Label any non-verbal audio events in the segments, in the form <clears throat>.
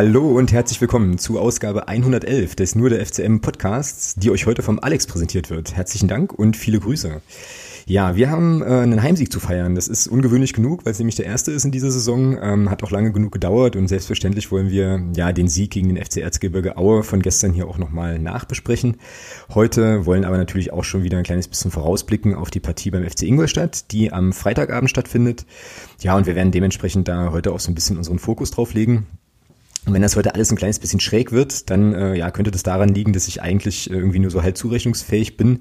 Hallo und herzlich willkommen zu Ausgabe 111 des Nur der FCM Podcasts, die euch heute vom Alex präsentiert wird. Herzlichen Dank und viele Grüße. Ja, wir haben äh, einen Heimsieg zu feiern. Das ist ungewöhnlich genug, weil es nämlich der erste ist in dieser Saison. Ähm, hat auch lange genug gedauert und selbstverständlich wollen wir ja den Sieg gegen den FC Erzgebirge Aue von gestern hier auch nochmal nachbesprechen. Heute wollen aber natürlich auch schon wieder ein kleines bisschen vorausblicken auf die Partie beim FC Ingolstadt, die am Freitagabend stattfindet. Ja, und wir werden dementsprechend da heute auch so ein bisschen unseren Fokus drauf legen. Und wenn das heute alles ein kleines bisschen schräg wird, dann äh, ja, könnte das daran liegen, dass ich eigentlich irgendwie nur so halb zurechnungsfähig bin,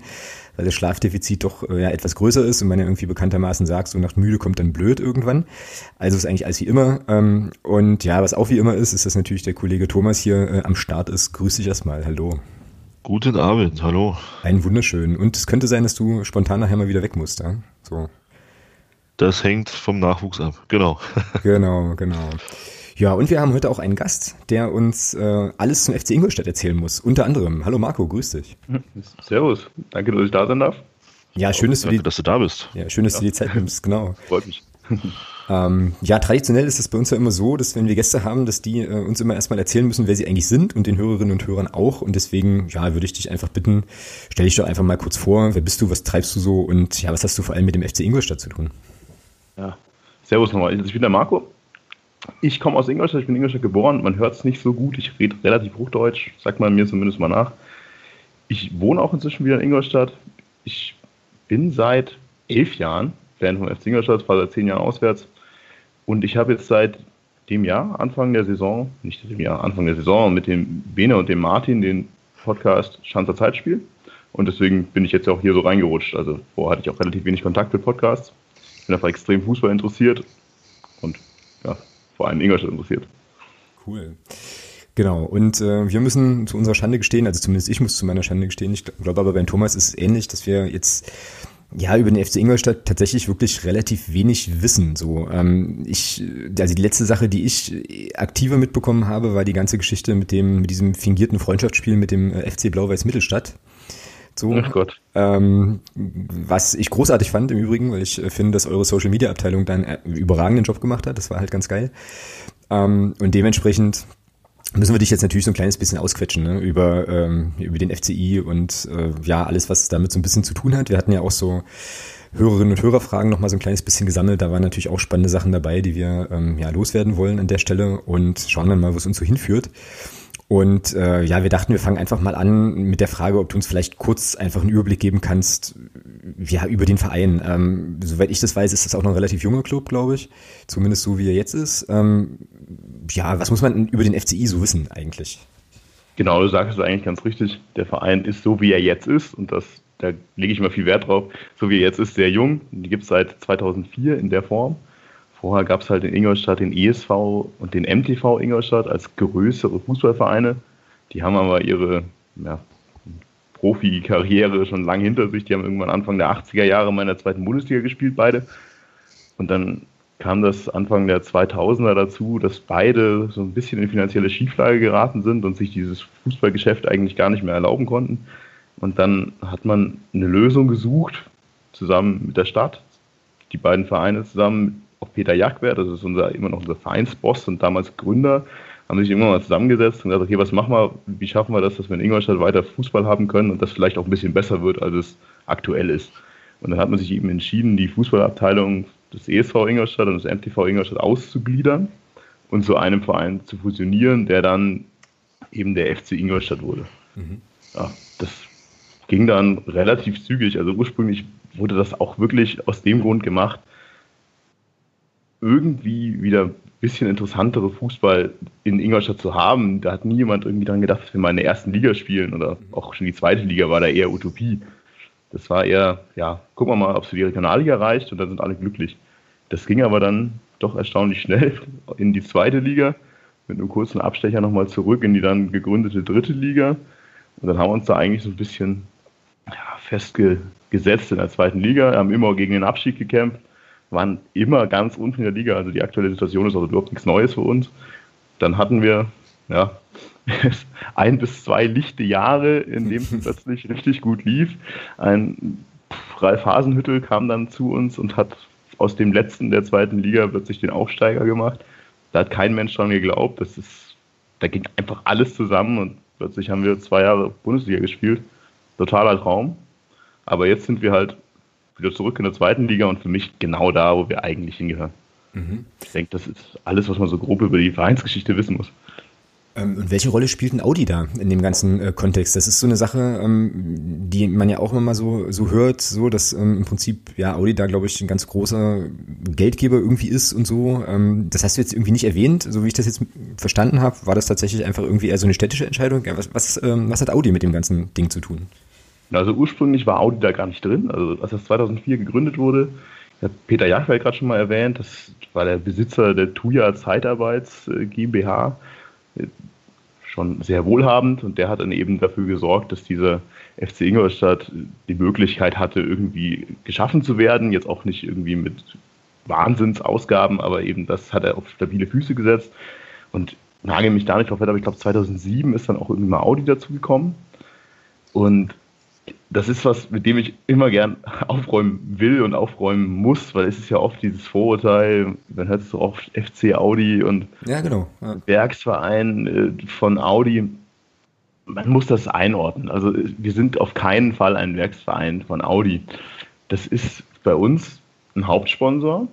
weil das Schlafdefizit doch äh, ja, etwas größer ist und man ja irgendwie bekanntermaßen sagt, so nach müde kommt dann blöd irgendwann. Also ist eigentlich alles wie immer. Ähm, und ja, was auch wie immer ist, ist, dass natürlich der Kollege Thomas hier äh, am Start ist. Grüß dich erstmal. Hallo. Guten Abend, hallo. Einen wunderschönen. Und es könnte sein, dass du spontan nachher mal wieder weg musst, ja? So. Das hängt vom Nachwuchs ab, genau. <laughs> genau, genau. Ja, und wir haben heute auch einen Gast, der uns äh, alles zum FC Ingolstadt erzählen muss. Unter anderem. Hallo Marco, grüß dich. Servus, danke, dass ich da sein darf. Ja, schön, dass, danke, du, die, dass du da bist. Ja, schön, dass ja. du die Zeit nimmst, genau. <laughs> Freut mich. <laughs> Ähm, ja, traditionell ist es bei uns ja immer so, dass wenn wir Gäste haben, dass die äh, uns immer erstmal erzählen müssen, wer sie eigentlich sind und den Hörerinnen und Hörern auch. Und deswegen, ja, würde ich dich einfach bitten, stell dich doch einfach mal kurz vor, wer bist du, was treibst du so und ja, was hast du vor allem mit dem FC Ingolstadt zu tun? Ja, servus nochmal, ich bin der Marco. Ich komme aus Ingolstadt, ich bin in Ingolstadt geboren. Man hört es nicht so gut. Ich rede relativ Hochdeutsch, sagt man mir zumindest mal nach. Ich wohne auch inzwischen wieder in Ingolstadt. Ich bin seit elf Jahren Fan vom FC Ingolstadt, fahre seit zehn Jahren auswärts. Und ich habe jetzt seit dem Jahr, Anfang der Saison, nicht dem Jahr, Anfang der Saison, mit dem Bene und dem Martin den Podcast Schanzer Zeitspiel. Und deswegen bin ich jetzt auch hier so reingerutscht. Also vorher hatte ich auch relativ wenig Kontakt mit Podcasts. Bin einfach extrem Fußball interessiert. Und vor allem Ingolstadt interessiert. Cool. Genau, und äh, wir müssen zu unserer Schande gestehen, also zumindest ich muss zu meiner Schande gestehen, ich glaube aber beim Thomas ist es ähnlich, dass wir jetzt ja, über den FC Ingolstadt tatsächlich wirklich relativ wenig wissen. So, ähm, ich, also die letzte Sache, die ich aktiver mitbekommen habe, war die ganze Geschichte mit dem, mit diesem fingierten Freundschaftsspiel mit dem äh, FC Blau-Weiß Mittelstadt. So, Ach Gott. Ähm, was ich großartig fand im Übrigen, weil ich äh, finde, dass eure Social Media Abteilung dann einen überragenden Job gemacht hat. Das war halt ganz geil. Ähm, und dementsprechend müssen wir dich jetzt natürlich so ein kleines bisschen ausquetschen ne? über, ähm, über den FCI und äh, ja, alles, was damit so ein bisschen zu tun hat. Wir hatten ja auch so Hörerinnen und Hörerfragen noch mal so ein kleines bisschen gesammelt. Da waren natürlich auch spannende Sachen dabei, die wir ähm, ja loswerden wollen an der Stelle und schauen dann mal, wo es uns so hinführt. Und äh, ja, wir dachten, wir fangen einfach mal an mit der Frage, ob du uns vielleicht kurz einfach einen Überblick geben kannst, ja, über den Verein. Ähm, soweit ich das weiß, ist das auch noch ein relativ junger Club, glaube ich. Zumindest so, wie er jetzt ist. Ähm, ja, was muss man über den FCI so wissen eigentlich? Genau, du sagst es eigentlich ganz richtig. Der Verein ist so, wie er jetzt ist. Und das, da lege ich mal viel Wert drauf. So wie er jetzt ist, sehr jung. Die gibt es seit 2004 in der Form. Vorher gab es halt in Ingolstadt den ESV und den MTV Ingolstadt als größere Fußballvereine. Die haben aber ihre ja, Profikarriere schon lange hinter sich. Die haben irgendwann Anfang der 80er Jahre in der zweiten Bundesliga gespielt, beide. Und dann kam das Anfang der 2000er dazu, dass beide so ein bisschen in finanzielle Schieflage geraten sind und sich dieses Fußballgeschäft eigentlich gar nicht mehr erlauben konnten. Und dann hat man eine Lösung gesucht, zusammen mit der Stadt, die beiden Vereine zusammen auch Peter Jagwert, das ist unser, immer noch unser Vereinsboss und damals Gründer, haben sich irgendwann mal zusammengesetzt und gesagt, okay, was machen wir, wie schaffen wir das, dass wir in Ingolstadt weiter Fußball haben können und das vielleicht auch ein bisschen besser wird, als es aktuell ist. Und dann hat man sich eben entschieden, die Fußballabteilung des ESV Ingolstadt und des MTV Ingolstadt auszugliedern und zu einem Verein zu fusionieren, der dann eben der FC Ingolstadt wurde. Mhm. Ja, das ging dann relativ zügig. Also ursprünglich wurde das auch wirklich aus dem Grund gemacht, irgendwie wieder ein bisschen interessantere Fußball in Ingolstadt zu haben. Da hat nie jemand irgendwie dran gedacht, dass wir mal in der ersten Liga spielen oder auch schon die zweite Liga war da eher Utopie. Das war eher, ja, gucken wir mal, ob es die Regionalliga reicht und dann sind alle glücklich. Das ging aber dann doch erstaunlich schnell <laughs> in die zweite Liga mit einem kurzen Abstecher nochmal zurück in die dann gegründete dritte Liga. Und dann haben wir uns da eigentlich so ein bisschen ja, festgesetzt in der zweiten Liga, haben immer gegen den Abstieg gekämpft waren immer ganz unten in der Liga. Also die aktuelle Situation ist also überhaupt nichts Neues für uns. Dann hatten wir ja, <laughs> ein bis zwei lichte Jahre, in denen es <laughs> plötzlich richtig gut lief. Ein Ralf Hasenhüttel kam dann zu uns und hat aus dem letzten der zweiten Liga plötzlich den Aufsteiger gemacht. Da hat kein Mensch dran geglaubt. Das ist da ging einfach alles zusammen und plötzlich haben wir zwei Jahre Bundesliga gespielt. Totaler Traum. Aber jetzt sind wir halt wieder zurück in der zweiten Liga und für mich genau da, wo wir eigentlich hingehören. Mhm. Ich denke, das ist alles, was man so grob über die Vereinsgeschichte wissen muss. Ähm, und welche Rolle spielt ein Audi da in dem ganzen äh, Kontext? Das ist so eine Sache, ähm, die man ja auch immer mal so, so hört, so dass ähm, im Prinzip ja Audi da, glaube ich, ein ganz großer Geldgeber irgendwie ist und so. Ähm, das hast du jetzt irgendwie nicht erwähnt, so wie ich das jetzt verstanden habe, war das tatsächlich einfach irgendwie eher so eine städtische Entscheidung. Ja, was, was, ähm, was hat Audi mit dem ganzen Ding zu tun? Also ursprünglich war Audi da gar nicht drin. Also als das 2004 gegründet wurde, hat Peter Jachwell gerade schon mal erwähnt, das war der Besitzer der Tuya Zeitarbeits äh, GmbH schon sehr wohlhabend und der hat dann eben dafür gesorgt, dass dieser FC Ingolstadt die Möglichkeit hatte, irgendwie geschaffen zu werden. Jetzt auch nicht irgendwie mit Wahnsinnsausgaben, aber eben das hat er auf stabile Füße gesetzt. Und nagel mich da nicht drauf aber ich glaube 2007 ist dann auch irgendwie mal Audi dazugekommen. Und das ist was, mit dem ich immer gern <laughs> aufräumen will und aufräumen muss, weil es ist ja oft dieses Vorurteil, man hört es so oft FC Audi und ja, genau, ja. Werksverein äh, von Audi. Man muss das einordnen. Also wir sind auf keinen Fall ein Werksverein von Audi. Das ist bei uns ein Hauptsponsor,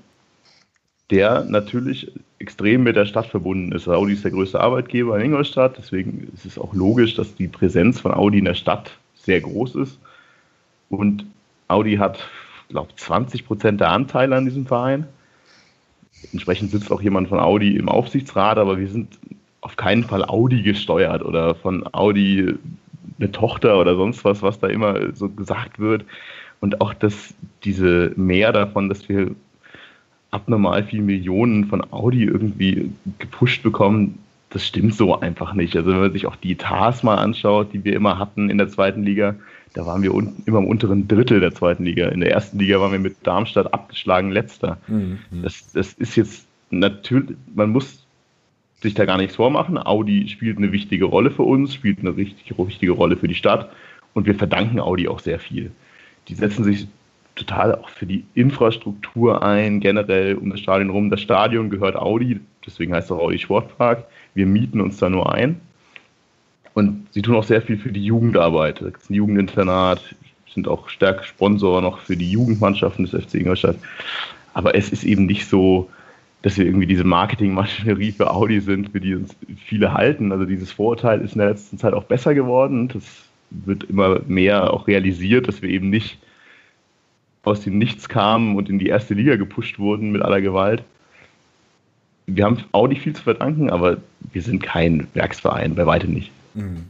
der natürlich extrem mit der Stadt verbunden ist. Audi ist der größte Arbeitgeber in Ingolstadt, deswegen ist es auch logisch, dass die Präsenz von Audi in der Stadt sehr groß ist. Und Audi hat, glaube ich, 20 Prozent der Anteile an diesem Verein. Entsprechend sitzt auch jemand von Audi im Aufsichtsrat, aber wir sind auf keinen Fall Audi gesteuert oder von Audi eine Tochter oder sonst was, was da immer so gesagt wird. Und auch dass diese mehr davon, dass wir abnormal viele Millionen von Audi irgendwie gepusht bekommen, das stimmt so einfach nicht. Also wenn man sich auch die Etats mal anschaut, die wir immer hatten in der zweiten Liga, da waren wir un immer im unteren Drittel der zweiten Liga. In der ersten Liga waren wir mit Darmstadt abgeschlagen letzter. Mhm. Das, das ist jetzt natürlich, man muss sich da gar nichts vormachen. Audi spielt eine wichtige Rolle für uns, spielt eine richtig wichtige Rolle für die Stadt und wir verdanken Audi auch sehr viel. Die setzen sich total auch für die Infrastruktur ein, generell um das Stadion rum. Das Stadion gehört Audi, deswegen heißt es auch Audi Sportpark. Wir mieten uns da nur ein. Und sie tun auch sehr viel für die Jugendarbeit. Das ist ein Jugendinternat, sind auch stärker Sponsor noch für die Jugendmannschaften des FC Ingolstadt. Aber es ist eben nicht so, dass wir irgendwie diese Marketingmaschinerie für Audi sind, für die uns viele halten. Also dieses Vorurteil ist in der letzten Zeit auch besser geworden. Das wird immer mehr auch realisiert, dass wir eben nicht aus dem Nichts kamen und in die erste Liga gepusht wurden mit aller Gewalt. Wir haben Audi viel zu verdanken, aber wir sind kein Werksverein, bei weitem nicht. Mhm.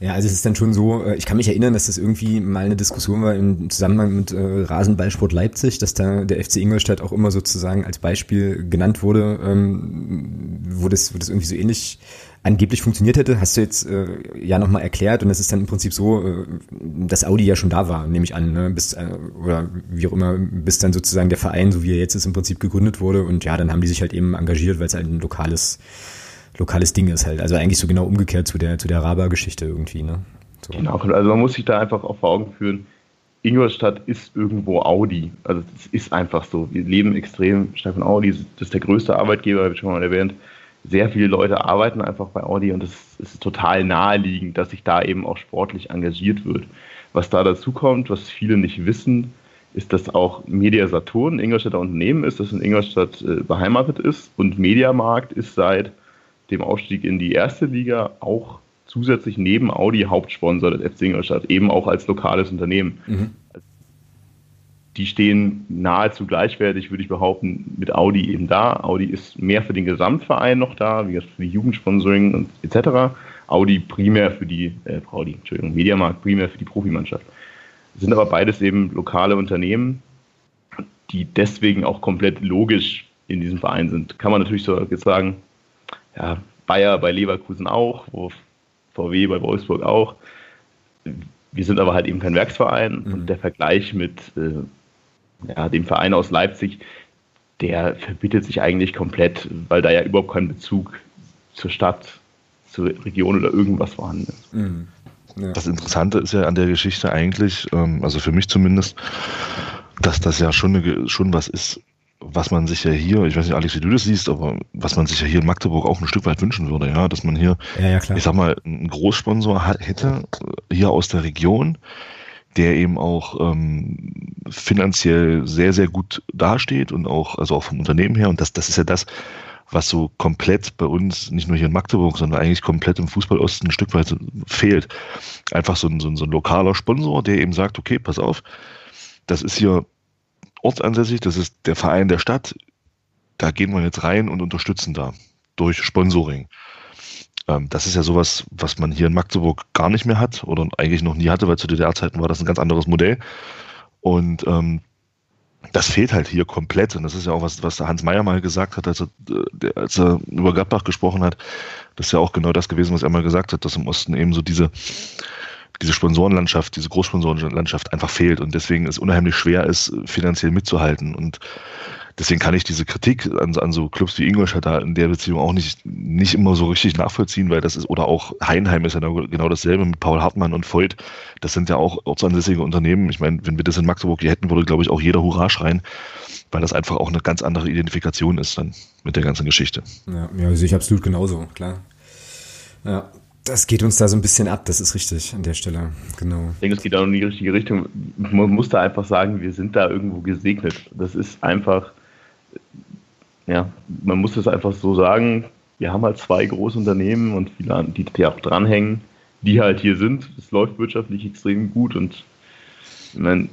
Ja, also es ist dann schon so, äh, ich kann mich erinnern, dass das irgendwie mal eine Diskussion war im Zusammenhang mit äh, Rasenballsport Leipzig, dass da der FC Ingolstadt auch immer sozusagen als Beispiel genannt wurde, ähm, wo, das, wo das irgendwie so ähnlich angeblich funktioniert hätte, hast du jetzt äh, ja nochmal erklärt und es ist dann im Prinzip so, äh, dass Audi ja schon da war, nehme ich an, ne? bis, äh, oder wie auch immer, bis dann sozusagen der Verein, so wie er jetzt ist, im Prinzip gegründet wurde und ja, dann haben die sich halt eben engagiert, weil es halt ein lokales lokales Ding ist halt. Also eigentlich so genau umgekehrt zu der, zu der Raba-Geschichte irgendwie, ne? So. Genau, also man muss sich da einfach auch vor Augen führen, Ingolstadt ist irgendwo Audi. Also das ist einfach so. Wir leben extrem stark von Audi. Das ist der größte Arbeitgeber, habe ich schon mal erwähnt. Sehr viele Leute arbeiten einfach bei Audi und es ist total naheliegend, dass sich da eben auch sportlich engagiert wird. Was da dazu kommt, was viele nicht wissen, ist, dass auch Media Saturn Ingolstädter Unternehmen ist, das in Ingolstadt äh, beheimatet ist und Mediamarkt ist seit dem Aufstieg in die erste Liga auch zusätzlich neben Audi Hauptsponsor des FC Ingolstadt, eben auch als lokales Unternehmen. Mhm. Die stehen nahezu gleichwertig, würde ich behaupten, mit Audi eben da. Audi ist mehr für den Gesamtverein noch da, wie für die Jugendsponsoring und etc. Audi primär für die, äh, Audi, Entschuldigung, Mediamarkt primär für die Profimannschaft. sind aber beides eben lokale Unternehmen, die deswegen auch komplett logisch in diesem Verein sind. Kann man natürlich so jetzt sagen, ja, Bayer bei Leverkusen auch, VW bei Wolfsburg auch. Wir sind aber halt eben kein Werksverein mhm. und der Vergleich mit äh, ja, dem Verein aus Leipzig, der verbietet sich eigentlich komplett, weil da ja überhaupt kein Bezug zur Stadt, zur Region oder irgendwas vorhanden ist. Mhm. Ja. Das Interessante ist ja an der Geschichte eigentlich, ähm, also für mich zumindest, dass das ja schon, eine, schon was ist, was man sich ja hier, ich weiß nicht, Alex, wie du das siehst, aber was man sich ja hier in Magdeburg auch ein Stück weit wünschen würde, ja, dass man hier, ja, ja, ich sag mal, einen Großsponsor hätte, äh, hier aus der Region, der eben auch ähm, finanziell sehr, sehr gut dasteht und auch, also auch vom Unternehmen her. Und das, das ist ja das, was so komplett bei uns, nicht nur hier in Magdeburg, sondern eigentlich komplett im Fußballosten ein Stück weit fehlt. Einfach so ein, so ein, so ein lokaler Sponsor, der eben sagt, okay, pass auf, das ist hier ortsansässig, das ist der Verein der Stadt, da gehen wir jetzt rein und unterstützen da durch Sponsoring. Ähm, das ist ja sowas, was man hier in Magdeburg gar nicht mehr hat oder eigentlich noch nie hatte, weil zu DDR-Zeiten war das ein ganz anderes Modell. Und ähm, das fehlt halt hier komplett. Und das ist ja auch was, was Hans Meyer mal gesagt hat, als er, als er über Gladbach gesprochen hat. Das ist ja auch genau das gewesen, was er mal gesagt hat, dass im Osten eben so diese, diese Sponsorenlandschaft, diese Großsponsorenlandschaft einfach fehlt und deswegen es unheimlich schwer ist, finanziell mitzuhalten. Und deswegen kann ich diese Kritik an, an so Clubs wie Ingolstadt da in der Beziehung auch nicht, nicht immer so richtig nachvollziehen, weil das ist, oder auch Heinheim ist ja genau dasselbe mit Paul Hartmann und Voigt. Das sind ja auch ortsansässige Unternehmen. Ich meine, wenn wir das in Magdeburg hier hätten, würde, glaube ich, auch jeder Hurra schreien, weil das einfach auch eine ganz andere Identifikation ist dann mit der ganzen Geschichte. Ja, ja sehe ich absolut genauso, klar. Ja, das geht uns da so ein bisschen ab, das ist richtig an der Stelle, genau. Ich denke, es geht auch in die richtige Richtung. Man muss da einfach sagen, wir sind da irgendwo gesegnet. Das ist einfach, ja, man muss es einfach so sagen, wir haben halt zwei große Unternehmen und viele, die, die auch dranhängen, die halt hier sind. Es läuft wirtschaftlich extrem gut und ich meine,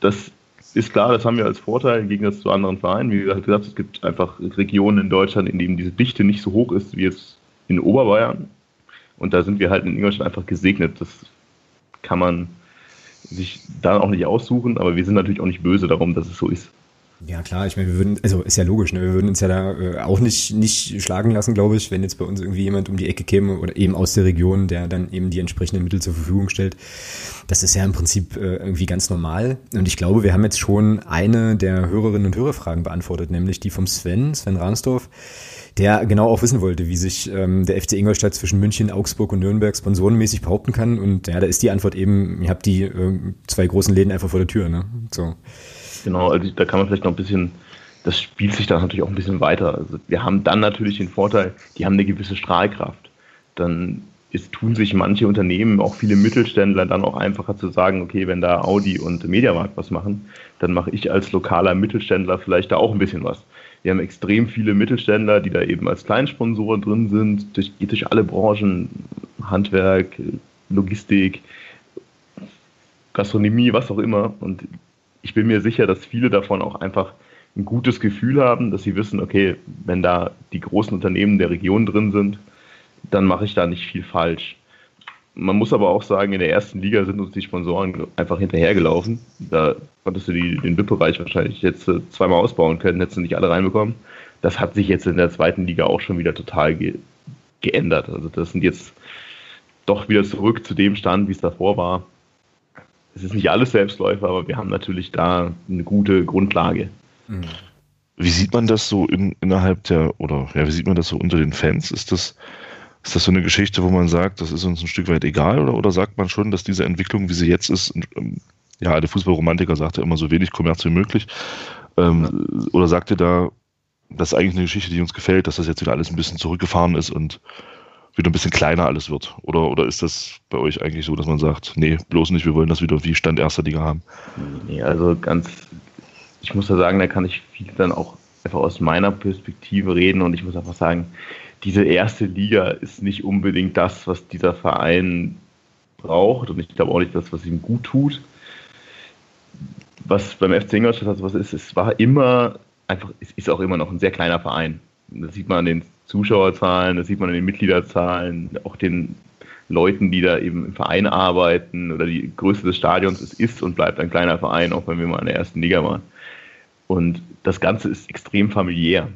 das ist klar, das haben wir als Vorteil im Gegensatz zu anderen Vereinen. Wie gesagt, es gibt einfach Regionen in Deutschland, in denen diese Dichte nicht so hoch ist wie jetzt in Oberbayern. Und da sind wir halt in Ingolstadt einfach gesegnet. Das kann man sich da auch nicht aussuchen, aber wir sind natürlich auch nicht böse darum, dass es so ist. Ja klar, ich meine, wir würden, also ist ja logisch, ne? wir würden uns ja da äh, auch nicht, nicht schlagen lassen, glaube ich, wenn jetzt bei uns irgendwie jemand um die Ecke käme oder eben aus der Region, der dann eben die entsprechenden Mittel zur Verfügung stellt. Das ist ja im Prinzip äh, irgendwie ganz normal. Und ich glaube, wir haben jetzt schon eine der Hörerinnen und Hörerfragen beantwortet, nämlich die vom Sven, Sven Rahnsdorf, der genau auch wissen wollte, wie sich ähm, der FC Ingolstadt zwischen München, Augsburg und Nürnberg sponsorenmäßig behaupten kann. Und ja, da ist die Antwort eben, ihr habt die äh, zwei großen Läden einfach vor der Tür. Ne? So. Genau, also da kann man vielleicht noch ein bisschen, das spielt sich dann natürlich auch ein bisschen weiter. Also wir haben dann natürlich den Vorteil, die haben eine gewisse Strahlkraft. Dann ist, tun sich manche Unternehmen, auch viele Mittelständler, dann auch einfacher zu sagen, okay, wenn da Audi und Mediamarkt was machen, dann mache ich als lokaler Mittelständler vielleicht da auch ein bisschen was. Wir haben extrem viele Mittelständler, die da eben als Kleinsponsoren drin sind, durch, durch alle Branchen, Handwerk, Logistik, Gastronomie, was auch immer. Und ich bin mir sicher, dass viele davon auch einfach ein gutes Gefühl haben, dass sie wissen, okay, wenn da die großen Unternehmen der Region drin sind, dann mache ich da nicht viel falsch. Man muss aber auch sagen, in der ersten Liga sind uns die Sponsoren einfach hinterhergelaufen. Da konntest du die, den VIP-Bereich wahrscheinlich jetzt äh, zweimal ausbauen können, hättest du nicht alle reinbekommen. Das hat sich jetzt in der zweiten Liga auch schon wieder total ge geändert. Also das sind jetzt doch wieder zurück zu dem Stand, wie es davor war es ist nicht alles Selbstläufer, aber wir haben natürlich da eine gute Grundlage. Mhm. Wie sieht man das so in, innerhalb der, oder ja, wie sieht man das so unter den Fans? Ist das, ist das so eine Geschichte, wo man sagt, das ist uns ein Stück weit egal, oder, oder sagt man schon, dass diese Entwicklung, wie sie jetzt ist, ähm, ja, der Fußballromantiker sagt ja immer so wenig Kommerz wie möglich, ähm, ja. oder sagt ihr da, das ist eigentlich eine Geschichte, die uns gefällt, dass das jetzt wieder alles ein bisschen zurückgefahren ist und wieder ein bisschen kleiner alles wird? Oder, oder ist das bei euch eigentlich so, dass man sagt, nee, bloß nicht, wir wollen das wieder wie Stand erster Liga haben? Nee, also ganz, ich muss ja sagen, da kann ich viel dann auch einfach aus meiner Perspektive reden und ich muss einfach sagen, diese erste Liga ist nicht unbedingt das, was dieser Verein braucht und ich glaube auch nicht das, was ihm gut tut. Was beim FC Ingolstadt also was ist, es war immer einfach, es ist auch immer noch ein sehr kleiner Verein. Das sieht man an den Zuschauerzahlen, das sieht man in den Mitgliederzahlen, auch den Leuten, die da eben im Verein arbeiten oder die Größe des Stadions. Es ist und bleibt ein kleiner Verein, auch wenn wir mal in der ersten Liga waren. Und das Ganze ist extrem familiär.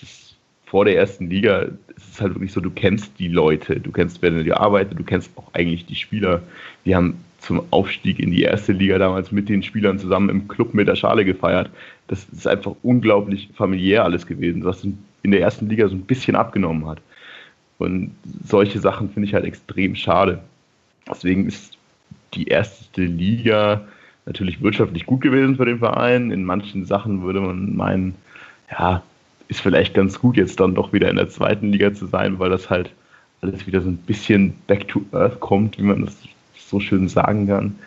Ist vor der ersten Liga ist es halt wirklich so, du kennst die Leute, du kennst, wer die arbeitet, du kennst auch eigentlich die Spieler. Wir haben zum Aufstieg in die erste Liga damals mit den Spielern zusammen im Club mit der Schale gefeiert. Das ist einfach unglaublich familiär alles gewesen. Das sind in der ersten Liga so ein bisschen abgenommen hat. Und solche Sachen finde ich halt extrem schade. Deswegen ist die erste Liga natürlich wirtschaftlich gut gewesen für den Verein. In manchen Sachen würde man meinen, ja, ist vielleicht ganz gut, jetzt dann doch wieder in der zweiten Liga zu sein, weil das halt alles wieder so ein bisschen back to earth kommt, wie man das so schön sagen kann.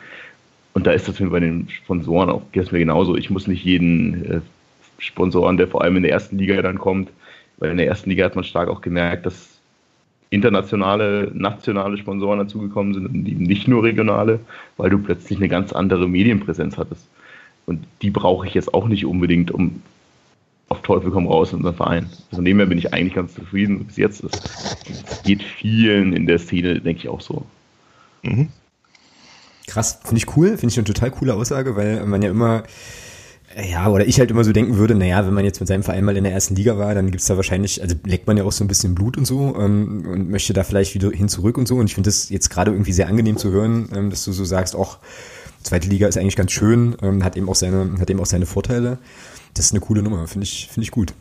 Und da ist das mir bei den Sponsoren auch geht mir genauso. Ich muss nicht jeden äh, Sponsoren, der vor allem in der ersten Liga dann kommt, weil in der ersten Liga hat man stark auch gemerkt, dass internationale, nationale Sponsoren dazugekommen sind und eben nicht nur regionale, weil du plötzlich eine ganz andere Medienpräsenz hattest. Und die brauche ich jetzt auch nicht unbedingt, um auf Teufel komm raus in unserem Verein. Also dem her bin ich eigentlich ganz zufrieden, bis jetzt ist. Es geht vielen in der Szene, denke ich, auch so. Mhm. Krass, finde ich cool, finde ich eine total coole Aussage, weil man ja immer, ja, oder ich halt immer so denken würde, naja, wenn man jetzt mit seinem Verein mal in der ersten Liga war, dann gibt's da wahrscheinlich, also leckt man ja auch so ein bisschen Blut und so ähm, und möchte da vielleicht wieder hin zurück und so. Und ich finde das jetzt gerade irgendwie sehr angenehm zu hören, ähm, dass du so sagst, auch zweite Liga ist eigentlich ganz schön, ähm, hat eben auch seine, hat eben auch seine Vorteile. Das ist eine coole Nummer, finde ich, finde ich gut.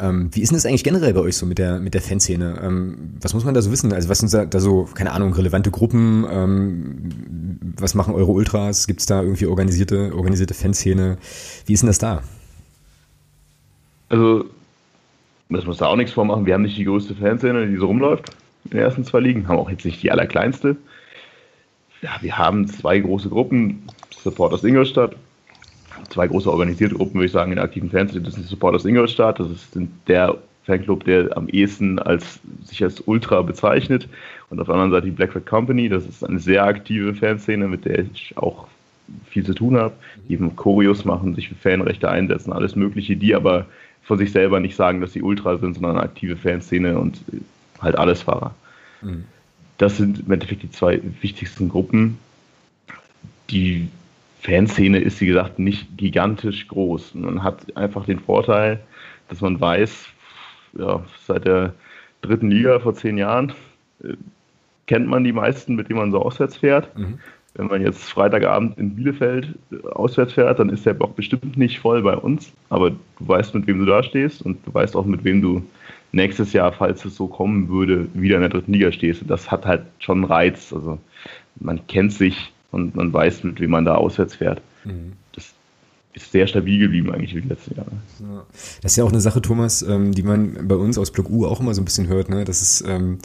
Ähm, wie ist denn das eigentlich generell bei euch so mit der, mit der Fanszene? Ähm, was muss man da so wissen? Also was sind da, so, keine Ahnung, relevante Gruppen? Ähm, was machen eure Ultras? Gibt es da irgendwie organisierte, organisierte Fanszene? Wie ist denn das da? Also, das muss da auch nichts vormachen. Wir haben nicht die größte Fanszene, die so rumläuft in den ersten zwei Ligen. Haben auch jetzt nicht die allerkleinste. Ja, wir haben zwei große Gruppen. Supporters Ingolstadt zwei große organisierte Gruppen, würde ich sagen, in aktiven Fans. Das sind die Supporters Ingolstadt, das ist der Fanclub, der am ehesten als, sich als Ultra bezeichnet. Und auf der anderen Seite die Black Red Company, das ist eine sehr aktive Fanszene, mit der ich auch viel zu tun habe. Die eben Choreos machen, sich für Fanrechte einsetzen, alles Mögliche, die aber von sich selber nicht sagen, dass sie Ultra sind, sondern eine aktive Fanszene und halt Allesfahrer. Mhm. Das sind im Endeffekt die zwei wichtigsten Gruppen. Die Fanszene ist, wie gesagt, nicht gigantisch groß. Man hat einfach den Vorteil, dass man weiß, ja, seit der dritten Liga vor zehn Jahren äh, kennt man die meisten, mit denen man so auswärts fährt. Mhm. Wenn man jetzt Freitagabend in Bielefeld äh, auswärts fährt, dann ist der Block bestimmt nicht voll bei uns, aber du weißt, mit wem du da stehst und du weißt auch, mit wem du nächstes Jahr, falls es so kommen würde, wieder in der dritten Liga stehst. Und das hat halt schon einen Reiz. Also man kennt sich, und man weiß, mit wem man da auswärts fährt. Mhm. Das ist sehr stabil geblieben eigentlich wie die letzten Jahre. Ja. Das ist ja auch eine Sache, Thomas, ähm, die man bei uns aus Block U auch immer so ein bisschen hört, ne? Das ist ähm,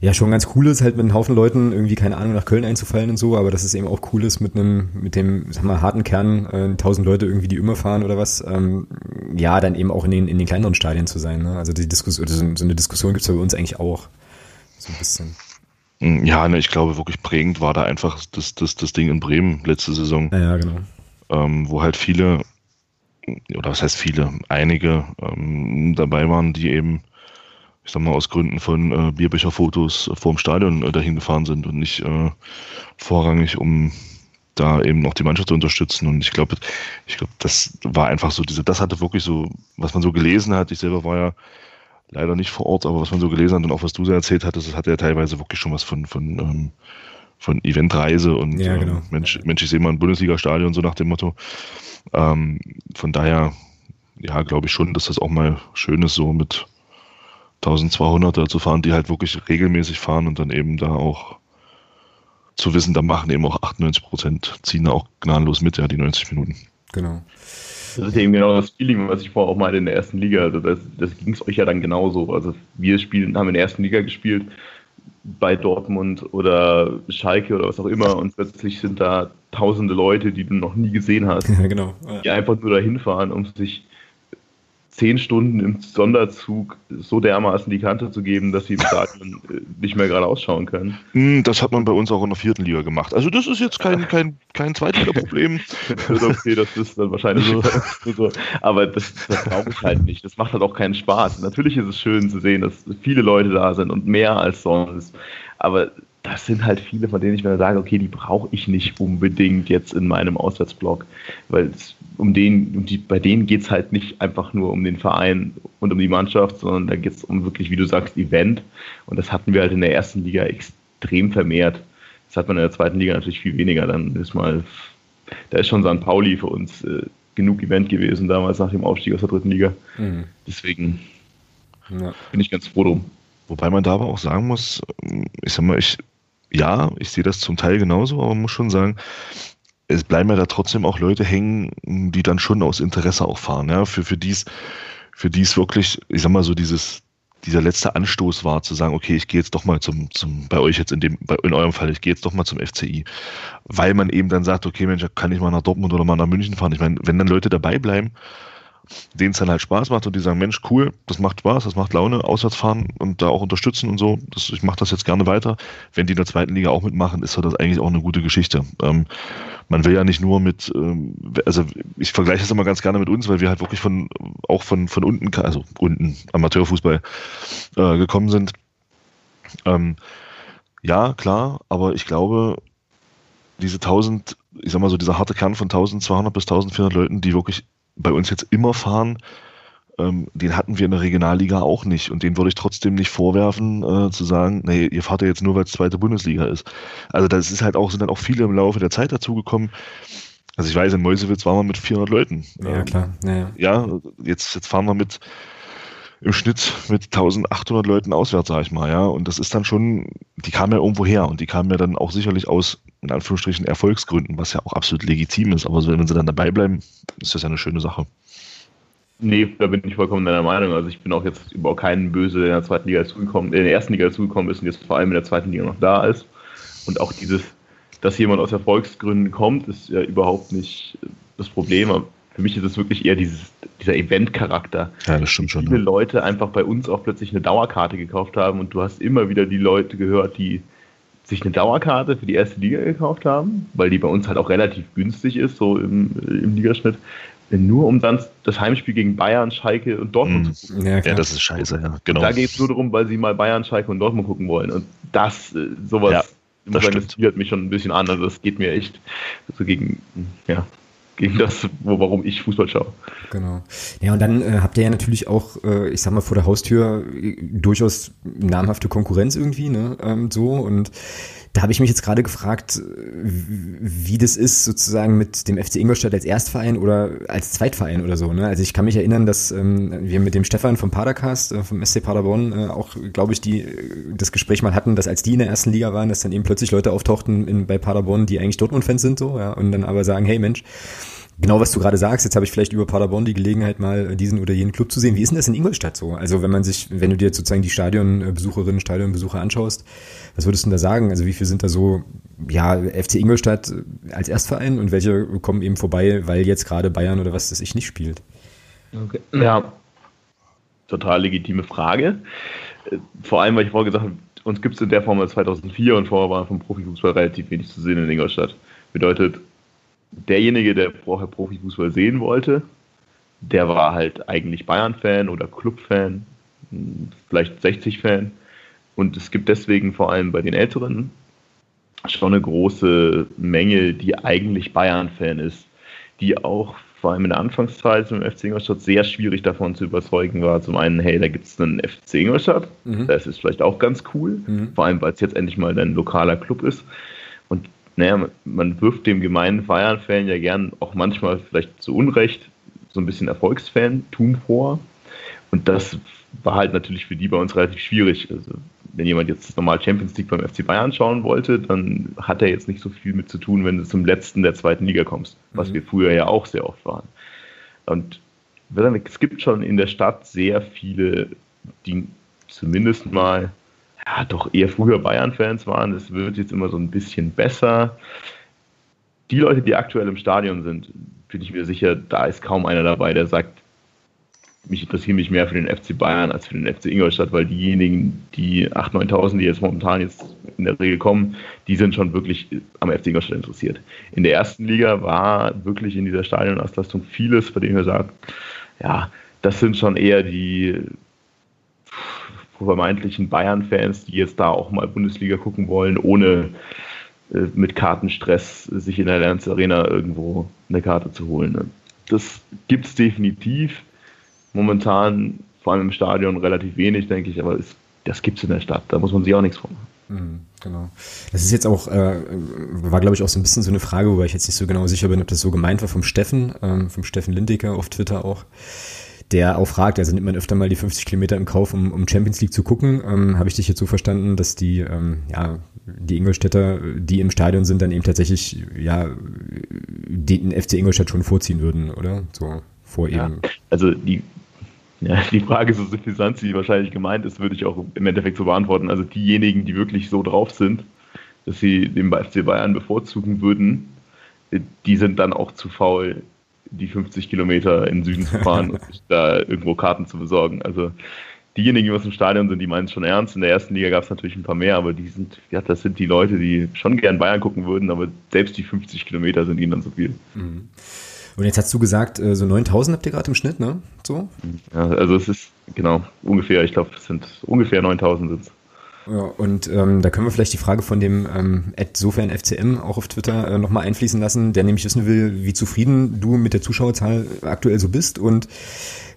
ja schon ganz cool ist, halt mit einem Haufen Leuten irgendwie, keine Ahnung, nach Köln einzufallen und so, aber dass es eben auch cool ist mit einem, mit dem, sag mal, harten Kern, äh, tausend Leute irgendwie, die immer fahren oder was, ähm, ja, dann eben auch in den, in den kleineren Stadien zu sein. Ne? Also die Diskussion, so, so eine Diskussion gibt's ja bei uns eigentlich auch. So ein bisschen. Hm, ja, ne, ich glaube, wirklich prägend war da einfach das, das, das Ding in Bremen letzte Saison. Ja, genau. Ähm, wo halt viele, oder was heißt viele, einige ähm, dabei waren, die eben, ich sag mal, aus Gründen von äh, Bierbecherfotos vorm Stadion äh, dahin gefahren sind und nicht äh, vorrangig, um da eben noch die Mannschaft zu unterstützen. Und ich glaube, ich glaube, das war einfach so diese, das hatte wirklich so, was man so gelesen hat. Ich selber war ja leider nicht vor Ort, aber was man so gelesen hat und auch was du so erzählt hattest, das hatte ja teilweise wirklich schon was von, von, ähm, von Eventreise und ja, genau. äh, Mensch, Mensch, ich sehe mal ein Bundesliga-Stadion, so nach dem Motto. Ähm, von daher, ja, glaube ich schon, dass das auch mal schön ist, so mit 1200er zu fahren, die halt wirklich regelmäßig fahren und dann eben da auch zu wissen, da machen eben auch 98 Prozent, ziehen da auch gnadenlos mit, ja, die 90 Minuten. Genau. Das ist eben genau das Feeling, was ich vorher auch meinte in der ersten Liga. Also das, das ging es euch ja dann genauso. Also wir spielen, haben in der ersten Liga gespielt bei Dortmund oder Schalke oder was auch immer und plötzlich sind da tausende Leute, die du noch nie gesehen hast, <laughs> ja, genau. die einfach nur dahin fahren, um sich zehn Stunden im Sonderzug so dermaßen die Kante zu geben, dass sie im Stadion äh, nicht mehr gerade ausschauen können. Hm, das hat man bei uns auch in der vierten Liga gemacht. Also das ist jetzt kein, kein, kein Zweitliga-Problem. <laughs> okay, das ist dann wahrscheinlich <laughs> so. so. Aber das, das brauche ich halt nicht. Das macht halt auch keinen Spaß. Natürlich ist es schön zu sehen, dass viele Leute da sind und mehr als sonst. Aber das sind halt viele, von denen ich mir sage, okay, die brauche ich nicht unbedingt jetzt in meinem Auswärtsblock, weil um den, um die, bei denen geht es halt nicht einfach nur um den Verein und um die Mannschaft, sondern da geht es um wirklich, wie du sagst, Event. Und das hatten wir halt in der ersten Liga extrem vermehrt. Das hat man in der zweiten Liga natürlich viel weniger. Dann ist mal, da ist schon St. Pauli für uns äh, genug Event gewesen, damals nach dem Aufstieg aus der dritten Liga. Mhm. Deswegen ja. bin ich ganz froh drum. Wobei man da aber auch sagen muss, ich sag mal, ich, ja, ich sehe das zum Teil genauso, aber man muss schon sagen, es bleiben ja da trotzdem auch Leute hängen, die dann schon aus Interesse auch fahren. Ja? Für, für dies, für dies wirklich, ich sag mal so, dieses, dieser letzte Anstoß war, zu sagen, okay, ich gehe jetzt doch mal zum, zum, bei euch jetzt in dem, bei, in eurem Fall, ich gehe jetzt doch mal zum FCI. Weil man eben dann sagt, okay, Mensch, kann ich mal nach Dortmund oder mal nach München fahren. Ich meine, wenn dann Leute dabei bleiben, denen es dann halt Spaß macht und die sagen, Mensch, cool, das macht Spaß, das macht Laune, auswärts fahren und da auch unterstützen und so. Das, ich mache das jetzt gerne weiter. Wenn die in der zweiten Liga auch mitmachen, ist das eigentlich auch eine gute Geschichte. Ähm, man will ja nicht nur mit, ähm, also ich vergleiche das immer ganz gerne mit uns, weil wir halt wirklich von, auch von, von unten, also unten, Amateurfußball äh, gekommen sind. Ähm, ja, klar, aber ich glaube, diese 1000, ich sag mal so, dieser harte Kern von 1200 bis 1400 Leuten, die wirklich bei uns jetzt immer fahren, ähm, den hatten wir in der Regionalliga auch nicht. Und den würde ich trotzdem nicht vorwerfen, äh, zu sagen, nee, ihr fahrt ja jetzt nur, weil es zweite Bundesliga ist. Also das ist halt auch, sind dann auch viele im Laufe der Zeit dazugekommen. Also ich weiß, in Mäusewitz waren wir mit 400 Leuten. Ja, ähm, klar. Ja, ja. ja, jetzt, jetzt fahren wir mit im Schnitt mit 1800 Leuten auswärts, sag ich mal, ja. Und das ist dann schon, die kamen ja irgendwo her und die kamen ja dann auch sicherlich aus, in Anführungsstrichen, Erfolgsgründen, was ja auch absolut legitim ist. Aber wenn sie dann dabei bleiben, ist das ja eine schöne Sache. Nee, da bin ich vollkommen deiner Meinung. Also ich bin auch jetzt überhaupt keinen böse, der in der zweiten Liga dazugekommen, in der ersten Liga dazugekommen ist und jetzt vor allem in der zweiten Liga noch da ist. Und auch dieses, dass jemand aus Erfolgsgründen kommt, ist ja überhaupt nicht das Problem. Für mich ist es wirklich eher dieses, dieser Event-Charakter. Ja, das stimmt schon. Viele ja. Leute einfach bei uns auch plötzlich eine Dauerkarte gekauft haben und du hast immer wieder die Leute gehört, die sich eine Dauerkarte für die erste Liga gekauft haben, weil die bei uns halt auch relativ günstig ist, so im, im Ligaschnitt, nur um dann das Heimspiel gegen Bayern, Schalke und Dortmund mm. zu gucken. Ja, ja, das ist scheiße, ja. Genau. Da geht es nur darum, weil sie mal Bayern, Schalke und Dortmund gucken wollen. Und das, äh, sowas, ja, das, sagen, das mich schon ein bisschen an. Also das geht mir echt so gegen, ja, gegen das, wo, warum ich Fußball schaue. Genau. Ja, und dann äh, habt ihr ja natürlich auch, äh, ich sag mal, vor der Haustür äh, durchaus namhafte Konkurrenz irgendwie, ne? Ähm, so und da habe ich mich jetzt gerade gefragt, wie das ist sozusagen mit dem FC Ingolstadt als Erstverein oder als Zweitverein oder so. Ne? Also ich kann mich erinnern, dass ähm, wir mit dem Stefan vom Padercast, äh, vom SC Paderborn, äh, auch, glaube ich, die das Gespräch mal hatten, dass als die in der ersten Liga waren, dass dann eben plötzlich Leute auftauchten in, bei Paderborn, die eigentlich Dortmund-Fans sind so, ja, und dann aber sagen, hey Mensch, genau was du gerade sagst, jetzt habe ich vielleicht über Paderborn die Gelegenheit, mal diesen oder jenen Club zu sehen. Wie ist denn das in Ingolstadt so? Also wenn man sich, wenn du dir sozusagen die Stadionbesucherinnen, Stadionbesucher anschaust, was würdest du denn da sagen? Also wie viel sind da so, ja, FC Ingolstadt als Erstverein und welche kommen eben vorbei, weil jetzt gerade Bayern oder was das ich nicht spielt? Okay. Ja, total legitime Frage. Vor allem, weil ich vorher gesagt habe, uns gibt es in der Form seit 2004 und vorher war vom Profifußball relativ wenig zu sehen in Ingolstadt. Bedeutet, derjenige, der vorher Profifußball sehen wollte, der war halt eigentlich Bayern-Fan oder Club-Fan, vielleicht 60-Fan. Und es gibt deswegen vor allem bei den Älteren schon eine große Menge, die eigentlich Bayern-Fan ist, die auch vor allem in der Anfangszeit im FC Ingolstadt sehr schwierig davon zu überzeugen war. Zum einen, hey, da gibt es einen FC Ingolstadt, mhm. das ist vielleicht auch ganz cool, mhm. vor allem weil es jetzt endlich mal ein lokaler Club ist. Naja, man wirft dem gemeinen Bayern-Fan ja gern auch manchmal vielleicht zu Unrecht so ein bisschen Erfolgsfantum vor. Und das war halt natürlich für die bei uns relativ schwierig. Also, wenn jemand jetzt normal Champions League beim FC Bayern schauen wollte, dann hat er jetzt nicht so viel mit zu tun, wenn du zum letzten der zweiten Liga kommst, was mhm. wir früher ja auch sehr oft waren. Und es gibt schon in der Stadt sehr viele, die zumindest mal ja, doch eher früher Bayern-Fans waren. Es wird jetzt immer so ein bisschen besser. Die Leute, die aktuell im Stadion sind, bin ich mir sicher, da ist kaum einer dabei, der sagt, mich interessiere mich mehr für den FC Bayern als für den FC Ingolstadt, weil diejenigen, die 8.000, 9.000, die jetzt momentan jetzt in der Regel kommen, die sind schon wirklich am FC Ingolstadt interessiert. In der ersten Liga war wirklich in dieser Stadionauslastung vieles, bei dem wir sagen, ja, das sind schon eher die vermeintlichen Bayern-Fans, die jetzt da auch mal Bundesliga gucken wollen, ohne äh, mit Kartenstress sich in der Lernz Arena irgendwo eine Karte zu holen. Das gibt es definitiv. Momentan, vor allem im Stadion, relativ wenig, denke ich, aber es, das gibt es in der Stadt. Da muss man sich auch nichts vormachen. Mhm, genau. Das ist jetzt auch, äh, war glaube ich auch so ein bisschen so eine Frage, wobei ich jetzt nicht so genau sicher bin, ob das so gemeint war vom Steffen, ähm, vom Steffen Lindecker auf Twitter auch der auch fragt, also nimmt man öfter mal die 50 Kilometer im Kauf, um, um Champions League zu gucken. Ähm, Habe ich dich jetzt so verstanden, dass die, ähm, ja, die Ingolstädter, die im Stadion sind, dann eben tatsächlich, ja, den FC Ingolstadt schon vorziehen würden, oder? So vor ja, eben. Also die, ja, die Frage, so suffisant sie wahrscheinlich gemeint ist, würde ich auch im Endeffekt so beantworten. Also diejenigen, die wirklich so drauf sind, dass sie den FC Bayern bevorzugen würden, die sind dann auch zu faul, die 50 Kilometer in den Süden zu fahren und sich da irgendwo Karten zu besorgen. Also diejenigen, die aus dem Stadion sind, die meinen es schon ernst. In der ersten Liga gab es natürlich ein paar mehr, aber die sind, ja, das sind die Leute, die schon gern Bayern gucken würden, aber selbst die 50 Kilometer sind ihnen dann zu viel. Mhm. Und jetzt hast du gesagt, äh, so 9000 habt ihr gerade im Schnitt, ne? So? Ja, also es ist, genau, ungefähr, ich glaube, es sind ungefähr 9000 sind es. Und ähm, da können wir vielleicht die Frage von dem ähm, FCM auch auf Twitter äh, nochmal einfließen lassen, der nämlich wissen will, wie zufrieden du mit der Zuschauerzahl aktuell so bist und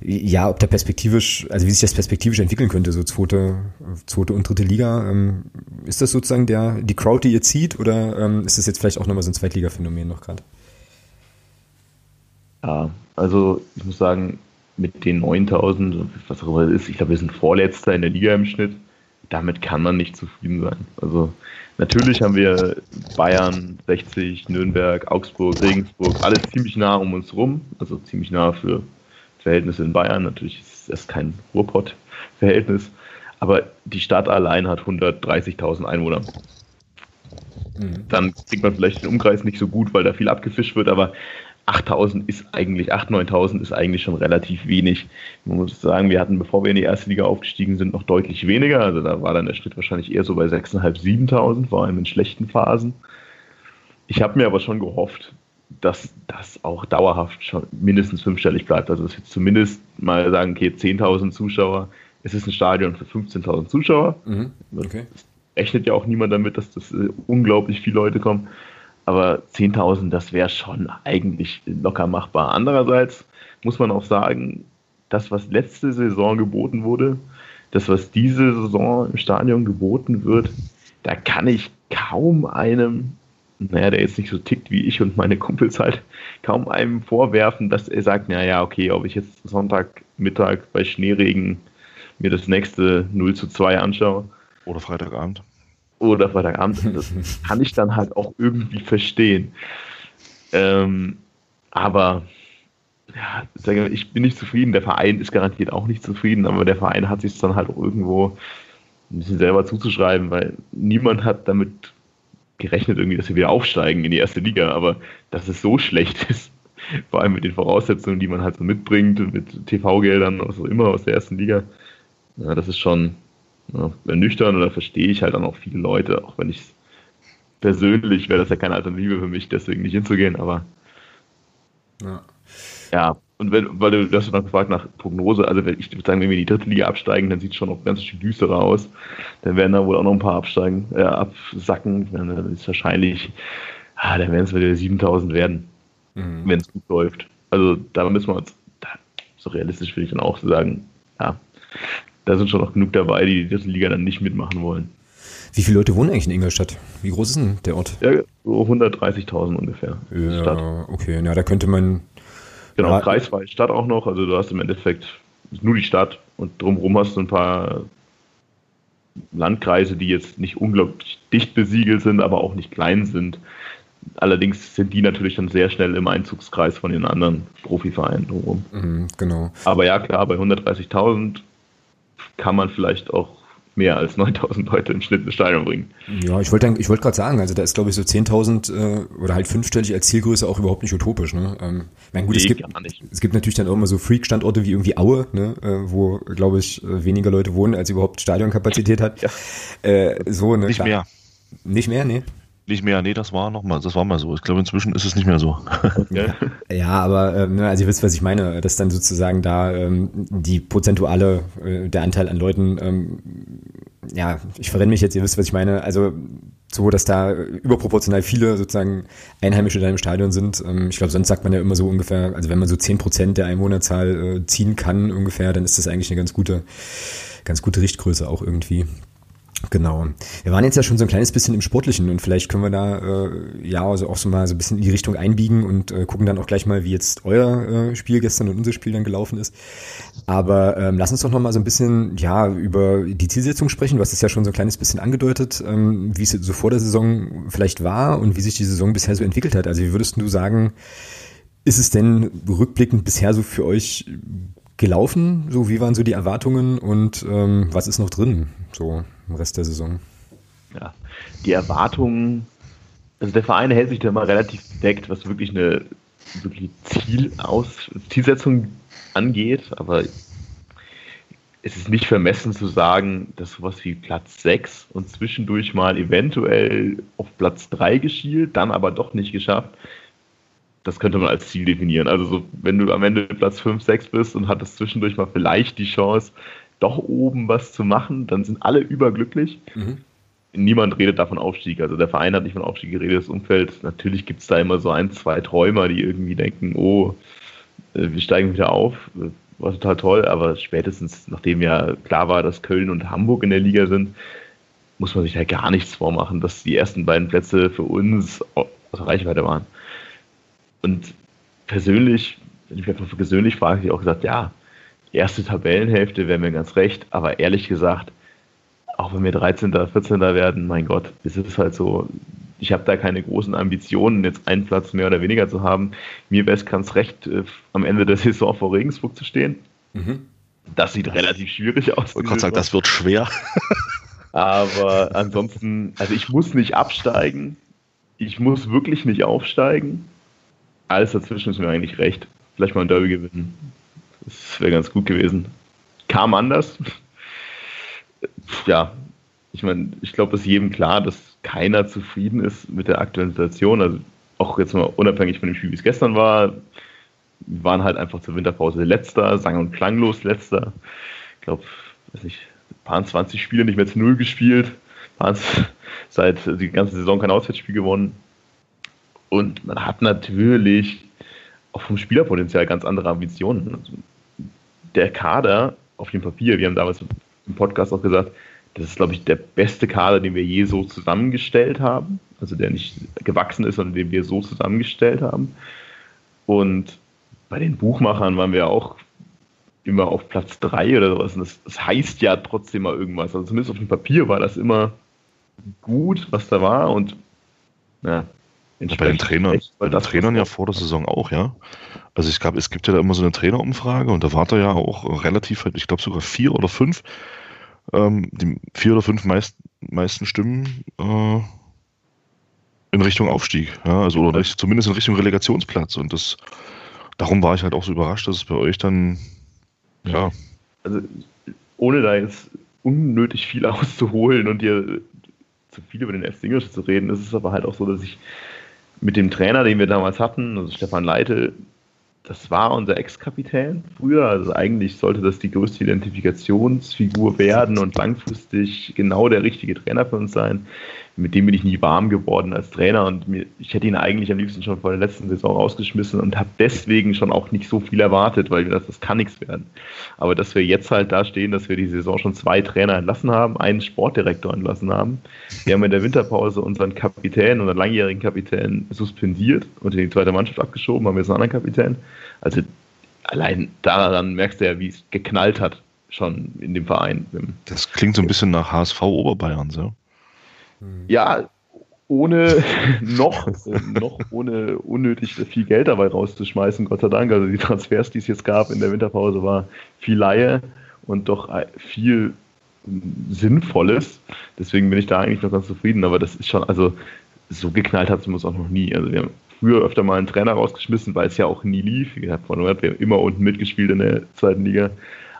ja, ob da perspektivisch, also wie sich das perspektivisch entwickeln könnte, so zweite, zweite und dritte Liga. Ähm, ist das sozusagen der, die Crowd, die ihr zieht oder ähm, ist das jetzt vielleicht auch nochmal so ein Zweitliga-Phänomen noch gerade? Ja, also ich muss sagen, mit den 9000, was auch immer das ist, ich glaube, wir sind Vorletzter in der Liga im Schnitt damit kann man nicht zufrieden sein. Also natürlich haben wir Bayern, 60, Nürnberg, Augsburg, Regensburg, alles ziemlich nah um uns rum, also ziemlich nah für Verhältnisse in Bayern. Natürlich ist das kein Ruhrpott-Verhältnis, aber die Stadt allein hat 130.000 Einwohner. Mhm. Dann kriegt man vielleicht den Umkreis nicht so gut, weil da viel abgefischt wird, aber 8000 ist eigentlich, 8.000, 9.000 ist eigentlich schon relativ wenig. Man muss sagen, wir hatten, bevor wir in die erste Liga aufgestiegen sind, noch deutlich weniger. Also da war dann der Schritt wahrscheinlich eher so bei 6.500, 7.000, vor allem in schlechten Phasen. Ich habe mir aber schon gehofft, dass das auch dauerhaft schon mindestens fünfstellig bleibt. Also dass wir zumindest mal sagen, okay, 10.000 Zuschauer, es ist ein Stadion für 15.000 Zuschauer. Mhm, okay. Das rechnet ja auch niemand damit, dass das äh, unglaublich viele Leute kommen. Aber 10.000, das wäre schon eigentlich locker machbar. Andererseits muss man auch sagen, das, was letzte Saison geboten wurde, das, was diese Saison im Stadion geboten wird, da kann ich kaum einem, naja, der jetzt nicht so tickt wie ich und meine Kumpels halt, kaum einem vorwerfen, dass er sagt, naja, okay, ob ich jetzt Sonntagmittag bei Schneeregen mir das nächste 0 zu 2 anschaue. Oder Freitagabend oder Freitagabend. Das <laughs> kann ich dann halt auch irgendwie verstehen. Ähm, aber ja, ich bin nicht zufrieden. Der Verein ist garantiert auch nicht zufrieden, aber der Verein hat sich dann halt auch irgendwo ein bisschen selber zuzuschreiben, weil niemand hat damit gerechnet, irgendwie, dass wir wieder aufsteigen in die erste Liga. Aber dass es so schlecht <laughs> ist, vor allem mit den Voraussetzungen, die man halt so mitbringt, mit TV-Geldern, was auch immer aus der ersten Liga, ja, das ist schon, ja, ernüchtern oder verstehe ich halt dann auch viele Leute, auch wenn ich persönlich wäre das ja keine Alternative für mich, deswegen nicht hinzugehen, aber ja. ja. Und wenn, weil du, du hast noch gefragt nach Prognose, also wenn ich würde sagen, wenn wir in die dritte Liga absteigen, dann sieht es schon noch ganz schön düsterer aus. Dann werden da wohl auch noch ein paar absteigen, äh, absacken. Dann ist wahrscheinlich, ah, dann werden es wieder 7000 werden, mhm. wenn es gut läuft. Also da müssen wir uns, da, so realistisch würde ich dann auch sagen, ja, da sind schon noch genug dabei, die die Liga dann nicht mitmachen wollen. Wie viele Leute wohnen eigentlich in Ingolstadt? Wie groß ist denn der Ort? Ja, so 130.000 ungefähr. Ja, Stadt. okay, ja, da könnte man. Genau, kreisfreie Stadt auch noch. Also du hast im Endeffekt nur die Stadt und drumherum hast du ein paar Landkreise, die jetzt nicht unglaublich dicht besiegelt sind, aber auch nicht klein sind. Allerdings sind die natürlich dann sehr schnell im Einzugskreis von den anderen Profivereinen drumherum. Mhm, genau. Aber ja, klar, bei 130.000 kann man vielleicht auch mehr als <laughs> 9000 Leute im Schnitt ins Stadion bringen. Ja, ich wollte ich wollte gerade sagen, also da ist glaube ich so 10.000 äh, oder halt fünfstellig als Zielgröße auch überhaupt nicht utopisch. Ne? Ähm, mein, gut, nee, es, gibt, es gibt natürlich dann auch immer so Freak-Standorte wie irgendwie Aue, ne? Äh, wo glaube ich äh, weniger Leute wohnen, als überhaupt Stadionkapazität hat. <laughs> Ja. Äh, so, ne? Nicht Klar. mehr. Nicht mehr, nee. Nicht mehr, nee, das war noch mal, das war mal so. Ich glaube, inzwischen ist es nicht mehr so. <laughs> ja, aber ähm, ne, also ihr wisst, was ich meine, dass dann sozusagen da ähm, die prozentuale, äh, der Anteil an Leuten, ähm, ja, ich verrenne mich jetzt, ihr wisst, was ich meine, also so, dass da überproportional viele sozusagen Einheimische da im Stadion sind. Ähm, ich glaube, sonst sagt man ja immer so ungefähr, also wenn man so zehn Prozent der Einwohnerzahl äh, ziehen kann ungefähr, dann ist das eigentlich eine ganz gute, ganz gute Richtgröße auch irgendwie. Genau. Wir waren jetzt ja schon so ein kleines bisschen im Sportlichen und vielleicht können wir da äh, ja also auch so mal so ein bisschen in die Richtung einbiegen und äh, gucken dann auch gleich mal, wie jetzt euer äh, Spiel gestern und unser Spiel dann gelaufen ist. Aber ähm, lass uns doch noch mal so ein bisschen ja über die Zielsetzung sprechen. Du hast es ja schon so ein kleines bisschen angedeutet, ähm, wie es so vor der Saison vielleicht war und wie sich die Saison bisher so entwickelt hat. Also wie würdest du sagen, ist es denn rückblickend bisher so für euch gelaufen? So, wie waren so die Erwartungen und ähm, was ist noch drin, so im Rest der Saison? Ja, die Erwartungen, also der Verein hält sich da mal relativ bedeckt, was wirklich eine wirklich Ziel aus, Zielsetzung angeht, aber es ist nicht vermessen zu sagen, dass sowas wie Platz 6 und zwischendurch mal eventuell auf Platz 3 geschielt, dann aber doch nicht geschafft, das könnte man als Ziel definieren. Also so, wenn du am Ende Platz 5, 6 bist und hattest zwischendurch mal vielleicht die Chance, doch oben was zu machen, dann sind alle überglücklich. Mhm. Niemand redet davon Aufstieg. Also der Verein hat nicht von Aufstieg geredet, das Umfeld. Natürlich gibt es da immer so ein, zwei Träumer, die irgendwie denken, oh, äh, wir steigen wieder auf. War total toll, aber spätestens, nachdem ja klar war, dass Köln und Hamburg in der Liga sind, muss man sich ja gar nichts vormachen, dass die ersten beiden Plätze für uns außer Reichweite waren. Und persönlich, wenn ich mich einfach persönlich frage, habe ich auch gesagt, ja, erste Tabellenhälfte wäre mir ganz recht, aber ehrlich gesagt, auch wenn wir 13., 14. werden, mein Gott, ist es halt so, ich habe da keine großen Ambitionen, jetzt einen Platz mehr oder weniger zu haben. Mir wäre es ganz recht, äh, am Ende der Saison vor Regensburg zu stehen. Mhm. Das sieht relativ schwierig aus. Ich kann sagen, das wird schwer. Aber ansonsten, also ich muss nicht absteigen. Ich muss wirklich nicht aufsteigen alles dazwischen ist mir eigentlich recht. Vielleicht mal ein Derby gewinnen. Das wäre ganz gut gewesen. Kam anders. ja, ich meine, ich glaube, es ist jedem klar, dass keiner zufrieden ist mit der aktuellen Situation. Also auch jetzt mal unabhängig von dem Spiel, wie es gestern war. Wir waren halt einfach zur Winterpause letzter, sang- und klanglos letzter. Ich glaube, weiß nicht, paar 20 Spiele nicht mehr zu Null gespielt. Seit die ganze Saison kein Auswärtsspiel gewonnen. Und man hat natürlich auch vom Spielerpotenzial ganz andere Ambitionen. Also der Kader auf dem Papier, wir haben damals im Podcast auch gesagt, das ist, glaube ich, der beste Kader, den wir je so zusammengestellt haben. Also der nicht gewachsen ist, sondern den wir so zusammengestellt haben. Und bei den Buchmachern waren wir auch immer auf Platz 3 oder sowas. Und das, das, heißt ja trotzdem mal irgendwas. Also zumindest auf dem Papier war das immer gut, was da war. Und ja, bei den Trainern, bei den Trainern ja vor der Saison auch, ja. Also ich glaube, es gibt ja da immer so eine Trainerumfrage und da war da ja auch relativ, ich glaube sogar vier oder fünf, ähm, die vier oder fünf meist, meisten Stimmen äh, in Richtung Aufstieg, ja, also oder zumindest in Richtung Relegationsplatz und das, darum war ich halt auch so überrascht, dass es bei euch dann, ja. Also ohne da jetzt unnötig viel <laughs> auszuholen und dir zu viel über den FC Ingolstadt zu reden, ist es aber halt auch so, dass ich mit dem Trainer, den wir damals hatten, also Stefan Leite, das war unser Ex-Kapitän früher. Also eigentlich sollte das die größte Identifikationsfigur werden und langfristig genau der richtige Trainer für uns sein mit dem bin ich nie warm geworden als Trainer und mir, ich hätte ihn eigentlich am liebsten schon vor der letzten Saison rausgeschmissen und habe deswegen schon auch nicht so viel erwartet, weil das, das kann nichts werden. Aber dass wir jetzt halt da stehen, dass wir die Saison schon zwei Trainer entlassen haben, einen Sportdirektor entlassen haben. Wir haben in der Winterpause unseren Kapitän, unseren langjährigen Kapitän suspendiert und in die zweite Mannschaft abgeschoben, haben wir jetzt einen anderen Kapitän. Also allein daran merkst du ja, wie es geknallt hat schon in dem Verein. Das klingt so ein bisschen nach HSV Oberbayern, so. Ja, ohne <laughs> noch, noch ohne unnötig viel Geld dabei rauszuschmeißen, Gott sei Dank. Also die Transfers, die es jetzt gab in der Winterpause, war viel Laie und doch viel Sinnvolles. Deswegen bin ich da eigentlich noch ganz zufrieden. Aber das ist schon, also so geknallt hat es uns auch noch nie. Also wir haben früher öfter mal einen Trainer rausgeschmissen, weil es ja auch nie lief. Wie gesagt, wir immer unten mitgespielt in der zweiten Liga.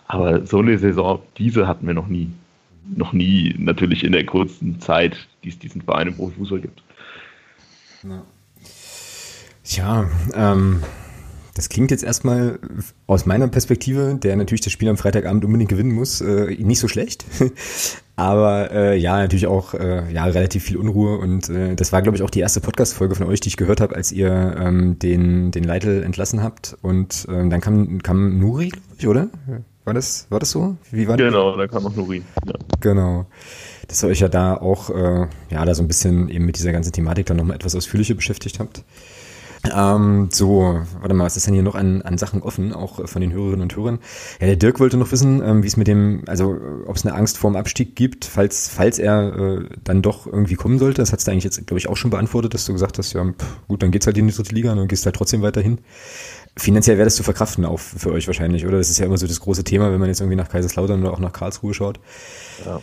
Aber so eine Saison, diese hatten wir noch nie noch nie natürlich in der kurzen Zeit, die es diesen Verein im Profifußball gibt. Ja. Ähm, das klingt jetzt erstmal aus meiner Perspektive, der natürlich das Spiel am Freitagabend unbedingt gewinnen muss, äh, nicht so schlecht. <laughs> Aber äh, ja, natürlich auch äh, ja, relativ viel Unruhe. Und äh, das war, glaube ich, auch die erste Podcast-Folge von euch, die ich gehört habe, als ihr ähm, den, den Leitl entlassen habt. Und ähm, dann kam, kam Nuri, glaube ich, oder? War das, war das so? Wie war genau, da kam noch Nurin. Ja. Genau. Dass ihr euch ja da auch, äh, ja, da so ein bisschen eben mit dieser ganzen Thematik dann nochmal etwas ausführlicher beschäftigt habt. Ähm, so, warte mal, was ist denn hier noch an, an Sachen offen, auch von den Hörerinnen und Hörern? Ja, der Dirk wollte noch wissen, ähm, wie es mit dem, also ob es eine Angst vorm Abstieg gibt, falls, falls er äh, dann doch irgendwie kommen sollte. Das hat du eigentlich jetzt, glaube ich, auch schon beantwortet, dass du gesagt hast, ja, pff, gut, dann geht's halt in die dritte Liga und dann gehst halt trotzdem weiterhin. Finanziell wäre das zu verkraften auch für euch wahrscheinlich, oder? Das ist ja immer so das große Thema, wenn man jetzt irgendwie nach Kaiserslautern oder auch nach Karlsruhe schaut. Ja,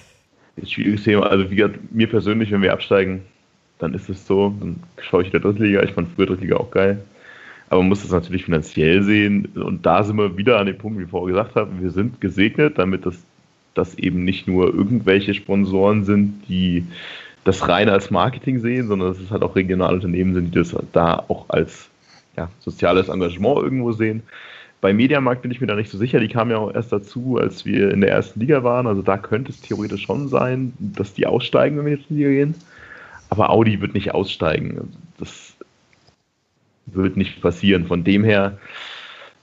ist schwieriges Thema. Also wie gesagt, mir persönlich, wenn wir absteigen, dann ist es so. Dann schaue ich in der Drittliga. Ich fand früher Drittliga auch geil. Aber man muss das natürlich finanziell sehen. Und da sind wir wieder an dem Punkt, wie ich vorher gesagt habe, wir sind gesegnet, damit das, das eben nicht nur irgendwelche Sponsoren sind, die das rein als Marketing sehen, sondern dass es halt auch regionale Unternehmen sind, die das da auch als ja, soziales Engagement irgendwo sehen. Bei Mediamarkt bin ich mir da nicht so sicher. Die kamen ja auch erst dazu, als wir in der ersten Liga waren. Also da könnte es theoretisch schon sein, dass die aussteigen, wenn wir jetzt in die Liga gehen. Aber Audi wird nicht aussteigen. Das wird nicht passieren. Von dem her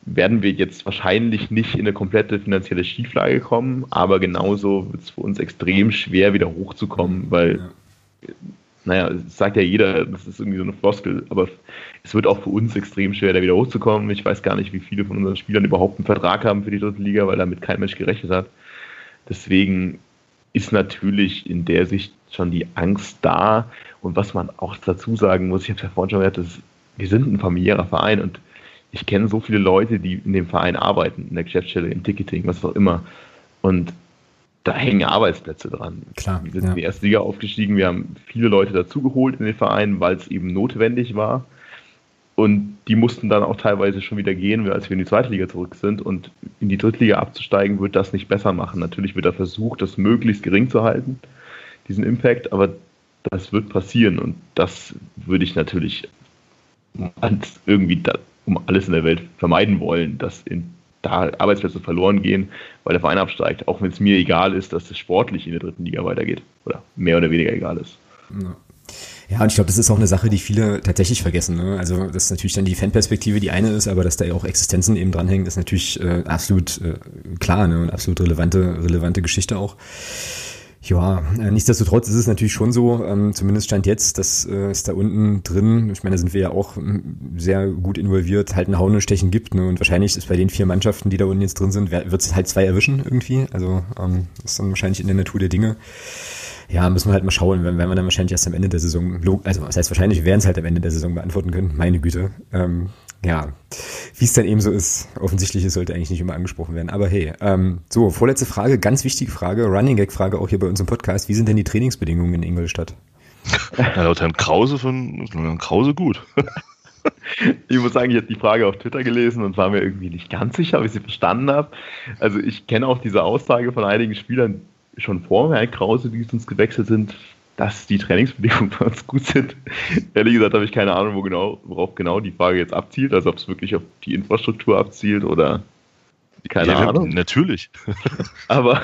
werden wir jetzt wahrscheinlich nicht in eine komplette finanzielle Schieflage kommen, aber genauso wird es für uns extrem schwer, wieder hochzukommen, weil, ja. naja, sagt ja jeder, das ist irgendwie so eine Floskel, aber es wird auch für uns extrem schwer, da wieder hochzukommen. Ich weiß gar nicht, wie viele von unseren Spielern überhaupt einen Vertrag haben für die dritte Liga, weil damit kein Mensch gerechnet hat. Deswegen ist natürlich in der Sicht schon die Angst da. Und was man auch dazu sagen muss, ich habe es ja vorhin schon gesagt, wir sind ein familiärer Verein und ich kenne so viele Leute, die in dem Verein arbeiten, in der Geschäftsstelle, im Ticketing, was auch immer. Und da hängen Arbeitsplätze dran. Klar, wir sind ja. in die erste Liga aufgestiegen, wir haben viele Leute dazugeholt in den Verein, weil es eben notwendig war. Und die mussten dann auch teilweise schon wieder gehen, als wir in die zweite Liga zurück sind. Und in die dritte Liga abzusteigen, wird das nicht besser machen. Natürlich wird da versucht, das möglichst gering zu halten, diesen Impact, aber das wird passieren. Und das würde ich natürlich irgendwie da, um alles in der Welt vermeiden wollen, dass in, da Arbeitsplätze verloren gehen, weil der Verein absteigt. Auch wenn es mir egal ist, dass es sportlich in der dritten Liga weitergeht. Oder mehr oder weniger egal ist. Ja. Ja, und ich glaube, das ist auch eine Sache, die viele tatsächlich vergessen. Ne? Also, dass natürlich dann die Fanperspektive die eine ist, aber dass da ja auch Existenzen eben dranhängen, ist natürlich äh, absolut äh, klar ne? und absolut relevante, relevante Geschichte auch. Ja, äh, nichtsdestotrotz ist es natürlich schon so, ähm, zumindest stand jetzt, dass äh, es da unten drin, ich meine, da sind wir ja auch ähm, sehr gut involviert, halt ein Hauen und Stechen gibt. Ne? Und wahrscheinlich ist bei den vier Mannschaften, die da unten jetzt drin sind, wird es halt zwei erwischen irgendwie. Also ähm, ist dann wahrscheinlich in der Natur der Dinge ja, müssen wir halt mal schauen, wenn, wenn wir dann wahrscheinlich erst am Ende der Saison, also das heißt wahrscheinlich, wir werden es halt am Ende der Saison beantworten können, meine Güte. Ähm, ja, wie es dann eben so ist, offensichtlich es sollte eigentlich nicht immer angesprochen werden. Aber hey, ähm, so, vorletzte Frage, ganz wichtige Frage, Running Gag Frage auch hier bei uns im Podcast. Wie sind denn die Trainingsbedingungen in Ingolstadt? Ja, laut Herrn Krause von Herrn Krause gut. <laughs> ich muss sagen, ich habe die Frage auf Twitter gelesen und war mir irgendwie nicht ganz sicher, ob ich sie verstanden habe. Also ich kenne auch diese Aussage von einigen Spielern, schon vor Herrn Krause, die uns gewechselt sind, dass die Trainingsbedingungen <laughs> bei uns gut sind. Ehrlich gesagt habe ich keine Ahnung, wo genau, worauf genau die Frage jetzt abzielt, also ob es wirklich auf die Infrastruktur abzielt oder keine ja, Ahnung. Natürlich. <laughs> Aber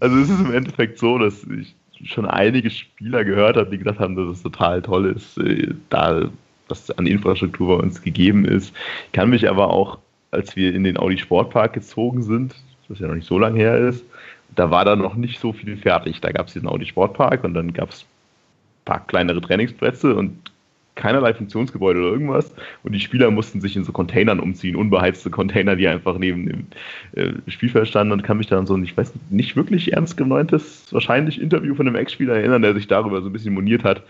also es ist im Endeffekt so, dass ich schon einige Spieler gehört habe, die gesagt haben, dass es total toll ist, äh, da was an Infrastruktur bei uns gegeben ist. Ich kann mich aber auch, als wir in den Audi Sportpark gezogen sind, das ja noch nicht so lange her ist, da war dann noch nicht so viel fertig. Da gab es diesen Audi Sportpark und dann gab es ein paar kleinere Trainingsplätze und keinerlei Funktionsgebäude oder irgendwas. Und die Spieler mussten sich in so Containern umziehen, unbeheizte Container, die einfach neben dem äh, Spielfeld standen und kann mich dann so, ich weiß nicht wirklich ernst gemeintes, wahrscheinlich Interview von einem Ex-Spieler erinnern, der sich darüber so ein bisschen moniert hat,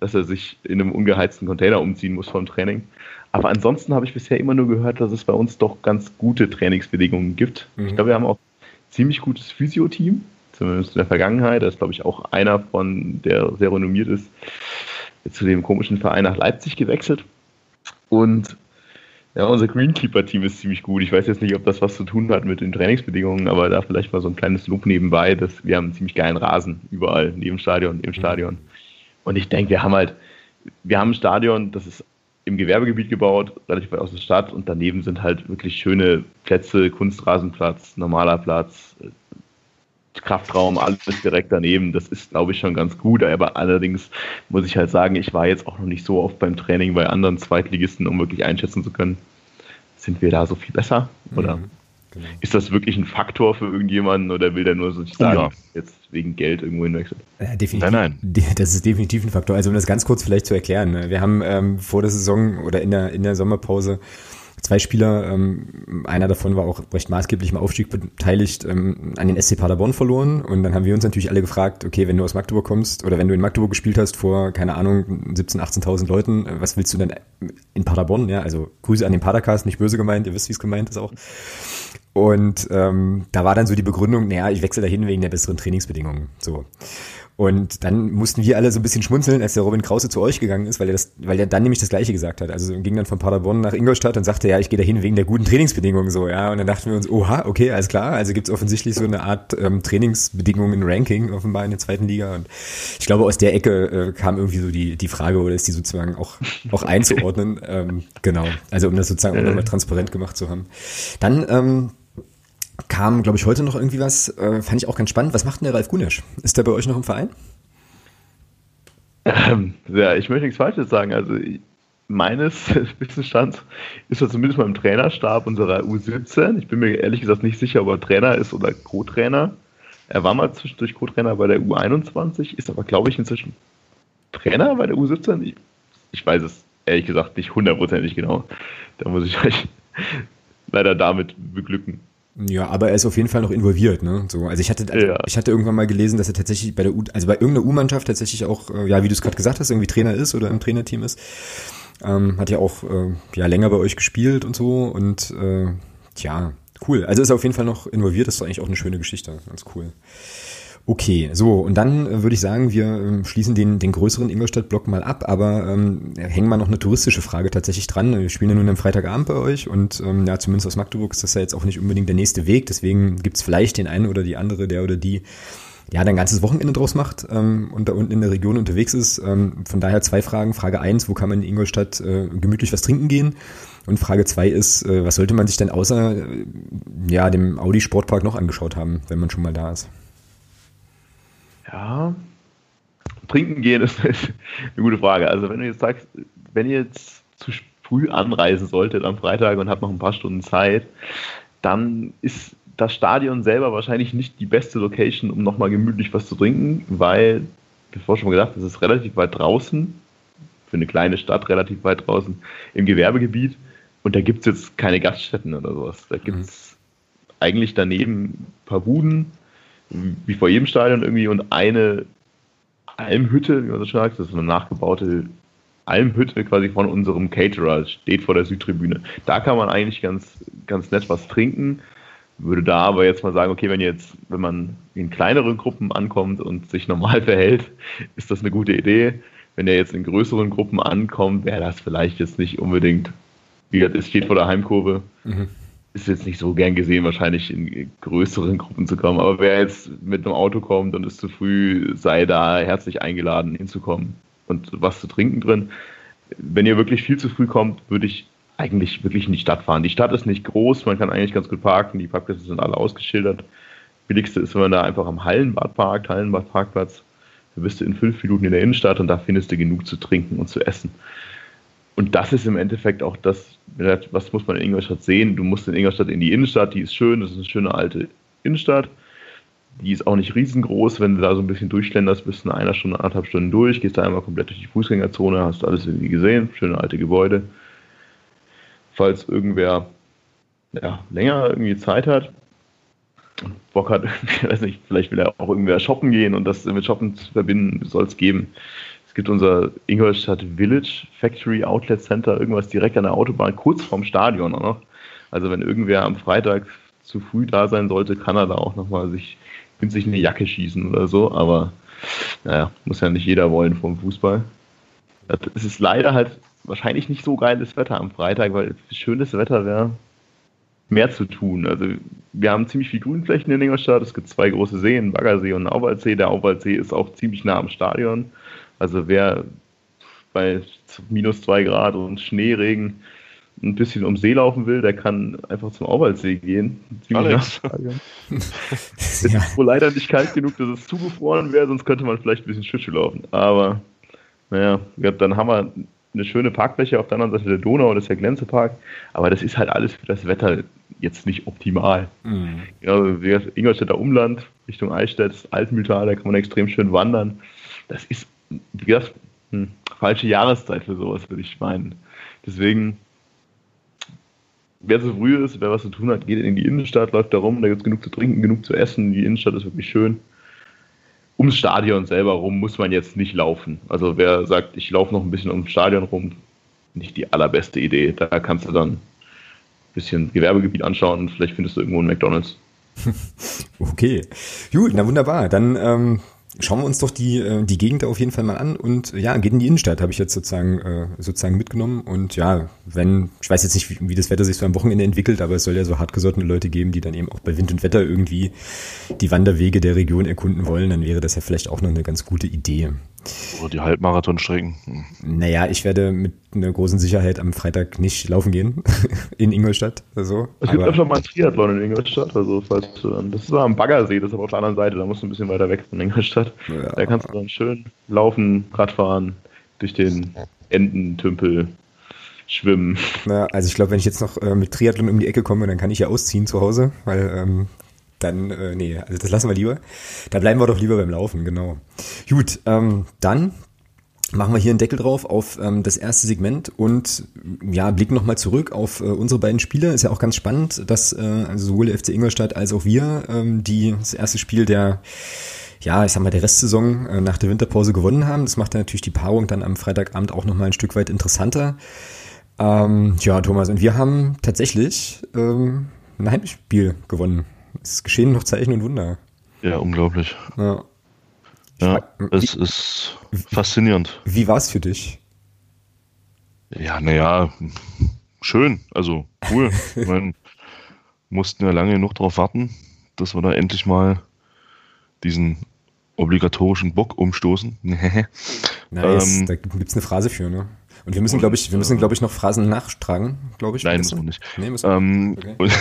dass er sich in einem ungeheizten Container umziehen muss vom Training. Aber ansonsten habe ich bisher immer nur gehört, dass es bei uns doch ganz gute Trainingsbedingungen gibt. Mhm. Ich glaube, wir haben auch ein ziemlich gutes Physio-Team, zumindest in der Vergangenheit. Da ist, glaube ich, auch einer von, der sehr renommiert ist, zu dem komischen Verein nach Leipzig gewechselt. Und ja, unser Greenkeeper-Team ist ziemlich gut. Ich weiß jetzt nicht, ob das was zu tun hat mit den Trainingsbedingungen, aber da vielleicht mal so ein kleines Lob nebenbei, dass wir haben einen ziemlich geilen Rasen überall, neben Stadion, im Stadion. Und ich denke, wir haben halt, wir haben ein Stadion, das ist im Gewerbegebiet gebaut, relativ weit aus der Stadt und daneben sind halt wirklich schöne Plätze, Kunstrasenplatz, normaler Platz, äh, Kraftraum, alles direkt daneben. Das ist, glaube ich, schon ganz gut. Aber allerdings muss ich halt sagen, ich war jetzt auch noch nicht so oft beim Training bei anderen Zweitligisten, um wirklich einschätzen zu können, sind wir da so viel besser? Oder? Mhm. Genau. Ist das wirklich ein Faktor für irgendjemanden oder will der nur sozusagen oh ja. jetzt wegen Geld irgendwo hinwechseln? Ja, definitiv. Nein, nein. Das ist definitiv ein Faktor. Also um das ganz kurz vielleicht zu erklären. Ne? Wir haben ähm, vor der Saison oder in der, in der Sommerpause zwei Spieler, ähm, einer davon war auch recht maßgeblich im Aufstieg beteiligt, ähm, an den SC Paderborn verloren. Und dann haben wir uns natürlich alle gefragt, okay, wenn du aus Magdeburg kommst oder wenn du in Magdeburg gespielt hast vor, keine Ahnung, 17.000, 18.000 Leuten, äh, was willst du denn in Paderborn? Ja, also Grüße an den Padercast, nicht böse gemeint, ihr wisst, wie es gemeint ist auch. Und ähm, da war dann so die Begründung, naja, ich wechsle dahin wegen der besseren Trainingsbedingungen. So. Und dann mussten wir alle so ein bisschen schmunzeln, als der Robin Krause zu euch gegangen ist, weil er das, weil er dann nämlich das Gleiche gesagt hat. Also ging dann von Paderborn nach Ingolstadt und sagte, ja, ich gehe dahin wegen der guten Trainingsbedingungen so, ja. Und dann dachten wir uns, oha, okay, alles klar. Also gibt es offensichtlich so eine Art ähm, Trainingsbedingungen Ranking offenbar in der zweiten Liga. Und ich glaube, aus der Ecke äh, kam irgendwie so die, die Frage, oder ist die sozusagen auch, auch einzuordnen. ähm, genau. Also um das sozusagen auch nochmal transparent gemacht zu haben. Dann ähm, kam, glaube ich, heute noch irgendwie was, äh, fand ich auch ganz spannend. Was macht denn der Ralf Gunesch? Ist der bei euch noch im Verein? Ähm, ja, ich möchte nichts Falsches sagen. Also meines <laughs> Wissensstands ist er zumindest mal im Trainerstab unserer U17. Ich bin mir ehrlich gesagt nicht sicher, ob er Trainer ist oder Co-Trainer. Er war mal zwischendurch Co-Trainer bei der U21, ist aber, glaube ich, inzwischen Trainer bei der U17. Ich, ich weiß es ehrlich gesagt nicht hundertprozentig genau. Da muss ich <laughs> euch leider damit beglücken. Ja, aber er ist auf jeden Fall noch involviert, ne? So, also ich hatte, also ja. ich hatte irgendwann mal gelesen, dass er tatsächlich bei der U, also bei irgendeiner U-Mannschaft tatsächlich auch, äh, ja, wie du es gerade gesagt hast, irgendwie Trainer ist oder im Trainerteam ist. Ähm, hat ja auch äh, ja länger bei euch gespielt und so und äh, tja, cool. Also ist er auf jeden Fall noch involviert, das ist eigentlich auch eine schöne Geschichte, ganz cool. Okay, so, und dann äh, würde ich sagen, wir ähm, schließen den, den größeren Ingolstadt-Block mal ab, aber ähm, hängen mal noch eine touristische Frage tatsächlich dran. Wir spielen ja nun am Freitagabend bei euch und ähm, ja, zumindest aus Magdeburg ist das ja jetzt auch nicht unbedingt der nächste Weg, deswegen gibt's vielleicht den einen oder die andere, der oder die ja, ein ganzes Wochenende draus macht ähm, und da unten in der Region unterwegs ist. Ähm, von daher zwei Fragen. Frage eins, wo kann man in Ingolstadt äh, gemütlich was trinken gehen? Und Frage zwei ist, äh, was sollte man sich denn außer äh, ja, dem Audi Sportpark noch angeschaut haben, wenn man schon mal da ist? Ja, trinken gehen ist <laughs> eine gute Frage. Also wenn du jetzt sagst, wenn ihr jetzt zu früh anreisen solltet am Freitag und habt noch ein paar Stunden Zeit, dann ist das Stadion selber wahrscheinlich nicht die beste Location, um nochmal gemütlich was zu trinken, weil, wie vorhin schon gesagt, es ist relativ weit draußen, für eine kleine Stadt relativ weit draußen im Gewerbegebiet und da gibt es jetzt keine Gaststätten oder sowas. Da gibt es mhm. eigentlich daneben ein paar Buden, wie vor jedem Stadion irgendwie und eine Almhütte, wie man so schon sagt, das ist eine nachgebaute Almhütte quasi von unserem Caterer, steht vor der Südtribüne. Da kann man eigentlich ganz, ganz nett was trinken. Würde da aber jetzt mal sagen, okay, wenn jetzt, wenn man in kleineren Gruppen ankommt und sich normal <laughs> verhält, ist das eine gute Idee. Wenn er jetzt in größeren Gruppen ankommt, wäre das vielleicht jetzt nicht unbedingt, wie gesagt, es steht vor der Heimkurve. Mhm ist jetzt nicht so gern gesehen, wahrscheinlich in größeren Gruppen zu kommen. Aber wer jetzt mit einem Auto kommt und ist zu früh, sei da herzlich eingeladen, hinzukommen und was zu trinken drin. Wenn ihr wirklich viel zu früh kommt, würde ich eigentlich wirklich in die Stadt fahren. Die Stadt ist nicht groß, man kann eigentlich ganz gut parken, die Parkplätze sind alle ausgeschildert. Billigste ist, wenn man da einfach am Hallenbad parkt, Hallenbad-Parkplatz. Da bist du in fünf Minuten in der Innenstadt und da findest du genug zu trinken und zu essen. Und das ist im Endeffekt auch das, was muss man in Ingolstadt sehen? Du musst in Ingolstadt in die Innenstadt, die ist schön, das ist eine schöne alte Innenstadt. Die ist auch nicht riesengroß. Wenn du da so ein bisschen durchschlenderst, bist du in einer Stunde, anderthalb Stunden durch, gehst da einmal komplett durch die Fußgängerzone, hast alles irgendwie gesehen, schöne alte Gebäude. Falls irgendwer ja, länger irgendwie Zeit hat, Bock hat, <laughs> ich weiß nicht, vielleicht will er auch irgendwer shoppen gehen und das mit Shoppen zu verbinden, soll es geben. Es gibt unser Ingolstadt Village Factory Outlet Center, irgendwas direkt an der Autobahn, kurz vorm Stadion auch noch. Also wenn irgendwer am Freitag zu früh da sein sollte, kann er da auch nochmal sich sich eine Jacke schießen oder so, aber naja, muss ja nicht jeder wollen vom Fußball. Es ist leider halt wahrscheinlich nicht so geiles Wetter am Freitag, weil schönes Wetter wäre mehr zu tun. Also wir haben ziemlich viel Grünflächen in Ingolstadt. Es gibt zwei große Seen, Baggersee und Auwaldsee. Der Auwaldsee ist auch ziemlich nah am Stadion. Also wer bei minus zwei Grad und Schneeregen ein bisschen um See laufen will, der kann einfach zum Auwaldsee gehen. Alex. <laughs> <laughs> es ist wohl leider nicht kalt genug, dass es zugefroren wäre, sonst könnte man vielleicht ein bisschen Schlittschuh laufen. Aber naja, dann haben wir eine schöne Parkfläche auf der anderen Seite der Donau, das ist der Glänzepark, aber das ist halt alles für das Wetter jetzt nicht optimal. Mhm. Das Ingolstädter Umland, Richtung Eichstätt, Altmühltal, da kann man extrem schön wandern. Das ist, wie gesagt, falsche Jahreszeit für sowas, würde ich meinen. Deswegen, wer zu früh ist, wer was zu tun hat, geht in die Innenstadt, läuft da rum, da gibt es genug zu trinken, genug zu essen. Die Innenstadt ist wirklich schön ums Stadion selber rum muss man jetzt nicht laufen. Also wer sagt, ich laufe noch ein bisschen ums Stadion rum, nicht die allerbeste Idee. Da kannst du dann ein bisschen Gewerbegebiet anschauen und vielleicht findest du irgendwo einen McDonalds. <laughs> okay, gut, na wunderbar. Dann ähm, schauen wir uns doch die, äh, die Gegend da auf jeden Fall mal an und ja, geht in die Innenstadt, habe ich jetzt sozusagen, äh, sozusagen mitgenommen. Und ja, wenn, ich weiß jetzt nicht, wie, wie das Wetter sich so am Wochenende entwickelt, aber es soll ja so hartgesottene Leute geben, die dann eben auch bei Wind und Wetter irgendwie die Wanderwege der Region erkunden wollen, dann wäre das ja vielleicht auch noch eine ganz gute Idee. Oder die Halbmarathonstrecken. Naja, ich werde mit einer großen Sicherheit am Freitag nicht laufen gehen <laughs> in Ingolstadt. Also, es gibt öfter mal ein Triathlon in Ingolstadt. Also falls, das ist am Baggersee, das ist aber auf der anderen Seite, da musst du ein bisschen weiter weg von Ingolstadt. Ja. Da kannst du dann schön laufen, Radfahren, durch den Ententümpel schwimmen. Na, also ich glaube, wenn ich jetzt noch äh, mit Triathlon um die Ecke komme, dann kann ich ja ausziehen zu Hause, weil ähm, dann, äh, nee, also das lassen wir lieber. Da bleiben wir doch lieber beim Laufen, genau. Gut, ähm, dann machen wir hier einen Deckel drauf auf ähm, das erste Segment und ja, blicken nochmal zurück auf äh, unsere beiden Spiele. Ist ja auch ganz spannend, dass äh, also sowohl der FC Ingolstadt als auch wir ähm, die das erste Spiel der ja, ich sag mal, der Restsaison äh, nach der Winterpause gewonnen haben. Das macht ja natürlich die Paarung dann am Freitagabend auch nochmal ein Stück weit interessanter. Ähm, ja, Thomas, und wir haben tatsächlich ähm, ein Heimspiel gewonnen. Es geschehen noch Zeichen und Wunder. Ja, unglaublich. Ja, ja es wie, ist faszinierend. Wie war es für dich? Ja, naja, schön, also cool. <laughs> ich meine, mussten ja lange genug darauf warten, dass wir da endlich mal diesen obligatorischen Bock umstoßen. <laughs> nice, ähm, da gibt es eine Phrase für, ne? Und wir müssen, glaube ich, wir müssen, glaube ich, noch Phrasen nachtragen, glaube ich. Nein, müssen wir nicht. Nee, müssen wir. Ähm, okay. <laughs>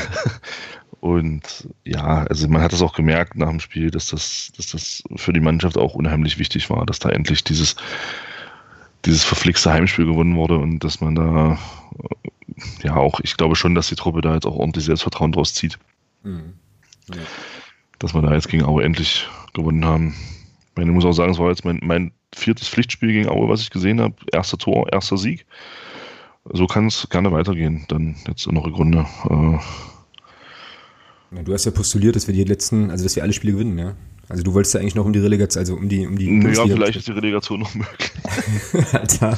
und, ja, also man hat es auch gemerkt nach dem Spiel, dass das, dass das für die Mannschaft auch unheimlich wichtig war, dass da endlich dieses, dieses verflixte Heimspiel gewonnen wurde und dass man da ja auch, ich glaube schon, dass die Truppe da jetzt auch ordentlich Selbstvertrauen draus zieht. Mhm. Ja. Dass wir da jetzt gegen Aue endlich gewonnen haben. Ich muss auch sagen, es war jetzt mein, mein viertes Pflichtspiel gegen Aue, was ich gesehen habe. Erster Tor, erster Sieg. So kann es gerne weitergehen, dann jetzt in der Rückrunde. Äh, du hast ja postuliert, dass wir die letzten, also dass wir alle Spiele gewinnen, ja. Also du wolltest ja eigentlich noch um die Relegation, also um die, um die. Ja, vielleicht ist die Relegation noch möglich. <laughs> Alter.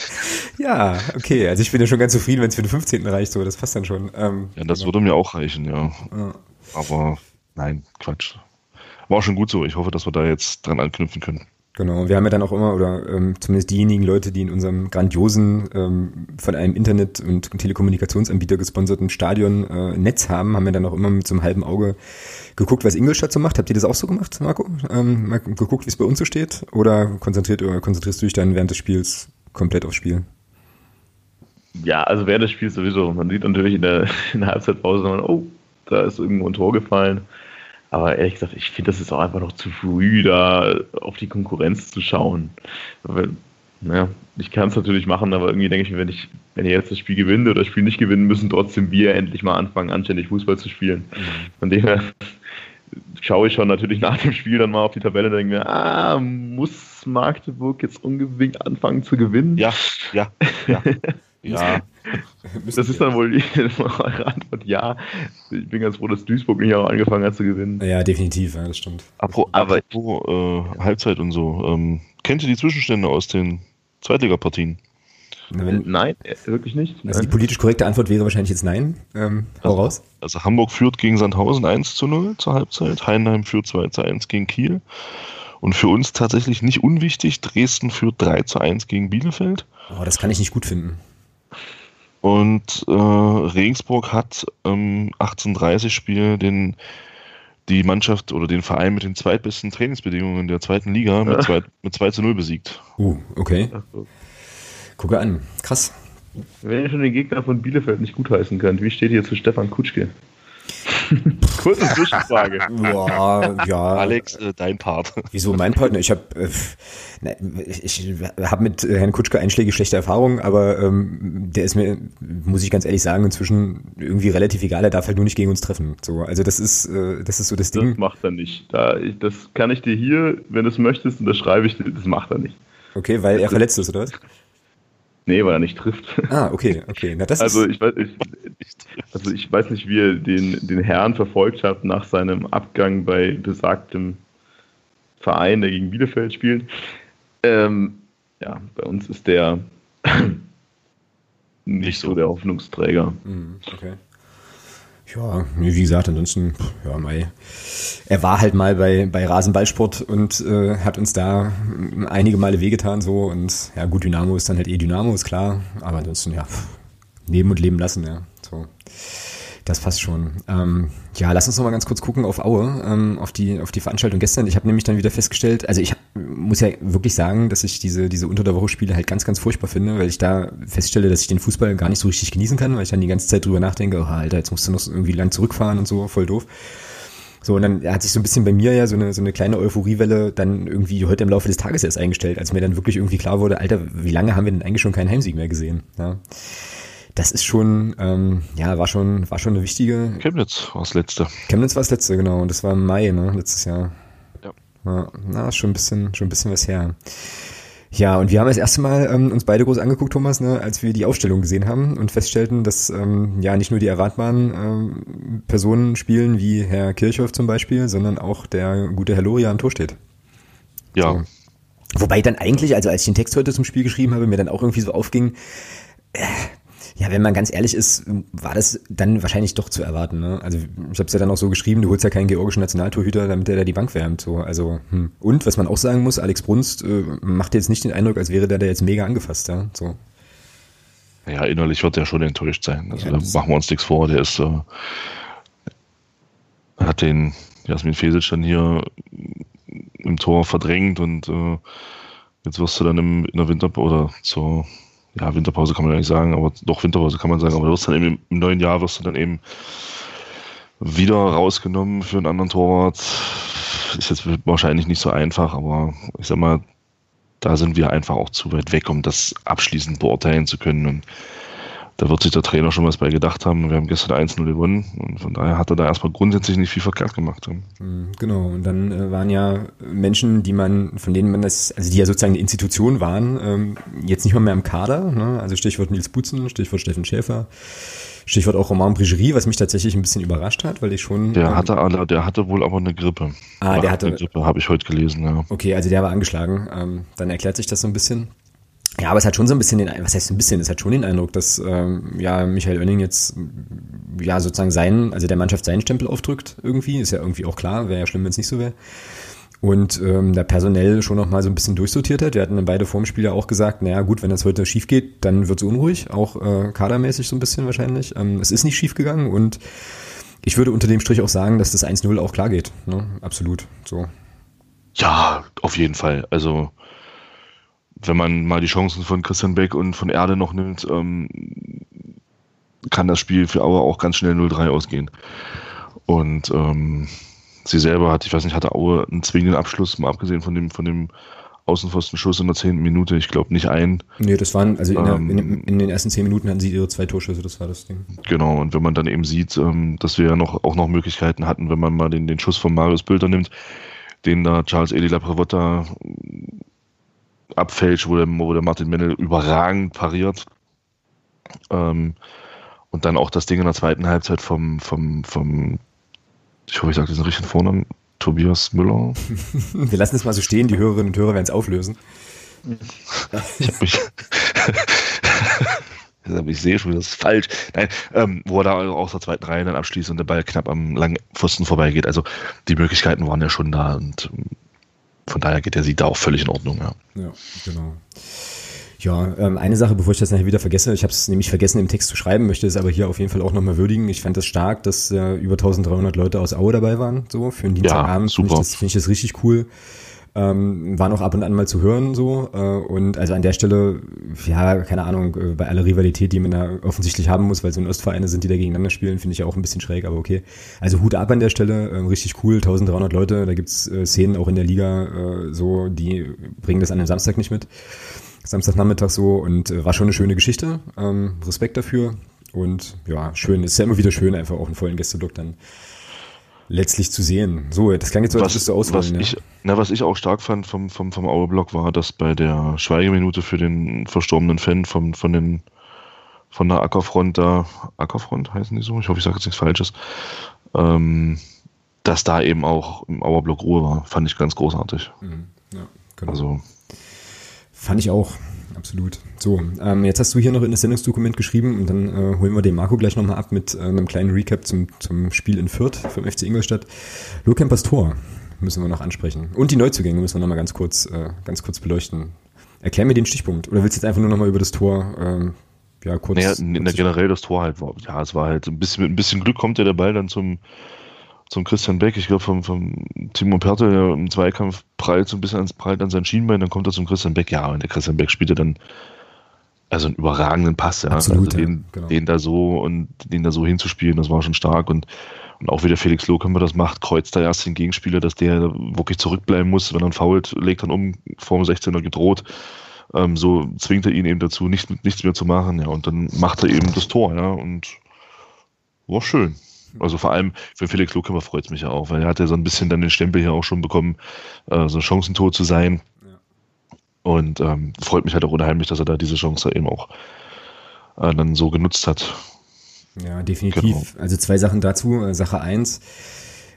Ja, okay. Also ich bin ja schon ganz zufrieden, wenn es für den 15. reicht, so, das passt dann schon. Ähm, ja, das genau. würde mir auch reichen, ja. ja. Aber nein, Quatsch. War schon gut so. Ich hoffe, dass wir da jetzt dran anknüpfen können. Genau, wir haben ja dann auch immer, oder ähm, zumindest diejenigen Leute, die in unserem grandiosen, ähm, von einem Internet- und Telekommunikationsanbieter gesponserten Stadion äh, Netz haben, haben wir dann auch immer mit so einem halben Auge geguckt, was Ingolstadt so macht. Habt ihr das auch so gemacht, Marco? Ähm, mal geguckt, wie es bei uns so steht? Oder konzentriert oder konzentrierst du dich dann während des Spiels komplett aufs Spiel? Ja, also während des Spiels sowieso. Man sieht natürlich in der, <laughs> in der Halbzeitpause, oh, da ist irgendwo ein Tor gefallen. Aber ehrlich gesagt, ich finde, das ist auch einfach noch zu früh, da auf die Konkurrenz zu schauen. Weil, naja, ich kann es natürlich machen, aber irgendwie denke ich mir, wenn ich, wenn ihr jetzt das Spiel gewinnt oder das Spiel nicht gewinnen, müssen trotzdem wir endlich mal anfangen, anständig Fußball zu spielen. Mhm. Von dem her schaue ich schon natürlich nach dem Spiel dann mal auf die Tabelle und denke mir, ah, muss Magdeburg jetzt unbedingt anfangen zu gewinnen? Ja, ja, ja. <laughs> ja. <laughs> das ist dann wohl eure <laughs> Antwort, ja. Ich bin ganz froh, dass Duisburg nicht auch angefangen hat zu gewinnen. Ja, definitiv, ja, das stimmt. Apro aber apropos äh, Halbzeit und so, ähm, kennt ihr die Zwischenstände aus den Zweitligapartien? Wenn, nein, äh, wirklich nicht. Also die politisch korrekte Antwort wäre wahrscheinlich jetzt nein. Ähm, also, raus. Also Hamburg führt gegen Sandhausen 1 zu 0 zur Halbzeit, Heinheim führt 2 zu 1 gegen Kiel. Und für uns tatsächlich nicht unwichtig, Dresden führt 3 zu 1 gegen Bielefeld. Oh, das kann ich nicht gut finden. Und äh, Regensburg hat im 1830-Spiel den die Mannschaft oder den Verein mit den zweitbesten Trainingsbedingungen der zweiten Liga mit, zwei, mit 2 zu 0 besiegt. Uh, okay. Gucke an. Krass. Wenn ihr schon den Gegner von Bielefeld nicht gutheißen könnt, wie steht ihr zu Stefan Kutschke? <laughs> Kurze Zwischenfrage. Boah, ja. Alex, äh, dein Part. Wieso mein Partner? Ich habe äh, ich, ich hab mit Herrn Kutschke einschlägige schlechte Erfahrungen, aber ähm, der ist mir, muss ich ganz ehrlich sagen, inzwischen irgendwie relativ egal. Er darf halt nur nicht gegen uns treffen. So, also das ist, äh, das ist so das Ding. Das macht er nicht. Da, ich, das kann ich dir hier, wenn du es möchtest, unterschreibe ich dir. Das macht er nicht. Okay, weil er verletzt ist oder was? Nee, weil er nicht trifft. Ah, okay, okay. Na, das also, ich weiß, ich, also ich weiß nicht, wie er den, den Herrn verfolgt hat nach seinem Abgang bei besagtem Verein, der gegen Bielefeld spielt. Ähm, ja, bei uns ist der <clears throat> nicht so der Hoffnungsträger. Mhm, okay. Ja, wie gesagt, ansonsten, ja, Mai. Er war halt mal bei, bei Rasenballsport und äh, hat uns da einige Male wehgetan so und ja, gut, Dynamo ist dann halt eh Dynamo, ist klar, aber ansonsten, ja, leben und leben lassen, ja, so. Das passt schon. Ähm, ja, lass uns noch mal ganz kurz gucken auf Aue, ähm, auf die auf die Veranstaltung gestern. Ich habe nämlich dann wieder festgestellt, also ich muss ja wirklich sagen, dass ich diese diese unter der Woche Spiele halt ganz ganz furchtbar finde, weil ich da feststelle, dass ich den Fußball gar nicht so richtig genießen kann, weil ich dann die ganze Zeit drüber nachdenke, oh, Alter, jetzt musst du noch irgendwie lang zurückfahren und so, voll doof. So, und dann hat sich so ein bisschen bei mir ja so eine, so eine kleine Euphoriewelle dann irgendwie heute im Laufe des Tages erst eingestellt, als mir dann wirklich irgendwie klar wurde, Alter, wie lange haben wir denn eigentlich schon keinen Heimsieg mehr gesehen? Ja das ist schon, ähm, ja, war schon, war schon eine wichtige. Chemnitz war das letzte. Chemnitz war das letzte, genau. Und das war im Mai, ne, letztes Jahr. Ja. ja na, schon ein bisschen, schon ein bisschen was her. Ja, und wir haben das erste Mal ähm, uns beide groß angeguckt, Thomas, ne, als wir die Aufstellung gesehen haben und feststellten, dass ähm, ja nicht nur die erwartbaren ähm, Personen spielen, wie Herr Kirchhoff zum Beispiel, sondern auch der gute Herr Loria am Tor steht. Ja. So. Wobei dann eigentlich, also als ich den Text heute zum Spiel geschrieben habe, mir dann auch irgendwie so aufging, äh, ja, wenn man ganz ehrlich ist, war das dann wahrscheinlich doch zu erwarten. Ne? Also ich habe es ja dann auch so geschrieben, du holst ja keinen georgischen Nationaltorhüter, damit der da die Bank wärmt. So, also hm. und was man auch sagen muss, Alex Brunst äh, macht jetzt nicht den Eindruck, als wäre der da jetzt mega angefasst. Ja, so. Ja, innerlich wird er schon enttäuscht sein. Also ja, da machen wir uns nichts vor. Der ist äh, hat den Jasmin Fesic dann hier im Tor verdrängt und äh, jetzt wirst du dann im, in der Winter oder zur ja, Winterpause kann man ja nicht sagen, aber doch Winterpause kann man sagen, aber du wirst dann eben im neuen Jahr wirst du dann eben wieder rausgenommen für einen anderen Torwart. Ist jetzt wahrscheinlich nicht so einfach, aber ich sag mal, da sind wir einfach auch zu weit weg, um das abschließend beurteilen zu können. Und da wird sich der Trainer schon was bei gedacht haben. Wir haben gestern 1-0 gewonnen und von daher hat er da erstmal grundsätzlich nicht viel verkehrt gemacht. Mhm, genau, und dann äh, waren ja Menschen, die man, von denen man das, also die ja sozusagen eine Institution waren, ähm, jetzt nicht mal mehr im Kader. Ne? Also Stichwort Nils Butzen, Stichwort Steffen Schäfer. Stichwort auch Roman Brigerie, was mich tatsächlich ein bisschen überrascht hat, weil ich schon. Der ähm, hatte, der hatte wohl aber eine Grippe. Ah, der hatte. Eine Grippe, habe ich heute gelesen, ja. Okay, also der war angeschlagen. Ähm, dann erklärt sich das so ein bisschen. Ja, aber es hat schon so ein bisschen den, was heißt ein bisschen, es hat schon den Eindruck, dass ähm, ja Michael Oenning jetzt ja sozusagen seinen, also der Mannschaft seinen Stempel aufdrückt irgendwie, ist ja irgendwie auch klar, wäre ja schlimm, wenn es nicht so wäre. Und ähm, da personell schon noch mal so ein bisschen durchsortiert hat. Wir hatten dann beide vorm Spiel ja auch gesagt, naja gut, wenn das heute schief geht, dann wird's unruhig, auch äh, kadermäßig so ein bisschen wahrscheinlich. Ähm, es ist nicht schief gegangen und ich würde unter dem Strich auch sagen, dass das 1-0 auch klar geht. Ne? Absolut. So. Ja, auf jeden Fall. Also wenn man mal die Chancen von Christian Beck und von Erde noch nimmt, ähm, kann das Spiel für Aue auch ganz schnell 0-3 ausgehen. Und ähm, sie selber hat, ich weiß nicht, hatte Aue einen zwingenden Abschluss, mal abgesehen von dem, von dem Außenpfostenschuss in der zehnten Minute. Ich glaube nicht ein. Nee, das waren, also in, ähm, in, in, den ersten zehn Minuten hatten sie ihre zwei Torschüsse, das war das Ding. Genau, und wenn man dann eben sieht, ähm, dass wir ja noch, auch noch Möglichkeiten hatten, wenn man mal den, den Schuss von Marius Bilder nimmt, den da Charles Eli Laprevotta abfälscht, wo der, wo der Martin Mendel überragend pariert. Ähm, und dann auch das Ding in der zweiten Halbzeit vom, vom, vom ich hoffe, ich sage diesen richtigen Vornamen, Tobias Müller. <laughs> Wir lassen es mal so stehen, die Hörerinnen und Hörer werden es auflösen. ich habe mich. <laughs> ich sehe schon, das ist falsch. Nein, ähm, wo er da aus der zweiten Reihe dann abschließt und der Ball knapp am langen Pfosten vorbeigeht. Also die Möglichkeiten waren ja schon da und von daher geht der Sieg da auch völlig in Ordnung. Ja, ja genau. Ja, ähm, eine Sache, bevor ich das nachher wieder vergesse, ich habe es nämlich vergessen im Text zu schreiben, möchte es aber hier auf jeden Fall auch nochmal würdigen. Ich fand das stark, dass äh, über 1300 Leute aus Aue dabei waren, so für einen Dienstagabend. Ja, super. Finde ich, das, find ich das richtig cool. Ähm, waren auch ab und an mal zu hören so. Äh, und also an der Stelle, ja, keine Ahnung, äh, bei aller Rivalität, die man da offensichtlich haben muss, weil so ein Ostvereine sind, die da gegeneinander spielen, finde ich auch ein bisschen schräg, aber okay. Also Hut ab an der Stelle, äh, richtig cool, 1300 Leute, da gibt's äh, Szenen auch in der Liga äh, so, die bringen das an dem Samstag nicht mit. Samstagnachmittag so und äh, war schon eine schöne Geschichte. Ähm, Respekt dafür. Und ja, schön, ist ja immer wieder schön, einfach auch einen vollen Gästeblock dann letztlich zu sehen. So, das klang jetzt so, als würdest du ausholen. Was, ja? ich, na, was ich auch stark fand vom, vom, vom Auerblock war, dass bei der Schweigeminute für den verstorbenen Fan vom, von, den, von der Ackerfront da, Ackerfront heißen die so? Ich hoffe, ich sage jetzt nichts Falsches. Ähm, dass da eben auch im Auerblock Ruhe war, fand ich ganz großartig. Mhm. Ja, genau. Also. Fand ich auch absolut. So, ähm, jetzt hast du hier noch in das Sendungsdokument geschrieben und dann äh, holen wir den Marco gleich nochmal ab mit äh, einem kleinen Recap zum, zum Spiel in Fürth vom FC Ingolstadt. Lohkempers Tor müssen wir noch ansprechen. Und die Neuzugänge müssen wir nochmal ganz kurz, äh, ganz kurz beleuchten. Erklär mir den Stichpunkt. Oder willst du jetzt einfach nur nochmal über das Tor ähm, ja, kurz. Naja, kurz generell das Tor halt war. Ja, es war halt ein bisschen, mit ein bisschen Glück kommt ja der Ball dann zum, zum Christian Beck, ich glaube vom, vom Timo Pertel, der im Zweikampf prallt so ein bisschen ans, prallt an sein Schienbein, dann kommt er zum Christian Beck, ja, und der Christian Beck spielte dann also einen überragenden Pass, ja. Absolut, also den, ja, genau. den da so und den da so hinzuspielen, das war schon stark und, und auch wie der Felix Lohkämper das macht, kreuzt da erst den Gegenspieler, dass der wirklich zurückbleiben muss, wenn er fault, legt dann um, vor dem 16er gedroht. Ähm, so zwingt er ihn eben dazu, nicht, nichts mehr zu machen, ja, und dann macht er eben das Tor, ja, und war schön. Also vor allem für Felix Lohkämper freut es mich ja auch, weil er hat ja so ein bisschen dann den Stempel hier auch schon bekommen, äh, so ein Chancentor zu sein. Ja. Und ähm, freut mich halt auch unheimlich, dass er da diese Chance eben auch äh, dann so genutzt hat. Ja, definitiv. Genau. Also zwei Sachen dazu. Äh, Sache eins,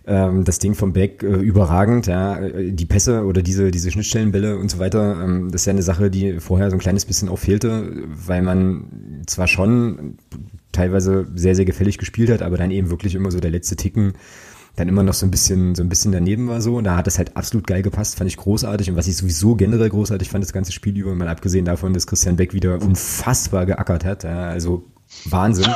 ähm, das Ding vom Beck äh, überragend, ja, die Pässe oder diese, diese Schnittstellenbälle und so weiter, ähm, das ist ja eine Sache, die vorher so ein kleines bisschen auch fehlte, weil man zwar schon teilweise sehr, sehr gefällig gespielt hat, aber dann eben wirklich immer so der letzte Ticken dann immer noch so ein bisschen, so ein bisschen daneben war so. Und da hat es halt absolut geil gepasst, fand ich großartig. Und was ich sowieso generell großartig fand, das ganze Spiel über, mal abgesehen davon, dass Christian Beck wieder unfassbar geackert hat. Ja, also Wahnsinn.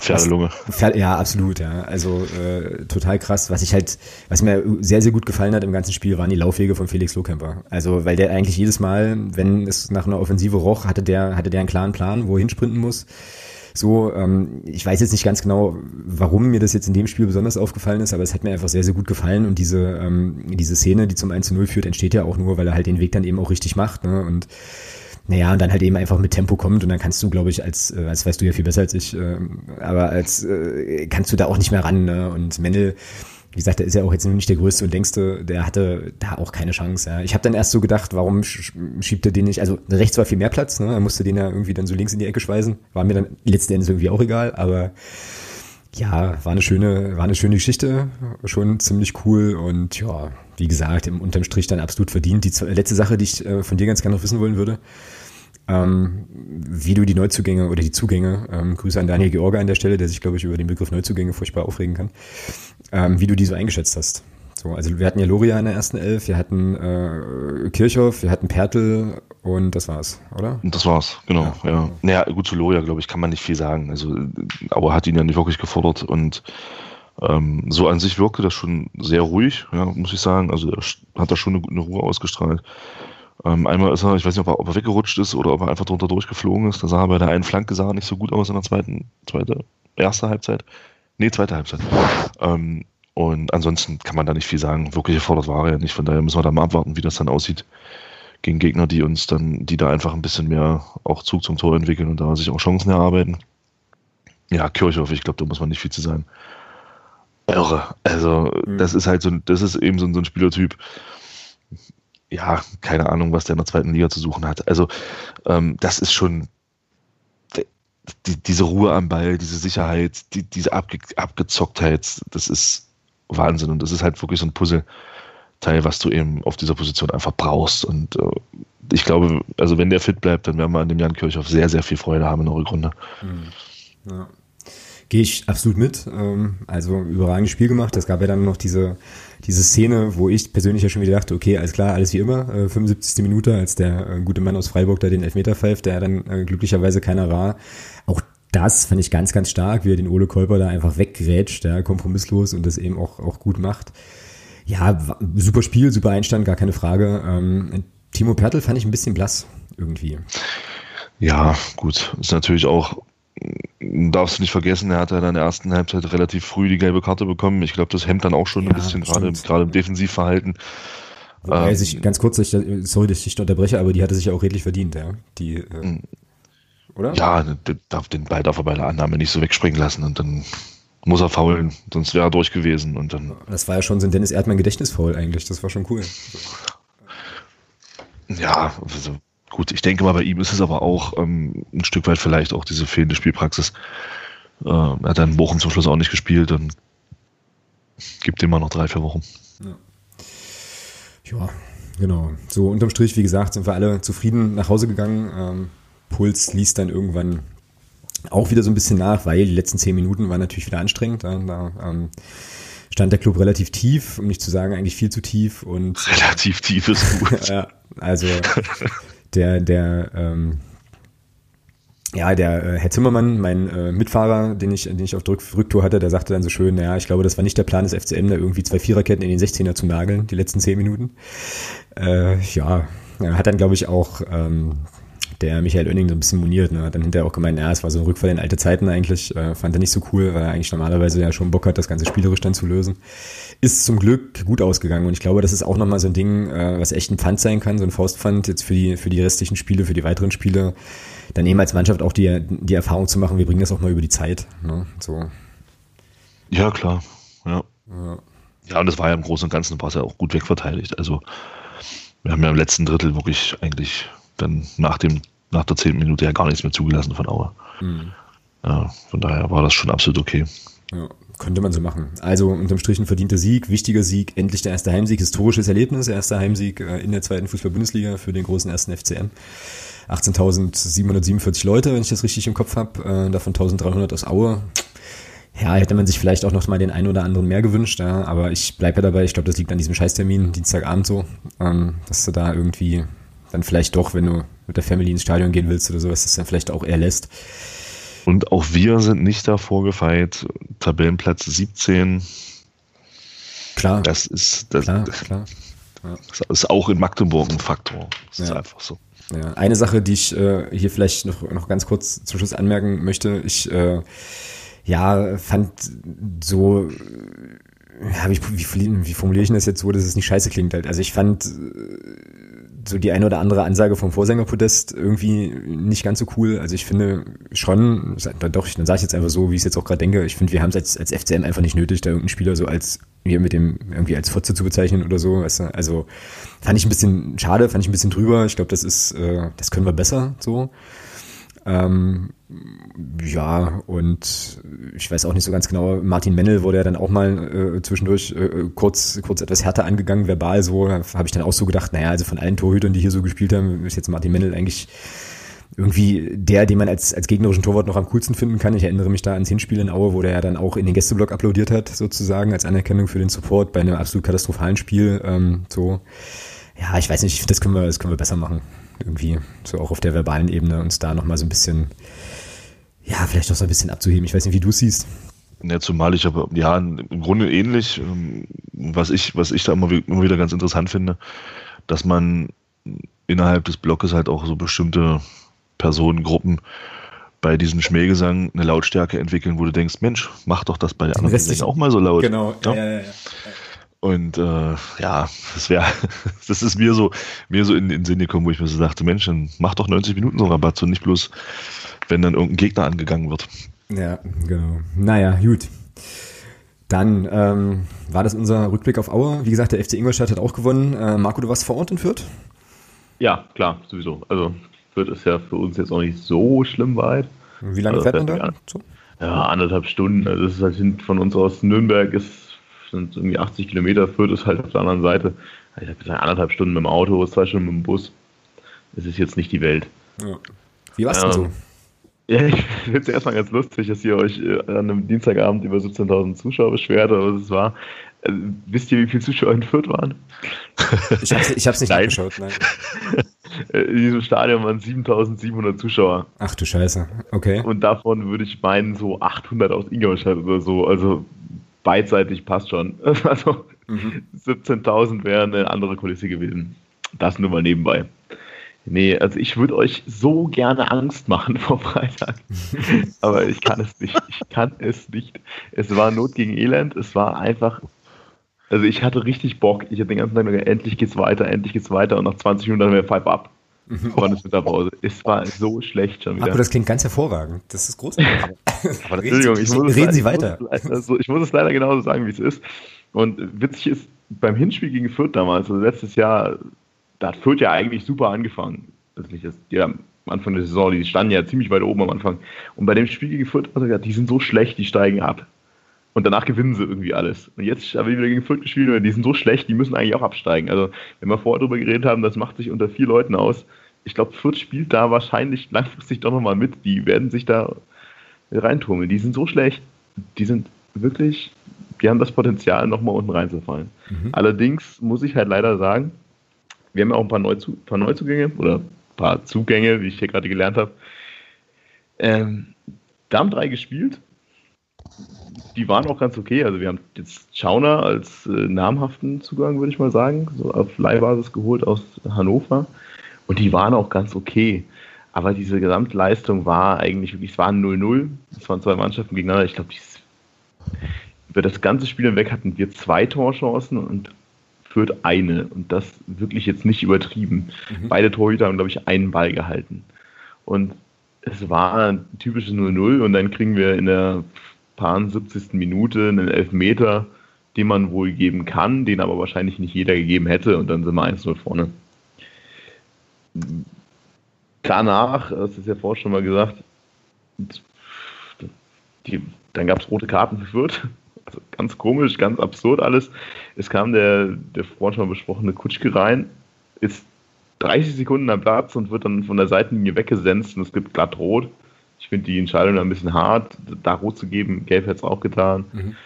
Pferdelunge. Ja, absolut, ja. Also äh, total krass. Was ich halt, was mir sehr, sehr gut gefallen hat im ganzen Spiel, waren die Laufwege von Felix Lohkemper. Also, weil der eigentlich jedes Mal, wenn es nach einer Offensive roch, hatte der, hatte der einen klaren Plan, wo er hinsprinten muss. So, ähm, ich weiß jetzt nicht ganz genau, warum mir das jetzt in dem Spiel besonders aufgefallen ist, aber es hat mir einfach sehr, sehr gut gefallen und diese, ähm, diese Szene, die zum 1 zu 0 führt, entsteht ja auch nur, weil er halt den Weg dann eben auch richtig macht, ne? Und naja, und dann halt eben einfach mit Tempo kommt und dann kannst du, glaube ich, als, äh, als weißt du ja viel besser als ich, äh, aber als äh, kannst du da auch nicht mehr ran, ne? Und Mendel wie gesagt, der ist ja auch jetzt nicht der Größte und denkste, der hatte da auch keine Chance. Ja. Ich habe dann erst so gedacht, warum schiebt er den nicht? Also rechts war viel mehr Platz, ne? er musste den ja irgendwie dann so links in die Ecke schweißen. War mir dann letzten Endes irgendwie auch egal, aber ja, war eine schöne, war eine schöne Geschichte, schon ziemlich cool und ja, wie gesagt, im unterm Strich dann absolut verdient. Die letzte Sache, die ich äh, von dir ganz gerne noch wissen wollen würde, ähm, wie du die Neuzugänge oder die Zugänge, ähm, Grüße an Daniel George an der Stelle, der sich, glaube ich, über den Begriff Neuzugänge furchtbar aufregen kann, ähm, wie du die so eingeschätzt hast. So, also wir hatten ja Loria in der ersten Elf, wir hatten äh, Kirchhoff, wir hatten Pertel und das war's, oder? Das war's, genau, ja. ja. Naja, gut, zu Loria, glaube ich, kann man nicht viel sagen. Also, aber hat ihn ja nicht wirklich gefordert und ähm, so an sich wirkte das schon sehr ruhig, ja, muss ich sagen. Also er hat da schon eine, eine Ruhe ausgestrahlt. Ähm, einmal ist er, ich weiß nicht, ob er, ob er, weggerutscht ist oder ob er einfach drunter durchgeflogen ist. Da sah er bei der einen Flanke sah nicht so gut aus in der zweiten, zweite, erste Halbzeit. Nee, zweite Halbzeit. Ähm, und ansonsten kann man da nicht viel sagen. Wirklich gefordert war er ja nicht. Von daher müssen wir da mal abwarten, wie das dann aussieht gegen Gegner, die uns dann, die da einfach ein bisschen mehr auch Zug zum Tor entwickeln und da sich auch Chancen erarbeiten. Ja, Kirchhoff, ich glaube, da muss man nicht viel zu sagen. Irre. Also, mhm. das ist halt so, das ist eben so, so ein Spielertyp ja, keine Ahnung, was der in der zweiten Liga zu suchen hat. Also ähm, das ist schon die, diese Ruhe am Ball, diese Sicherheit, die, diese Abge Abgezocktheit, das ist Wahnsinn. Und das ist halt wirklich so ein Puzzleteil, was du eben auf dieser Position einfach brauchst. Und äh, ich glaube, also wenn der fit bleibt, dann werden wir an dem Jan Kirchhoff sehr, sehr viel Freude haben in der Rückrunde. Mhm. Ja. Gehe ich absolut mit. Ähm, also überragendes Spiel gemacht. Es gab ja dann noch diese, diese Szene, wo ich persönlich ja schon wieder dachte, okay, alles klar, alles wie immer. 75. Äh, Minute, als der äh, gute Mann aus Freiburg da den Elfmeter pfeift, der dann äh, glücklicherweise keiner war. Auch das fand ich ganz, ganz stark, wie er den Ole Kolper da einfach weggrätscht, ja, kompromisslos und das eben auch, auch gut macht. Ja, super Spiel, super Einstand, gar keine Frage. Ähm, Timo Pertl fand ich ein bisschen blass irgendwie. Ja, gut. Ist natürlich auch, darfst du nicht vergessen, er hat ja in der ersten Halbzeit relativ früh die gelbe Karte bekommen. Ich glaube, das hemmt dann auch schon ja, ein bisschen, gerade, gerade im Defensivverhalten. Wobei ähm, sich, ganz kurz, sorry, dass ich dich unterbreche, aber die hatte sich ja auch redlich verdient, ja. Die, äh, hm. oder? Ja, den, den Ball darf er bei der Annahme nicht so wegspringen lassen und dann muss er faulen, sonst wäre er durch gewesen. Und dann das war ja schon so ein Dennis Erdmann Gedächtnisfaul eigentlich, das war schon cool. Ja, also gut, ich denke mal, bei ihm ist es aber auch ähm, ein Stück weit vielleicht auch diese fehlende Spielpraxis. Äh, er hat dann Wochen zum Schluss auch nicht gespielt, dann gibt ihm mal noch drei, vier Wochen. Ja. ja. genau. So unterm Strich, wie gesagt, sind wir alle zufrieden nach Hause gegangen. Ähm, Puls ließ dann irgendwann auch wieder so ein bisschen nach, weil die letzten zehn Minuten waren natürlich wieder anstrengend. Da, da ähm, stand der Club relativ tief, um nicht zu sagen eigentlich viel zu tief. Und, <laughs> relativ tief ist gut. <laughs> ja, also <laughs> der, der, ähm, ja, der äh, Herr Zimmermann, mein äh, Mitfahrer, den ich, den ich auf Rück Rücktour hatte, der sagte dann so schön, naja, ich glaube, das war nicht der Plan des FCM, da irgendwie zwei Viererketten in den 16er zu nageln, die letzten zehn Minuten. Äh, ja, hat dann, glaube ich, auch ähm, der Michael Oenning so ein bisschen moniert. Ne? Hat dann hinterher auch gemeint, ja, es war so ein Rückfall in alte Zeiten eigentlich. Äh, fand er nicht so cool, weil er eigentlich normalerweise ja schon Bock hat, das Ganze spielerisch dann zu lösen. Ist zum Glück gut ausgegangen und ich glaube, das ist auch nochmal so ein Ding, äh, was echt ein Pfand sein kann, so ein Faustpfand jetzt für die, für die restlichen Spiele, für die weiteren Spiele. Dann eben als Mannschaft auch die, die Erfahrung zu machen, wir bringen das auch mal über die Zeit. Ne? So. Ja, klar. Ja. ja. Ja, und das war ja im Großen und Ganzen, war es ja auch gut wegverteidigt. Also wir haben ja im letzten Drittel wirklich eigentlich dann nach dem nach der zehnten Minute ja gar nichts mehr zugelassen von Aue. Mhm. Ja, von daher war das schon absolut okay. Ja, könnte man so machen. Also unterm Strich ein verdienter Sieg, wichtiger Sieg, endlich der erste Heimsieg, historisches Erlebnis, erster Heimsieg äh, in der zweiten Fußball-Bundesliga für den großen ersten FCM. 18.747 Leute, wenn ich das richtig im Kopf habe, äh, davon 1.300 aus Aue. Ja, hätte man sich vielleicht auch noch mal den einen oder anderen mehr gewünscht, ja, aber ich bleibe ja dabei, ich glaube, das liegt an diesem Scheißtermin, Dienstagabend so, ähm, dass du da irgendwie dann vielleicht doch, wenn du mit der Family ins Stadion gehen willst oder sowas, das dann vielleicht auch eher lässt. Und auch wir sind nicht davor gefeit. Tabellenplatz 17. Klar. Das ist, das, klar, klar. Ja. das ist auch in Magdeburg ein Faktor. Das ja. ist einfach so. Ja. Eine Sache, die ich äh, hier vielleicht noch, noch ganz kurz zum Schluss anmerken möchte, ich äh, ja, fand so, ja, wie, wie, wie formuliere ich das jetzt so, dass es nicht scheiße klingt halt. Also ich fand so die eine oder andere Ansage vom Vorsängerpodest irgendwie nicht ganz so cool. Also ich finde schon, doch, dann sage ich jetzt einfach so, wie ich es jetzt auch gerade denke, ich finde, wir haben es als, als FCM einfach nicht nötig, da irgendeinen Spieler so als hier mit dem irgendwie als Fotze zu bezeichnen oder so. Weißt du? Also fand ich ein bisschen schade, fand ich ein bisschen drüber. Ich glaube, das ist, äh, das können wir besser so. Ähm, ja, und ich weiß auch nicht so ganz genau, Martin Mennel wurde ja dann auch mal äh, zwischendurch äh, kurz, kurz etwas härter angegangen, verbal so, habe ich dann auch so gedacht, naja, also von allen Torhütern, die hier so gespielt haben, ist jetzt Martin Mennel eigentlich irgendwie der, den man als, als gegnerischen Torwart noch am coolsten finden kann. Ich erinnere mich da ans Hinspiel in Aue, wo der ja dann auch in den Gästeblock applaudiert hat, sozusagen, als Anerkennung für den Support bei einem absolut katastrophalen Spiel. Ähm, so, ja, ich weiß nicht, das können wir, das können wir besser machen irgendwie so auch auf der verbalen Ebene uns da nochmal so ein bisschen, ja, vielleicht auch so ein bisschen abzuheben. Ich weiß nicht, wie du siehst. Ja, zumal ich aber, ja, im Grunde ähnlich, ähm, was ich, was ich da immer, immer wieder ganz interessant finde, dass man innerhalb des Blockes halt auch so bestimmte Personengruppen bei diesem Schmähgesang eine Lautstärke entwickeln, wo du denkst, Mensch, mach doch das bei der anderen Gesängen auch mal so laut. Genau, ja, ja, ja. Und äh, ja, das wäre, <laughs> das ist mir so, mir so in, in den Sinn gekommen, wo ich mir so dachte, Mensch, dann mach doch 90 Minuten so Rabatt und nicht bloß, wenn dann irgendein Gegner angegangen wird. Ja, genau. Naja, gut. Dann ähm, war das unser Rückblick auf Aue. Wie gesagt, der FC Ingolstadt hat auch gewonnen. Äh, Marco, du warst vor Ort in Fürth? Ja, klar, sowieso. Also Fürth ist ja für uns jetzt auch nicht so schlimm weit. Wie lange also, fährt man da? Ja, anderthalb Stunden. Also das ist halt von uns aus Nürnberg ist sind irgendwie 80 Kilometer, Fürth ist halt auf der anderen Seite. Ich habe gesagt, anderthalb Stunden mit dem Auto, zwei Stunden mit dem Bus. Es ist jetzt nicht die Welt. Ja. Wie war es denn so? <laughs> Ja, ich finde es erstmal ganz lustig, dass ihr euch äh, an einem Dienstagabend über 17.000 Zuschauer beschwert, aber es war. Also, wisst ihr, wie viele Zuschauer in Fürth waren? <laughs> Ich habe es nicht nein. angeschaut, nein. <laughs> Äh, in diesem Stadion waren 7700 Zuschauer. Ach du Scheiße, okay. Und davon würde ich meinen, so 800 aus Ingolstadt oder so. Also beidseitig passt schon. <laughs> Also Mhm. 17.000 wäre eine andere Kulisse gewesen. Das nur mal nebenbei. Nee, also ich würde euch so gerne Angst machen <laughs> vor Freitag. <laughs> Aber ich kann es nicht. Ich kann es nicht. Es war Not gegen Elend. Es war einfach. Also ich hatte richtig Bock. Ich hatte den ganzen Tag nur, endlich geht's weiter, endlich geht's weiter. Und nach 20 Minuten haben wir Pfeif ab. Mhm. Wann ist Mittagpause? Es war so schlecht schon wieder. Aber das klingt ganz hervorragend. Das ist großartig. <laughs> Aber Entschuldigung, ich muss reden Sie weiter. Also ich muss es leider genauso sagen, wie es ist. Und witzig ist, beim Hinspiel gegen Fürth damals, also letztes Jahr, da hat Fürth ja eigentlich super angefangen. Das nicht das, ja, am Anfang der Saison, die standen ja ziemlich weit oben am Anfang. Und bei dem Spiel gegen Fürth, also, die sind so schlecht, die steigen ab. Und danach gewinnen sie irgendwie alles. Und jetzt haben wir wieder gegen Fürth gespielt und die sind so schlecht, die müssen eigentlich auch absteigen. Also, wenn wir vorher darüber geredet haben, das macht sich unter vier Leuten aus. Ich glaube, Fürth spielt da wahrscheinlich langfristig doch nochmal mit. Die werden sich da reinturmeln. Die sind so schlecht. Die sind wirklich, die haben das Potenzial, nochmal unten reinzufallen. Mhm. Allerdings muss ich halt leider sagen, wir haben ja auch ein paar, Neuzu paar Neuzugänge oder ein paar Zugänge, wie ich hier gerade gelernt habe. Ähm, da haben drei gespielt. Die waren auch ganz okay. Also wir haben jetzt Schauner als äh, namhaften Zugang, würde ich mal sagen, so auf Leihbasis geholt aus Hannover. Und die waren auch ganz okay. Aber diese Gesamtleistung war eigentlich wirklich, es waren 0-0. Es waren zwei Mannschaften gegeneinander. Ich glaube, über das ganze Spiel hinweg hatten wir zwei Torchancen und führt eine. Und das wirklich jetzt nicht übertrieben. Mhm. Beide Torhüter haben, glaube ich, einen Ball gehalten. Und es war ein typisches 0-0 und dann kriegen wir in der paar 70. Minute einen Elfmeter, den man wohl geben kann, den aber wahrscheinlich nicht jeder gegeben hätte und dann sind wir 1-0 vorne. Danach, das ist ja vorher schon mal gesagt, die, dann gab es rote Karten für Fürth. Also ganz komisch, ganz absurd alles. Es kam der, der vorhin schon mal besprochene Kutschke rein, ist 30 Sekunden am Platz und wird dann von der Seitenlinie weggesenzt und es gibt glatt rot. Ich finde die Entscheidung ein bisschen hart, da rot zu geben. Gelb hätte es auch getan. Mhm.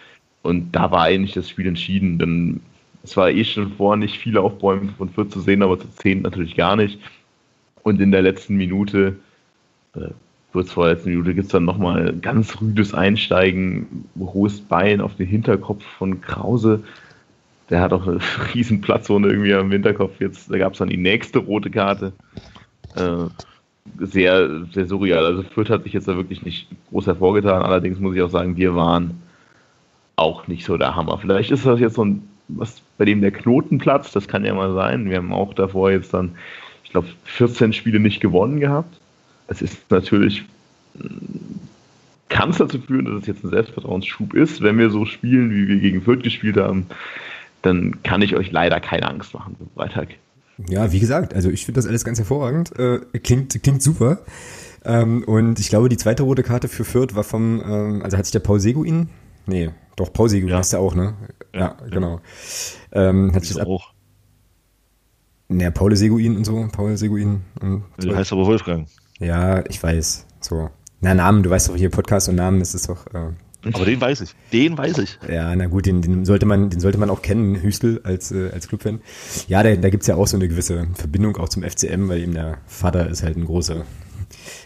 Und da war eigentlich das Spiel entschieden. Denn es war eh schon vor, nicht viele Aufbäume von Fürth zu sehen, aber zu 10 natürlich gar nicht. Und in der letzten Minute, äh, kurz vor der letzten Minute, gibt es dann nochmal ganz rüdes Einsteigen, hohes Bein auf den Hinterkopf von Krause. Der hat auch eine <laughs> riesen Platzzone irgendwie am Hinterkopf. Jetzt da gab es dann die nächste rote Karte. Äh, sehr, sehr surreal. Also Fürth hat sich jetzt da wirklich nicht groß hervorgetan. Allerdings muss ich auch sagen, wir waren auch nicht so der Hammer. Vielleicht ist das jetzt so ein, was bei dem der Knoten platzt, das kann ja mal sein. Wir haben auch davor jetzt dann glaube, 14 Spiele nicht gewonnen gehabt. Es ist natürlich, kann es dazu führen, dass es jetzt ein Selbstvertrauensschub ist. Wenn wir so spielen, wie wir gegen Fürth gespielt haben, dann kann ich euch leider keine Angst machen am Freitag. Ja, wie gesagt, also ich finde das alles ganz hervorragend. Äh, klingt, klingt super. Ähm, und ich glaube, die zweite rote Karte für Fürth war vom, ähm, also hat sich der Paul Seguin, nee, doch, Paul Seguin ja. heißt ja auch, ne? Ja, ja genau. Ähm, hat sich das auch. Naja, Paul Seguin und so, Paul Seguin. Und so. Der heißt aber Wolfgang. Ja, ich weiß. So. Na, Namen, du weißt doch hier Podcast und Namen ist es doch. Äh, aber den weiß ich. Den weiß ich. Ja, na gut, den, den sollte man, den sollte man auch kennen, Hüstel als, äh, als Clubfan. Ja, da, da gibt's ja auch so eine gewisse Verbindung auch zum FCM, weil eben der Vater ist halt ein großer,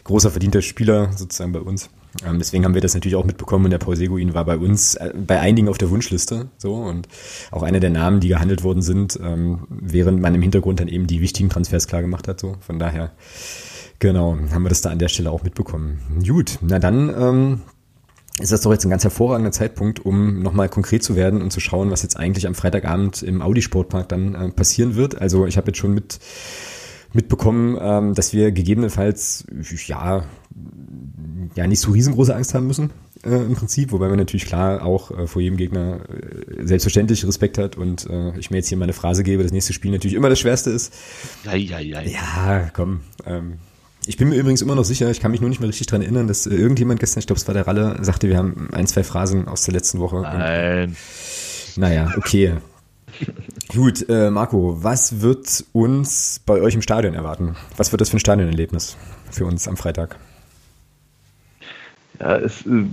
großer verdienter Spieler sozusagen bei uns. Ähm, deswegen haben wir das natürlich auch mitbekommen und der Paul Seguin war bei uns äh, bei einigen auf der Wunschliste so und auch einer der Namen, die gehandelt worden sind, ähm, während man im Hintergrund dann eben die wichtigen Transfers klar gemacht hat. So von daher genau haben wir das da an der Stelle auch mitbekommen. Gut, na dann ähm, ist das doch jetzt ein ganz hervorragender Zeitpunkt, um nochmal konkret zu werden und zu schauen, was jetzt eigentlich am Freitagabend im Audi Sportpark dann äh, passieren wird. Also ich habe jetzt schon mit mitbekommen, ähm, dass wir gegebenenfalls ja ja nicht so riesengroße Angst haben müssen äh, im Prinzip, wobei man natürlich klar auch äh, vor jedem Gegner äh, selbstverständlich Respekt hat und äh, ich mir jetzt hier mal eine Phrase gebe, das nächste Spiel natürlich immer das Schwerste ist. Ja, ja, ja. Ja, komm. Ähm, ich bin mir übrigens immer noch sicher, ich kann mich nur nicht mehr richtig dran erinnern, dass äh, irgendjemand gestern, ich glaube es war der Ralle, sagte, wir haben ein, zwei Phrasen aus der letzten Woche. Nein. Und, naja, okay. <laughs> Gut, äh, Marco, was wird uns bei euch im Stadion erwarten? Was wird das für ein Stadionerlebnis für uns am Freitag? Ja, es, äh,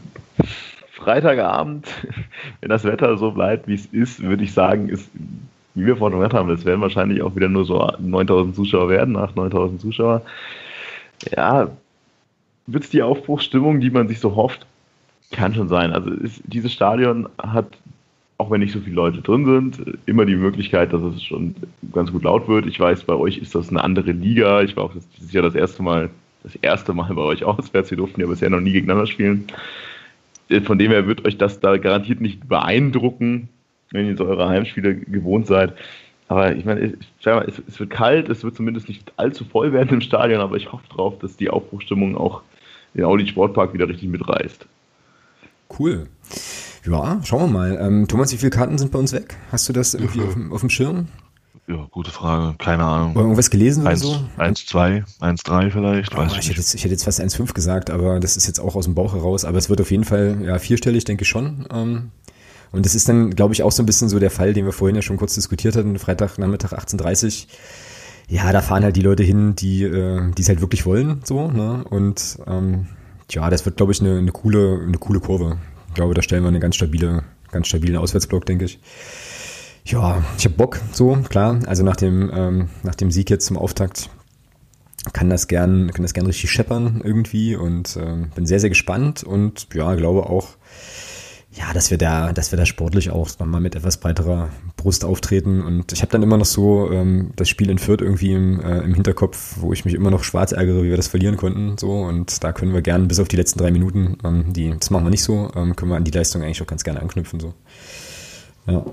Freitagabend, <laughs> wenn das Wetter so bleibt, wie es ist, würde ich sagen, ist, wie wir vorhin gehört haben, es werden wahrscheinlich auch wieder nur so 9000 Zuschauer werden, 8.000, 9000 Zuschauer. Ja, wird es die Aufbruchsstimmung, die man sich so hofft, kann schon sein. Also ist, dieses Stadion hat auch wenn nicht so viele Leute drin sind, immer die Möglichkeit, dass es schon ganz gut laut wird. Ich weiß, bei euch ist das eine andere Liga. Ich war auch dieses Jahr das erste Mal, das erste Mal bei euch auswärts. Wir durften ja bisher noch nie gegeneinander spielen. Äh, von dem her wird euch das da garantiert nicht beeindrucken, wenn ihr so eure Heimspiele gewohnt seid. Aber ich meine, es, es, wird kalt, es wird zumindest nicht allzu voll werden im Stadion, aber ich hoffe drauf, dass die Aufbruchstimmung auch den Audi Sportpark wieder richtig mitreißt. Cool. Ja, schauen wir mal. Ähm, Thomas, wie viele Karten sind bei uns weg? Hast du das irgendwie auf, auf, dem Schirm? Ja, gute Frage. Keine Ahnung. Oder irgendwas gelesen oder so? 1, 2, 1, 3 vielleicht. Oh, ich, hätte jetzt, ich hätte jetzt fast 1,5 gesagt, aber das ist jetzt auch aus dem Bauch heraus. Aber es wird auf jeden Fall ja, vierstellig, denke ich schon. Ähm, und das ist dann, glaube ich, auch so ein bisschen so der Fall, den wir vorhin ja schon kurz diskutiert hatten. Freitagnachmittag 18.30 Ja, da fahren halt die Leute hin, die äh, es halt wirklich wollen. so. Ne? Und ähm, ja, das wird, glaube ich, eine, eine, coole, eine coole Kurve glaube, da stellen wir einen ganz stabile, ganz stabilen Auswärtsblock, denke ich. Ja, ich habe Bock, so, klar. Also nach dem, ähm, nach dem Sieg jetzt zum Auftakt kann das gern, kann das gern richtig scheppern irgendwie und ähm, bin sehr, sehr gespannt und ja, glaube auch, ja, dass wir da, dass wir da sportlich auch nochmal mit etwas breiterer Brust auftreten. Und ich habe dann immer noch so ähm, das Spiel in Fürth irgendwie im, äh, im Hinterkopf, wo ich mich immer noch schwarz ärgere, wie wir das verlieren konnten. So und da können wir gerne bis auf die letzten drei Minuten, ähm, die, das machen wir nicht so, ähm, können wir an die Leistung eigentlich auch ganz gerne anknüpfen. So. Ja,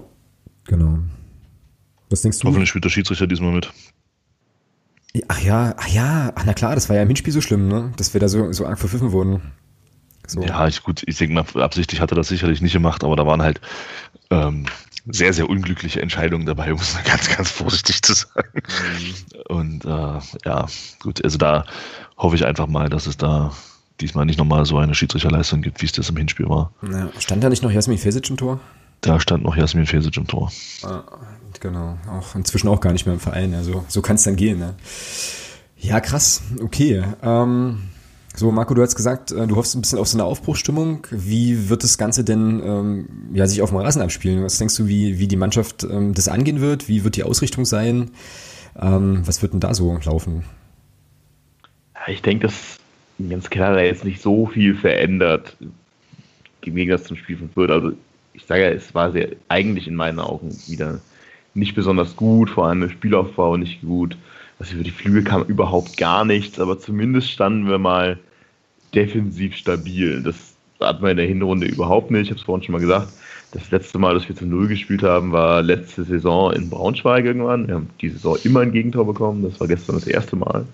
genau. Was denkst du? Hoffentlich spielt der Schiedsrichter diesmal mit. Ach ja, ach ja, ach na klar, das war ja im Hinspiel so schlimm, ne? Dass wir da so, so arg verpfiffen wurden. So. Ja, ich, gut, ich denke mal, absichtlich hat er das sicherlich nicht gemacht, aber da waren halt ähm, sehr, sehr unglückliche Entscheidungen dabei, <laughs> um es ganz, ganz vorsichtig zu sagen. Mhm. Und äh, ja, gut, also da hoffe ich einfach mal, dass es da diesmal nicht nochmal so eine Schiedsrichterleistung gibt, wie es das im Hinspiel war. Ja, stand da nicht noch Jasmin Fesic im Tor? Da stand noch Jasmin Fesic im Tor. Ah, genau, auch inzwischen auch gar nicht mehr im Verein. Also so kann es dann gehen. Ne? Ja, krass. Okay. Ähm, so, Marco, du hast gesagt, äh, du hoffst ein bisschen auf so eine Aufbruchstimmung. Wie wird das Ganze denn ähm, ja, sich auf dem Rasen abspielen? Was denkst du, wie, wie die Mannschaft ähm, das angehen wird? Wie wird die Ausrichtung sein? Ähm, was wird denn da so laufen? Ich denke, dass ganz klar da jetzt nicht so viel verändert im Gegensatz zum Spiel von Fürth. Also ich sage ja, es war sehr, eigentlich in meinen Augen wieder nicht besonders gut, vor allem im Spielaufbau nicht gut also über die Flügel kam überhaupt gar nichts, aber zumindest standen wir mal defensiv stabil. Das hatten wir in der Hinrunde überhaupt nicht. Ich habe es vorhin schon mal gesagt. Das letzte Mal, dass wir zu Null gespielt haben, war letzte Saison in Braunschweig irgendwann. Wir haben die Saison immer ein Gegentor bekommen. Das war gestern das erste Mal.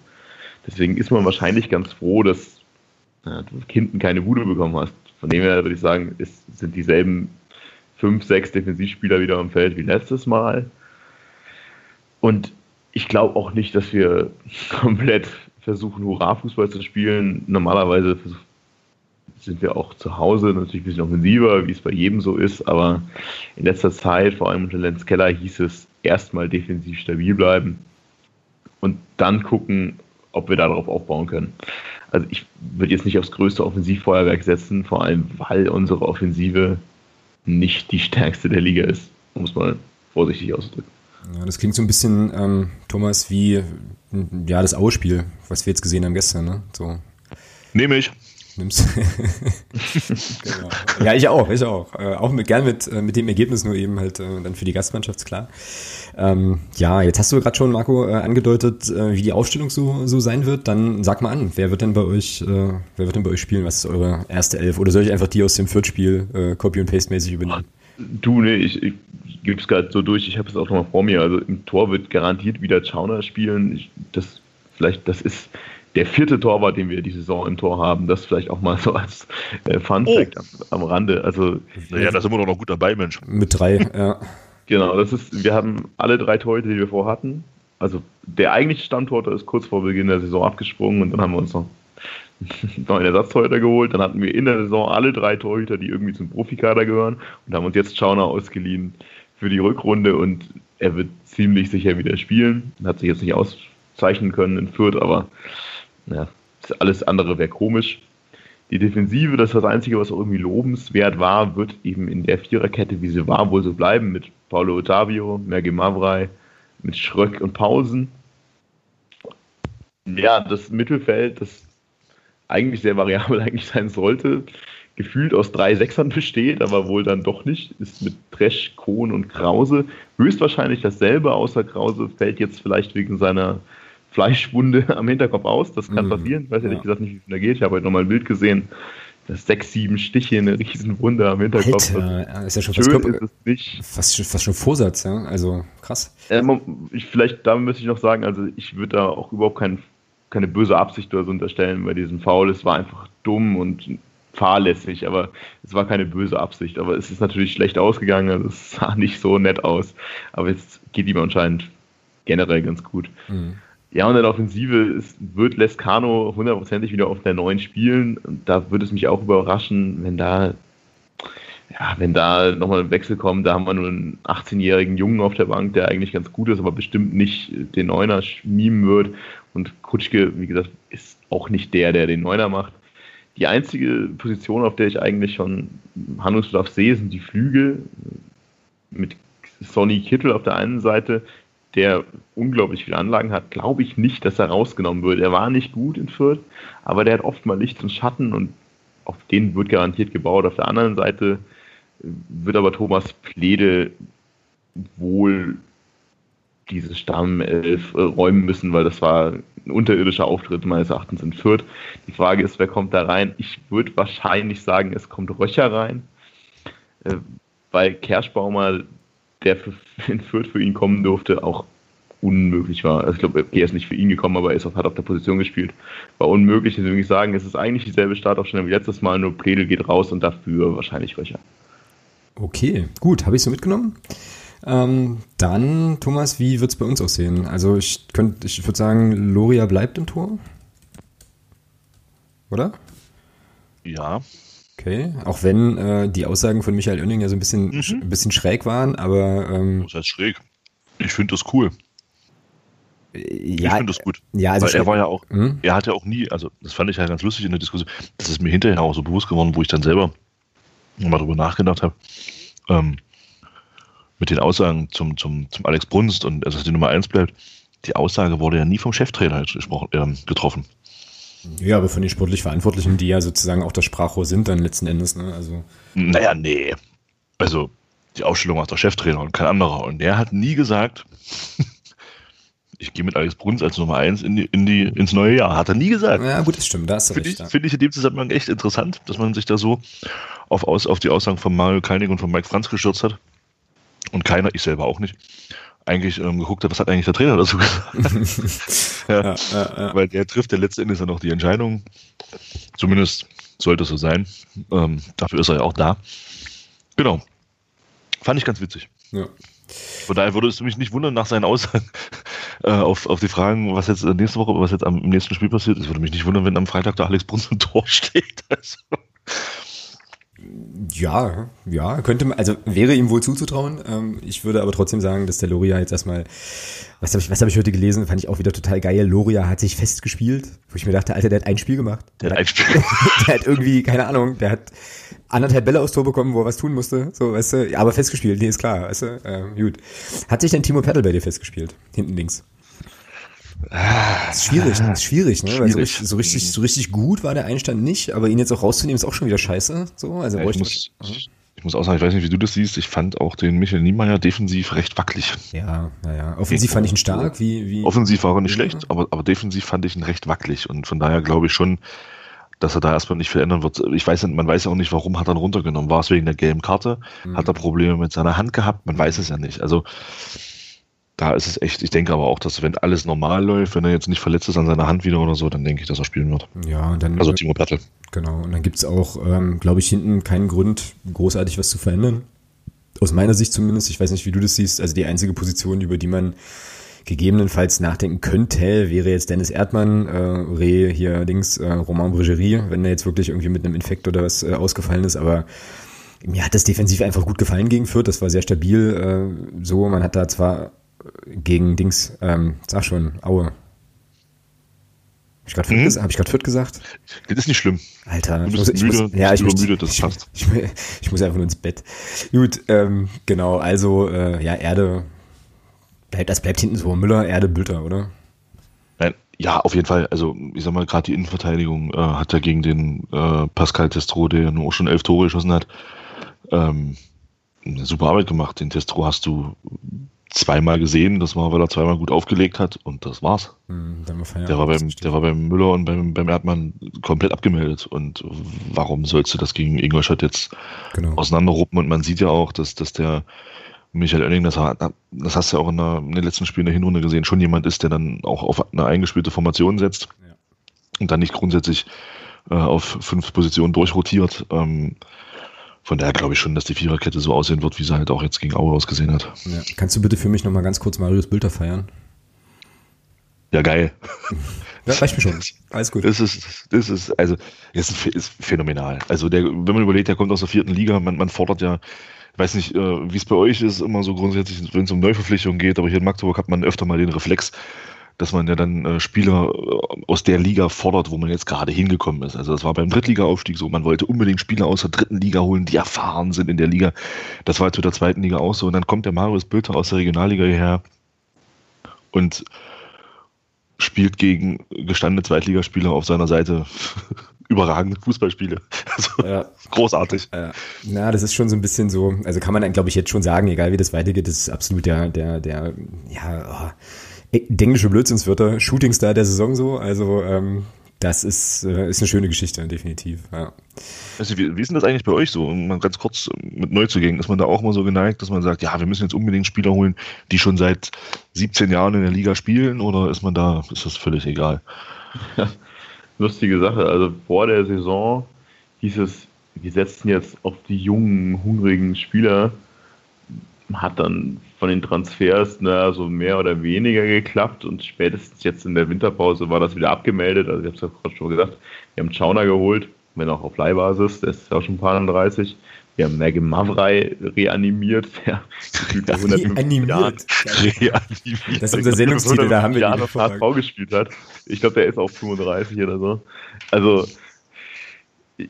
Deswegen ist man wahrscheinlich ganz froh, dass ja, du hinten keine Bude bekommen hast. Von dem her würde ich sagen, es sind dieselben fünf, sechs Defensivspieler wieder am Feld wie letztes Mal. Und ich glaube auch nicht, dass wir <laughs> komplett versuchen, Hurra-Fußball zu spielen. Normalerweise sind wir auch zu Hause natürlich ein bisschen offensiver, wie es bei jedem so ist, aber in letzter Zeit, vor allem unter Lenz Keller, hieß es erstmal defensiv stabil bleiben und dann gucken, ob wir darauf aufbauen können. Also ich würde jetzt nicht aufs größte Offensivfeuerwerk setzen, vor allem weil unsere Offensive nicht die stärkste der Liga ist, um es mal vorsichtig auszudrücken. Ja, das klingt so ein bisschen, ähm, Thomas, wie ja, das Ausspiel, was wir jetzt gesehen haben gestern. Ne? So. Nehme ich. Nimmst. <laughs> genau. Ja, ich auch, ich auch. Äh, auch mit, gern mit, äh, mit dem Ergebnis, nur eben halt äh, dann für die Gastmannschaft, klar. Ähm, ja, jetzt hast du gerade schon, Marco, äh, angedeutet, äh, wie die Aufstellung so, so sein wird. Dann sag mal an, wer wird denn bei euch, äh, wer wird denn bei euch spielen? Was ist eure erste Elf? Oder soll ich einfach die aus dem Viertspiel Copy- und Paste-mäßig übernehmen? Du, nee, ich, ich gebe es gerade so durch, ich habe es auch nochmal vor mir. Also im Tor wird garantiert wieder Chauner spielen. Ich, das, vielleicht, das ist der vierte Torwart, den wir die Saison im Tor haben. Das vielleicht auch mal so als äh, Fun Fact oh. am, am, Rande. Also, naja, da sind wir doch noch gut dabei, Mensch. Mit drei, <laughs> ja. Genau, das ist, wir haben alle drei Torhüter, die wir vorhatten. Also der eigentliche Stammtorhüter ist kurz vor Beginn der Saison abgesprungen und dann haben wir uns noch <laughs> einen Ersatztorhüter geholt. Dann hatten wir in der Saison alle drei Torhüter, die irgendwie zum Profikader gehören und haben uns jetzt Schauner ausgeliehen für die Rückrunde und er wird ziemlich sicher wieder spielen. Hat sich jetzt nicht auszeichnen können in Fürth, aber ja, alles andere wäre komisch. Die Defensive, das ist das Einzige, was auch irgendwie lobenswert war, wird eben in der Viererkette, wie sie war, wohl so bleiben, mit Paulo Ottavio, Merge Mavrei, mit Schröck und Pausen. Ja, das Mittelfeld, das eigentlich sehr variabel <laughs> eigentlich sein sollte, gefühlt aus drei Sechsern besteht, aber wohl dann doch nicht. Ist mit Tresch, Kohn und Krause höchstwahrscheinlich dasselbe, außer Krause fällt jetzt vielleicht wegen seiner Fleischwunde <laughs> am Hinterkopf aus. Das kann mhm. passieren. Ich weiß ehrlich ja. gesagt nicht, wie es da geht. Ich habe heute nochmal ein Bild gesehen. Das sechs, sieben Stiche, eine Riesenwunde am Hinterkopf. Alter, ist ja schon fast, Körper, ist nicht. Fast, fast, schon Vorsatz, ja. Also krass. Äh, ich, vielleicht, da müsste ich noch sagen, also ich würde da auch überhaupt kein, keine böse Absicht oder so unterstellen bei diesem Foul. Es war einfach dumm und fahrlässig, aber es war keine böse Absicht. Aber es ist natürlich schlecht ausgegangen, also es sah nicht so nett aus. Aber jetzt geht ihm anscheinend generell ganz gut. Mhm. Ja, und in der Offensive ist, wird Lescano hundertprozentig wieder auf der neuen spielen. Und da würde es mich auch überraschen, wenn da, ja, wenn da nochmal ein Wechsel kommt. Da haben wir nur einen 18-jährigen Jungen auf der Bank, der eigentlich ganz gut ist, aber bestimmt nicht den Neuner schmieben wird. Und Kutschke, wie gesagt, ist auch nicht der, der den Neuner macht. Die einzige Position, auf der ich eigentlich schon Handlungsbedarf sehe, sind die Flügel mit Sonny Kittel auf der einen Seite, der unglaublich viele Anlagen hat, glaube ich nicht, dass er rausgenommen wird. Er war nicht gut in Fürth, aber der hat oft mal Licht und Schatten und auf den wird garantiert gebaut. Auf der anderen Seite wird aber Thomas Plede wohl diese Stammelf äh, räumen müssen, weil das war ein unterirdischer Auftritt meines Erachtens in Fürth. Die Frage ist, wer kommt da rein? Ich würde wahrscheinlich sagen, es kommt Röcher rein, äh, weil Kerschbaumer, der für, <laughs> in Fürth für ihn kommen durfte, auch unmöglich war. Also ich glaube, er ist nicht für ihn gekommen, aber er hat auf der Position gespielt. War unmöglich. Deswegen würde ich sagen, es ist eigentlich dieselbe Startaufstellung wie letztes Mal, nur Pledel geht raus und dafür wahrscheinlich Röcher. Okay, gut, habe ich so mitgenommen. Ähm, dann, Thomas, wie wird es bei uns aussehen? Also ich könnte, ich würde sagen, Loria bleibt im Tor. Oder? Ja. Okay, auch wenn äh, die Aussagen von Michael Oenning ja so ein bisschen, mhm. ein bisschen schräg waren, aber. Ähm, das heißt schräg. Ich finde das cool. Ja, ich finde das gut. Ja, also Weil er war ja auch, hm? er hat ja auch nie, also das fand ich ja ganz lustig in der Diskussion, das ist mir hinterher auch so bewusst geworden, wo ich dann selber mal drüber nachgedacht habe. Ähm, mit den Aussagen zum, zum, zum Alex Brunst und also, dass die Nummer 1 bleibt, die Aussage wurde ja nie vom Cheftrainer äh, getroffen. Ja, aber von den sportlich Verantwortlichen, die ja sozusagen auch das Sprachrohr sind, dann letzten Endes. Ne? Also. Naja, nee. Also die Ausstellung macht der Cheftrainer und kein anderer. Und der hat nie gesagt, <laughs> ich gehe mit Alex Bruns als Nummer 1 in die, in die, ins neue Jahr. Hat er nie gesagt. Ja, gut, das stimmt. Da Finde ich, find ich in dem Zusammenhang echt interessant, dass man sich da so auf, aus, auf die Aussagen von Mario Kalnick und von Mike Franz gestürzt hat und keiner, ich selber auch nicht, eigentlich ähm, geguckt hat, was hat eigentlich der Trainer dazu gesagt. <laughs> ja, ja, ja, Weil der trifft ja letzten Endes dann auch die Entscheidung. Zumindest sollte es so sein. Ähm, dafür ist er ja auch da. Genau. Fand ich ganz witzig. Ja. Von daher würde es mich nicht wundern nach seinen Aussagen <laughs> äh, auf, auf die Fragen, was jetzt nächste Woche, was jetzt am nächsten Spiel passiert. Es würde mich nicht wundern, wenn am Freitag der Alex Bruns im Tor <laughs> steht. Also, ja, ja, könnte man, also wäre ihm wohl zuzutrauen. Ähm, ich würde aber trotzdem sagen, dass der Loria jetzt erstmal, was habe ich, was habe ich heute gelesen, fand ich auch wieder total geil. Loria hat sich festgespielt, wo ich mir dachte, Alter, der hat ein Spiel gemacht. Der, hat ein Spiel. <laughs> der hat irgendwie, keine Ahnung, der hat anderthalb Bälle aufs Tor bekommen, wo er was tun musste, so, weißt du, aber festgespielt, nee, ist klar, weißt du, ähm, gut. Hat sich denn Timo Pertl bei dir festgespielt, hinten links? Das ist schwierig, ist schwierig, ne? Schwierig. So, so, richtig, so richtig gut war der Einstand nicht, aber ihn jetzt auch rauszunehmen ist auch schon wieder scheiße. So, also ja, ich, muss, ich muss auch sagen, ich weiß nicht, wie du das siehst. Ich fand auch den Michael Niemeyer defensiv recht wackelig. Ja, naja. Offensiv fand ich ihn stark. Wie, wie Offensiv war er nicht schlecht, aber, aber defensiv fand ich ihn recht wackelig. Und von daher glaube ich schon, dass er da erstmal nicht verändern wird. Ich weiß, man weiß ja auch nicht, warum hat er ihn runtergenommen. War es wegen der gelben Karte? Mhm. Hat er Probleme mit seiner Hand gehabt? Man weiß es ja nicht. Also da ist es echt, ich denke aber auch, dass wenn alles normal läuft, wenn er jetzt nicht verletzt ist an seiner Hand wieder oder so, dann denke ich, dass er spielen wird. Ja, dann. Also Timo Plattel. Genau, und dann gibt es auch, ähm, glaube ich, hinten keinen Grund, großartig was zu verändern. Aus meiner Sicht zumindest, ich weiß nicht, wie du das siehst, also die einzige Position, über die man gegebenenfalls nachdenken könnte, wäre jetzt Dennis Erdmann, äh, Reh hier links, äh, Romain Brigerie, wenn er jetzt wirklich irgendwie mit einem Infekt oder was äh, ausgefallen ist, aber mir hat das defensiv einfach gut gefallen gegen Fürth, das war sehr stabil, äh, so, man hat da zwar gegen Dings, ähm, sag schon, Aue. Habe ich gerade Fürth, hm? hab Fürth gesagt? Das ist nicht schlimm. Alter, du bist ich muss, müde, ja, ich muss, müde, das ich, passt. <laughs> Ich, ich, ich, muss einfach nur ins Bett. Gut, ähm, genau, also, äh, ja, Erde, bleibt, das bleibt hinten so. Müller, Erde, Bülter, oder? Nein, ja, auf jeden Fall. Also, ich sag mal, gerade die Innenverteidigung äh, hat ja gegen den äh, Pascal Testro, der nur schon elf Tore geschossen hat, ähm, eine super Arbeit gemacht. Den Testro hast du zweimal gesehen, das war, weil er zweimal gut aufgelegt hat und das war's. Mhm, der, war beim, der war beim Müller und beim, beim Erdmann komplett abgemeldet. Und warum sollst du das gegen Ingolstadt jetzt genau. auseinanderruppen? Und man sieht ja auch, dass, dass der Michael Oenning, das, das hast du ja auch in, der, in den letzten Spielen der Hinrunde gesehen, schon jemand ist, der dann auch auf eine eingespielte Formation setzt ja. und dann nicht grundsätzlich äh, auf fünf Positionen durchrotiert. Ähm, von daher glaube ich schon, dass die Viererkette so aussehen wird, wie sie halt auch jetzt gegen Aue ausgesehen hat. Ja. Kannst du bitte für mich nochmal ganz kurz Marius Bilder feiern? Ja, geil. <laughs> Ja, reicht mir schon. Alles gut. Das ist, das ist, also, das ist phänomenal. Also, der, wenn man überlegt, der kommt aus der vierten Liga, man, man fordert ja, ich weiß nicht, äh, wie es bei euch ist, immer so grundsätzlich, wenn es um Neuverpflichtungen geht, aber hier in Magdeburg hat man öfter mal den Reflex, dass man ja dann äh, Spieler äh, aus der Liga fordert, wo man jetzt gerade hingekommen ist. Also das war beim Drittliga-Aufstieg so. Man wollte unbedingt Spieler aus der dritten Liga holen, die erfahren sind in der Liga. Das war jetzt mit der zweiten Liga auch so. Und dann kommt der Marius Bülter aus der Regionalliga hierher und spielt gegen gestandene Zweitligaspieler auf seiner Seite <laughs> überragende Fußballspiele. <laughs> Also ja. großartig. Ja. Na, das ist schon so ein bisschen so, also kann man dann, glaube ich, jetzt schon sagen, egal wie das weitergeht, das ist absolut der, der, der, ja, oh, englische Blödsinnswörter, Shootingstar der Saison so. Also ähm, das ist, äh, ist eine schöne Geschichte, definitiv. Ja. Also, wie, wie ist denn das eigentlich bei euch so, um mal ganz kurz mit Neuzugängen? Ist man da auch mal so geneigt, dass man sagt, ja, wir müssen jetzt unbedingt Spieler holen, die schon seit 17 Jahren in der Liga spielen oder ist man da, ist das völlig egal? Ja, lustige Sache. Also vor der Saison hieß es, wir setzen jetzt auf die jungen, hungrigen Spieler. Hat dann von den Transfers na, so mehr oder weniger geklappt und spätestens jetzt in der Winterpause war das wieder abgemeldet. Also ich habe es ja gerade schon gesagt, wir haben Chauner geholt, wenn auch auf Leihbasis, der ist ja auch schon ein paar 30. Wir haben Maggie Mavrei reanimiert, <laughs> 150 Jahren reanimiert. Das ist unser Sendungstitel, <laughs> da haben wir Jahre HSV gespielt hat. Ich glaube, der ist auch 35 oder so. Also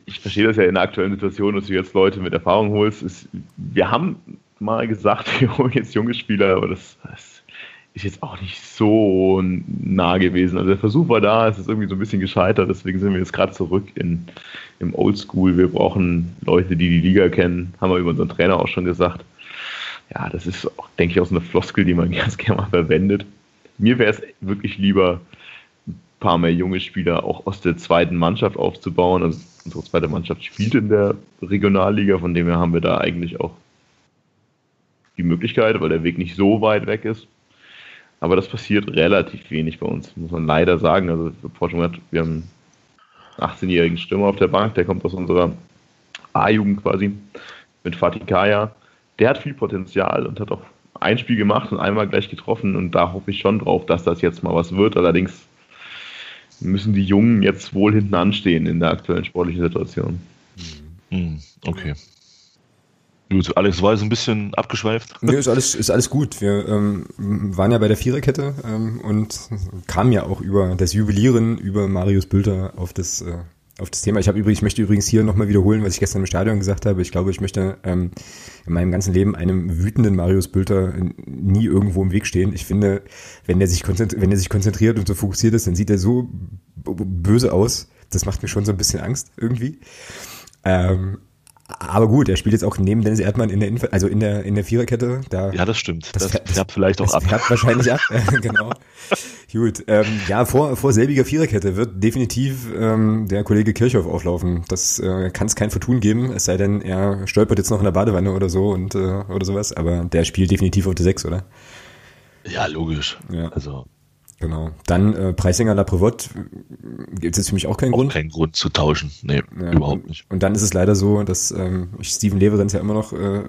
ich verstehe das ja in der aktuellen Situation, dass du jetzt Leute mit Erfahrung holst. Ist, wir haben mal gesagt, <laughs> wir holen jetzt junge Spieler, aber das, das, ist jetzt auch nicht so nah gewesen. Also der Versuch war da, es ist irgendwie so ein bisschen gescheitert, deswegen sind wir jetzt gerade zurück in, im Oldschool. Wir brauchen Leute, die die Liga kennen, haben wir über unseren Trainer auch schon gesagt. Ja, das ist auch, denke ich, auch so eine Floskel, die man <laughs> ganz gerne mal verwendet. Mir wäre es wirklich lieber, ein paar mehr junge Spieler auch aus der zweiten Mannschaft aufzubauen. Also unsere zweite Mannschaft spielt in der Regionalliga, von dem her haben wir da eigentlich auch die Möglichkeit, weil der Weg nicht so weit weg ist. Aber das passiert relativ wenig bei uns, muss man leider sagen. Also Forschung hat, wir haben einen 18-jährigen Stürmer auf der Bank, der kommt aus unserer A-Jugend quasi mit Fatih Kaya. Der hat viel Potenzial und hat auch ein Spiel gemacht und einmal gleich getroffen und da hoffe ich schon drauf, dass das jetzt mal was wird. Allerdings müssen die Jungen jetzt wohl hinten anstehen in der aktuellen sportlichen Situation. Hm, okay. Gut, Alex war jetzt ein bisschen abgeschweift. Nee, ist alles, ist alles gut. Wir ähm, waren ja bei der Viererkette ähm, und kamen ja auch über das Jubilieren über Marius Bülter auf das, äh, auf das Thema. Ich habe übrigens, ich möchte übrigens hier nochmal wiederholen, was ich gestern im Stadion gesagt habe. Ich glaube, ich möchte ähm, in meinem ganzen Leben einem wütenden Marius Bülter nie irgendwo im Weg stehen. Ich finde, wenn er sich konzentriert, wenn er sich konzentriert und so fokussiert ist, dann sieht er so böse aus. Das macht mir schon so ein bisschen Angst irgendwie. Ähm, aber gut, er spielt jetzt auch neben Dennis Erdmann in der, Inf also in der, in der Viererkette. Da, ja, das stimmt. Das, das färbt vielleicht auch das ab. Färbt wahrscheinlich ab, <laughs> <laughs> genau. Gut, ähm, ja, vor, vor selbiger Viererkette wird definitiv ähm, der Kollege Kirchhoff auflaufen. Das äh, kann es kein Vertun geben, es sei denn, er stolpert jetzt noch in der Badewanne oder so und äh, oder sowas. Aber der spielt definitiv auf der Sechs, oder? Ja, logisch. Ja. Also Genau. Dann äh, Preisinger La Prevot gibt es jetzt für mich auch keinen auch Grund. Keinen Grund zu tauschen. Nee, ja, überhaupt nicht. Und dann ist es leider so, dass ähm, ich Steven Leverenz ja immer noch äh,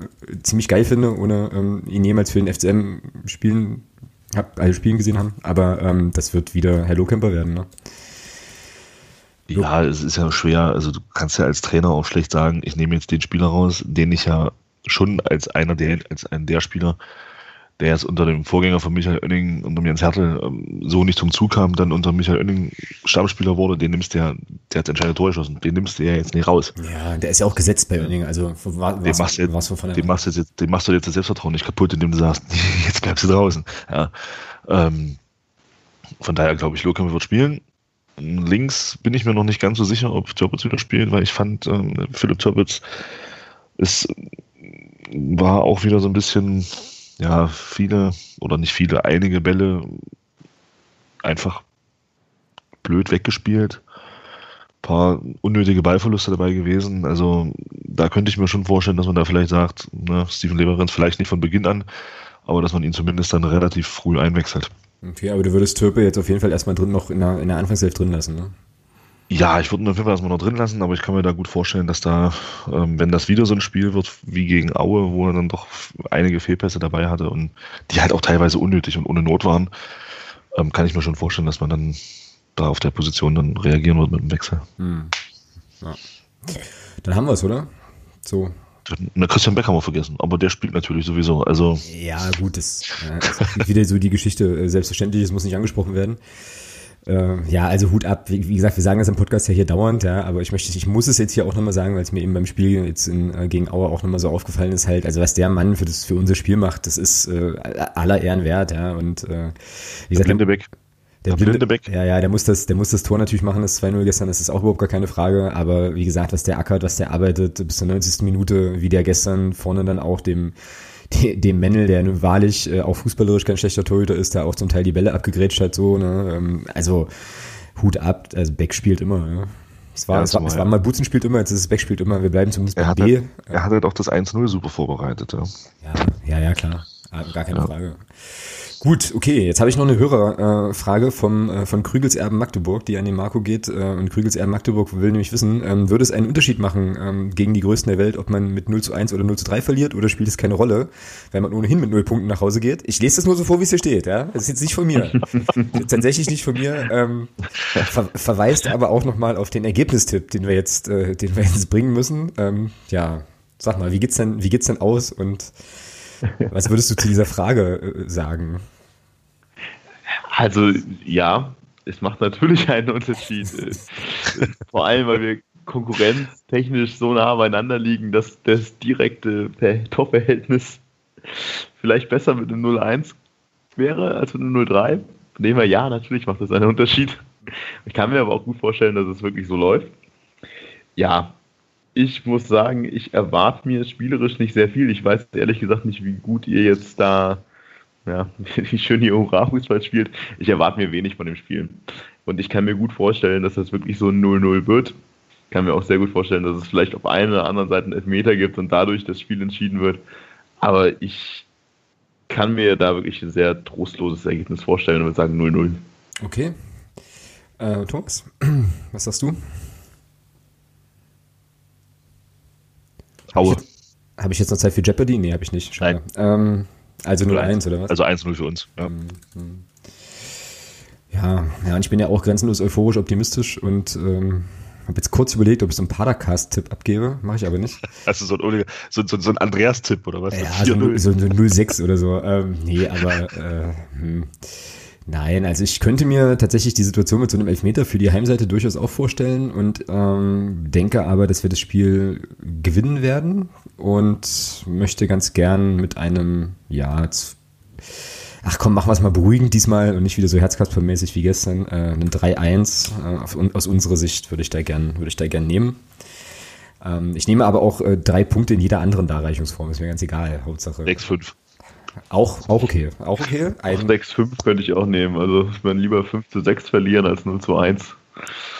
ziemlich geil finde, ohne ähm, ihn jemals für den FCM spielen, hab, also spielen gesehen haben. Aber ähm, das wird wieder Hello Camper werden, ne? Ja, es ist ja schwer. Also du kannst ja als Trainer auch schlecht sagen, ich nehme jetzt den Spieler raus, den ich ja schon als einer der, als einen der Spieler der jetzt unter dem Vorgänger von Michael Oenning, unter Jens Hertel, ähm, so nicht zum Zug kam, dann unter Michael Oenning Stammspieler wurde, den nimmst du ja, der hat entscheidende Tor geschossen, den nimmst du ja jetzt nicht raus. Ja, der ist ja auch gesetzt bei Oenning, also war, den machst, jetzt, was von den machst, jetzt, den machst du jetzt das Selbstvertrauen nicht kaputt, indem du sagst, <laughs> jetzt bleibst du draußen. Ja, ähm, Von daher glaube ich, Lokamp wird spielen. Links bin ich mir noch nicht ganz so sicher, ob Turbitz wieder spielt, weil ich fand, ähm, Philipp Turbitz ist, war auch wieder so ein bisschen, ja, viele oder nicht viele, einige Bälle einfach blöd weggespielt. Ein paar unnötige Ballverluste dabei gewesen. Also da könnte ich mir schon vorstellen, dass man da vielleicht sagt, ne, Steven Leverenz vielleicht nicht von Beginn an, aber dass man ihn zumindest dann relativ früh einwechselt. Okay, aber du würdest Türpe jetzt auf jeden Fall erstmal drin noch in der, in der Anfangshälfte drin lassen, ne? Ja, ich würde ihn auf jeden Fall erstmal noch drin lassen, aber ich kann mir da gut vorstellen, dass da, ähm, wenn das wieder so ein Spiel wird wie gegen Aue, wo er dann doch einige Fehlpässe dabei hatte und die halt auch teilweise unnötig und ohne Not waren, ähm, kann ich mir schon vorstellen, dass man dann da auf der Position dann reagieren wird mit dem Wechsel. Hm. Ja. Dann haben wir es, oder? So, na, Christian Beck haben wir vergessen, aber der spielt natürlich sowieso. Also ja, gut, das, das ist wieder so die Geschichte. Äh, selbstverständlich, es muss nicht angesprochen werden. Äh, ja, also Hut ab. Wie, wie, gesagt, wir sagen das im Podcast ja hier dauernd, ja, aber ich möchte, ich muss es jetzt hier auch nochmal sagen, weil es mir eben beim Spiel jetzt in, äh, gegen Auer auch nochmal so aufgefallen ist, halt, also was der Mann für das, für unser Spiel macht, das ist äh, aller Ehren wert, ja. Und äh, wie gesagt, Lindebeck. Der Blindebeck. Ja, ja, der muss das, der muss das Tor natürlich machen, das 2-0 gestern, das ist auch überhaupt gar keine Frage. Aber wie gesagt, was der ackert, was der arbeitet, bis zur 90. Minute, wie der gestern vorne dann auch dem, dem Mennel, der nun wahrlich äh, auch fußballerisch kein schlechter Torhüter ist, der auch zum Teil die Bälle abgegrätscht hat, so, ne? Ähm, also Hut ab, also Beck spielt immer, ja. Es war, ja, es war, es war mal Butzen spielt immer, jetzt ist es Beck spielt immer, wir bleiben zumindest bei er B. Halt, er hat halt auch das 1-0 super vorbereitet, ja. Ja, ja, ja klar. Gar keine ja. Frage. Gut, okay, jetzt habe ich noch eine Hörerfrage äh, vom, äh, von Krügelserben Magdeburg, die an den Marco geht. Äh, und Krügelserben Magdeburg will nämlich wissen, ähm, würde es einen Unterschied machen ähm, gegen die Größten der Welt, ob man mit 0 zu 1 oder 0 zu 3 verliert oder spielt es keine Rolle, weil man ohnehin mit 0 Punkten nach Hause geht? Ich lese das nur so vor, wie es hier steht, ja. Das ist jetzt nicht von mir. <laughs> Tatsächlich nicht von mir. Ähm, ver verweist aber auch nochmal auf den Ergebnistipp, den wir jetzt, äh, den wir jetzt bringen müssen. Ähm, ja, sag mal, wie geht's denn, wie geht's denn aus und was würdest du zu dieser Frage äh, sagen? Also ja, es macht natürlich einen Unterschied. Vor allem, weil wir konkurrenztechnisch so nah beieinander liegen, dass das direkte Torverhältnis vielleicht besser mit einem 0-1 wäre als mit einem 0-3. Von dem her, ja, natürlich macht das einen Unterschied. Ich kann mir aber auch gut vorstellen, dass es wirklich so läuft. Ja, ich muss sagen, ich erwarte mir spielerisch nicht sehr viel. Ich weiß ehrlich gesagt nicht, wie gut ihr jetzt da, ja, <laughs> wie schön ihr Hurra-Fußball spielt. Ich erwarte mir wenig von dem Spiel. Und ich kann mir gut vorstellen, dass das wirklich so ein 0-0 wird. Ich kann mir auch sehr gut vorstellen, dass es vielleicht auf einer oder anderen Seite einen Elfmeter gibt und dadurch das Spiel entschieden wird. Aber ich kann mir da wirklich ein sehr trostloses Ergebnis vorstellen und würde sagen 0-0. Okay. Äh, Thomas, <clears throat> was sagst du? Haue. Habe ich jetzt noch Zeit für Jeopardy? Nee, habe ich nicht. Schade. Ähm, also 0-1 oder was? Also 1-0 für uns. Ja. Ähm, hm. ja. ja, und ich bin ja auch grenzenlos euphorisch optimistisch und ähm, habe jetzt kurz überlegt, ob ich so einen Padercast-Tipp abgebe. Mache ich aber nicht. <laughs> Also so ein, so, so, so ein Andreas-Tipp oder was? Ja, so, so, so 06 oder so. Ähm, nee, aber äh, hm. Nein, also ich könnte mir tatsächlich die Situation mit so einem Elfmeter für die Heimseite durchaus auch vorstellen und ähm, denke aber, dass wir das Spiel gewinnen werden und möchte ganz gern mit einem, ja, ach komm, machen wir es mal beruhigend diesmal und nicht wieder so herzkaspermäßig wie gestern, äh, einem 3-1 äh, aus unserer Sicht würde ich da gern, würde ich da gern nehmen. Ähm, ich nehme aber auch äh, drei Punkte in jeder anderen Darreichungsform, ist mir ganz egal, Hauptsache. 6-5. Auch, auch okay. Auch okay. Ein 6-5 könnte ich auch nehmen. Also ich würde lieber 5 zu 6 verlieren als 0 zu 1.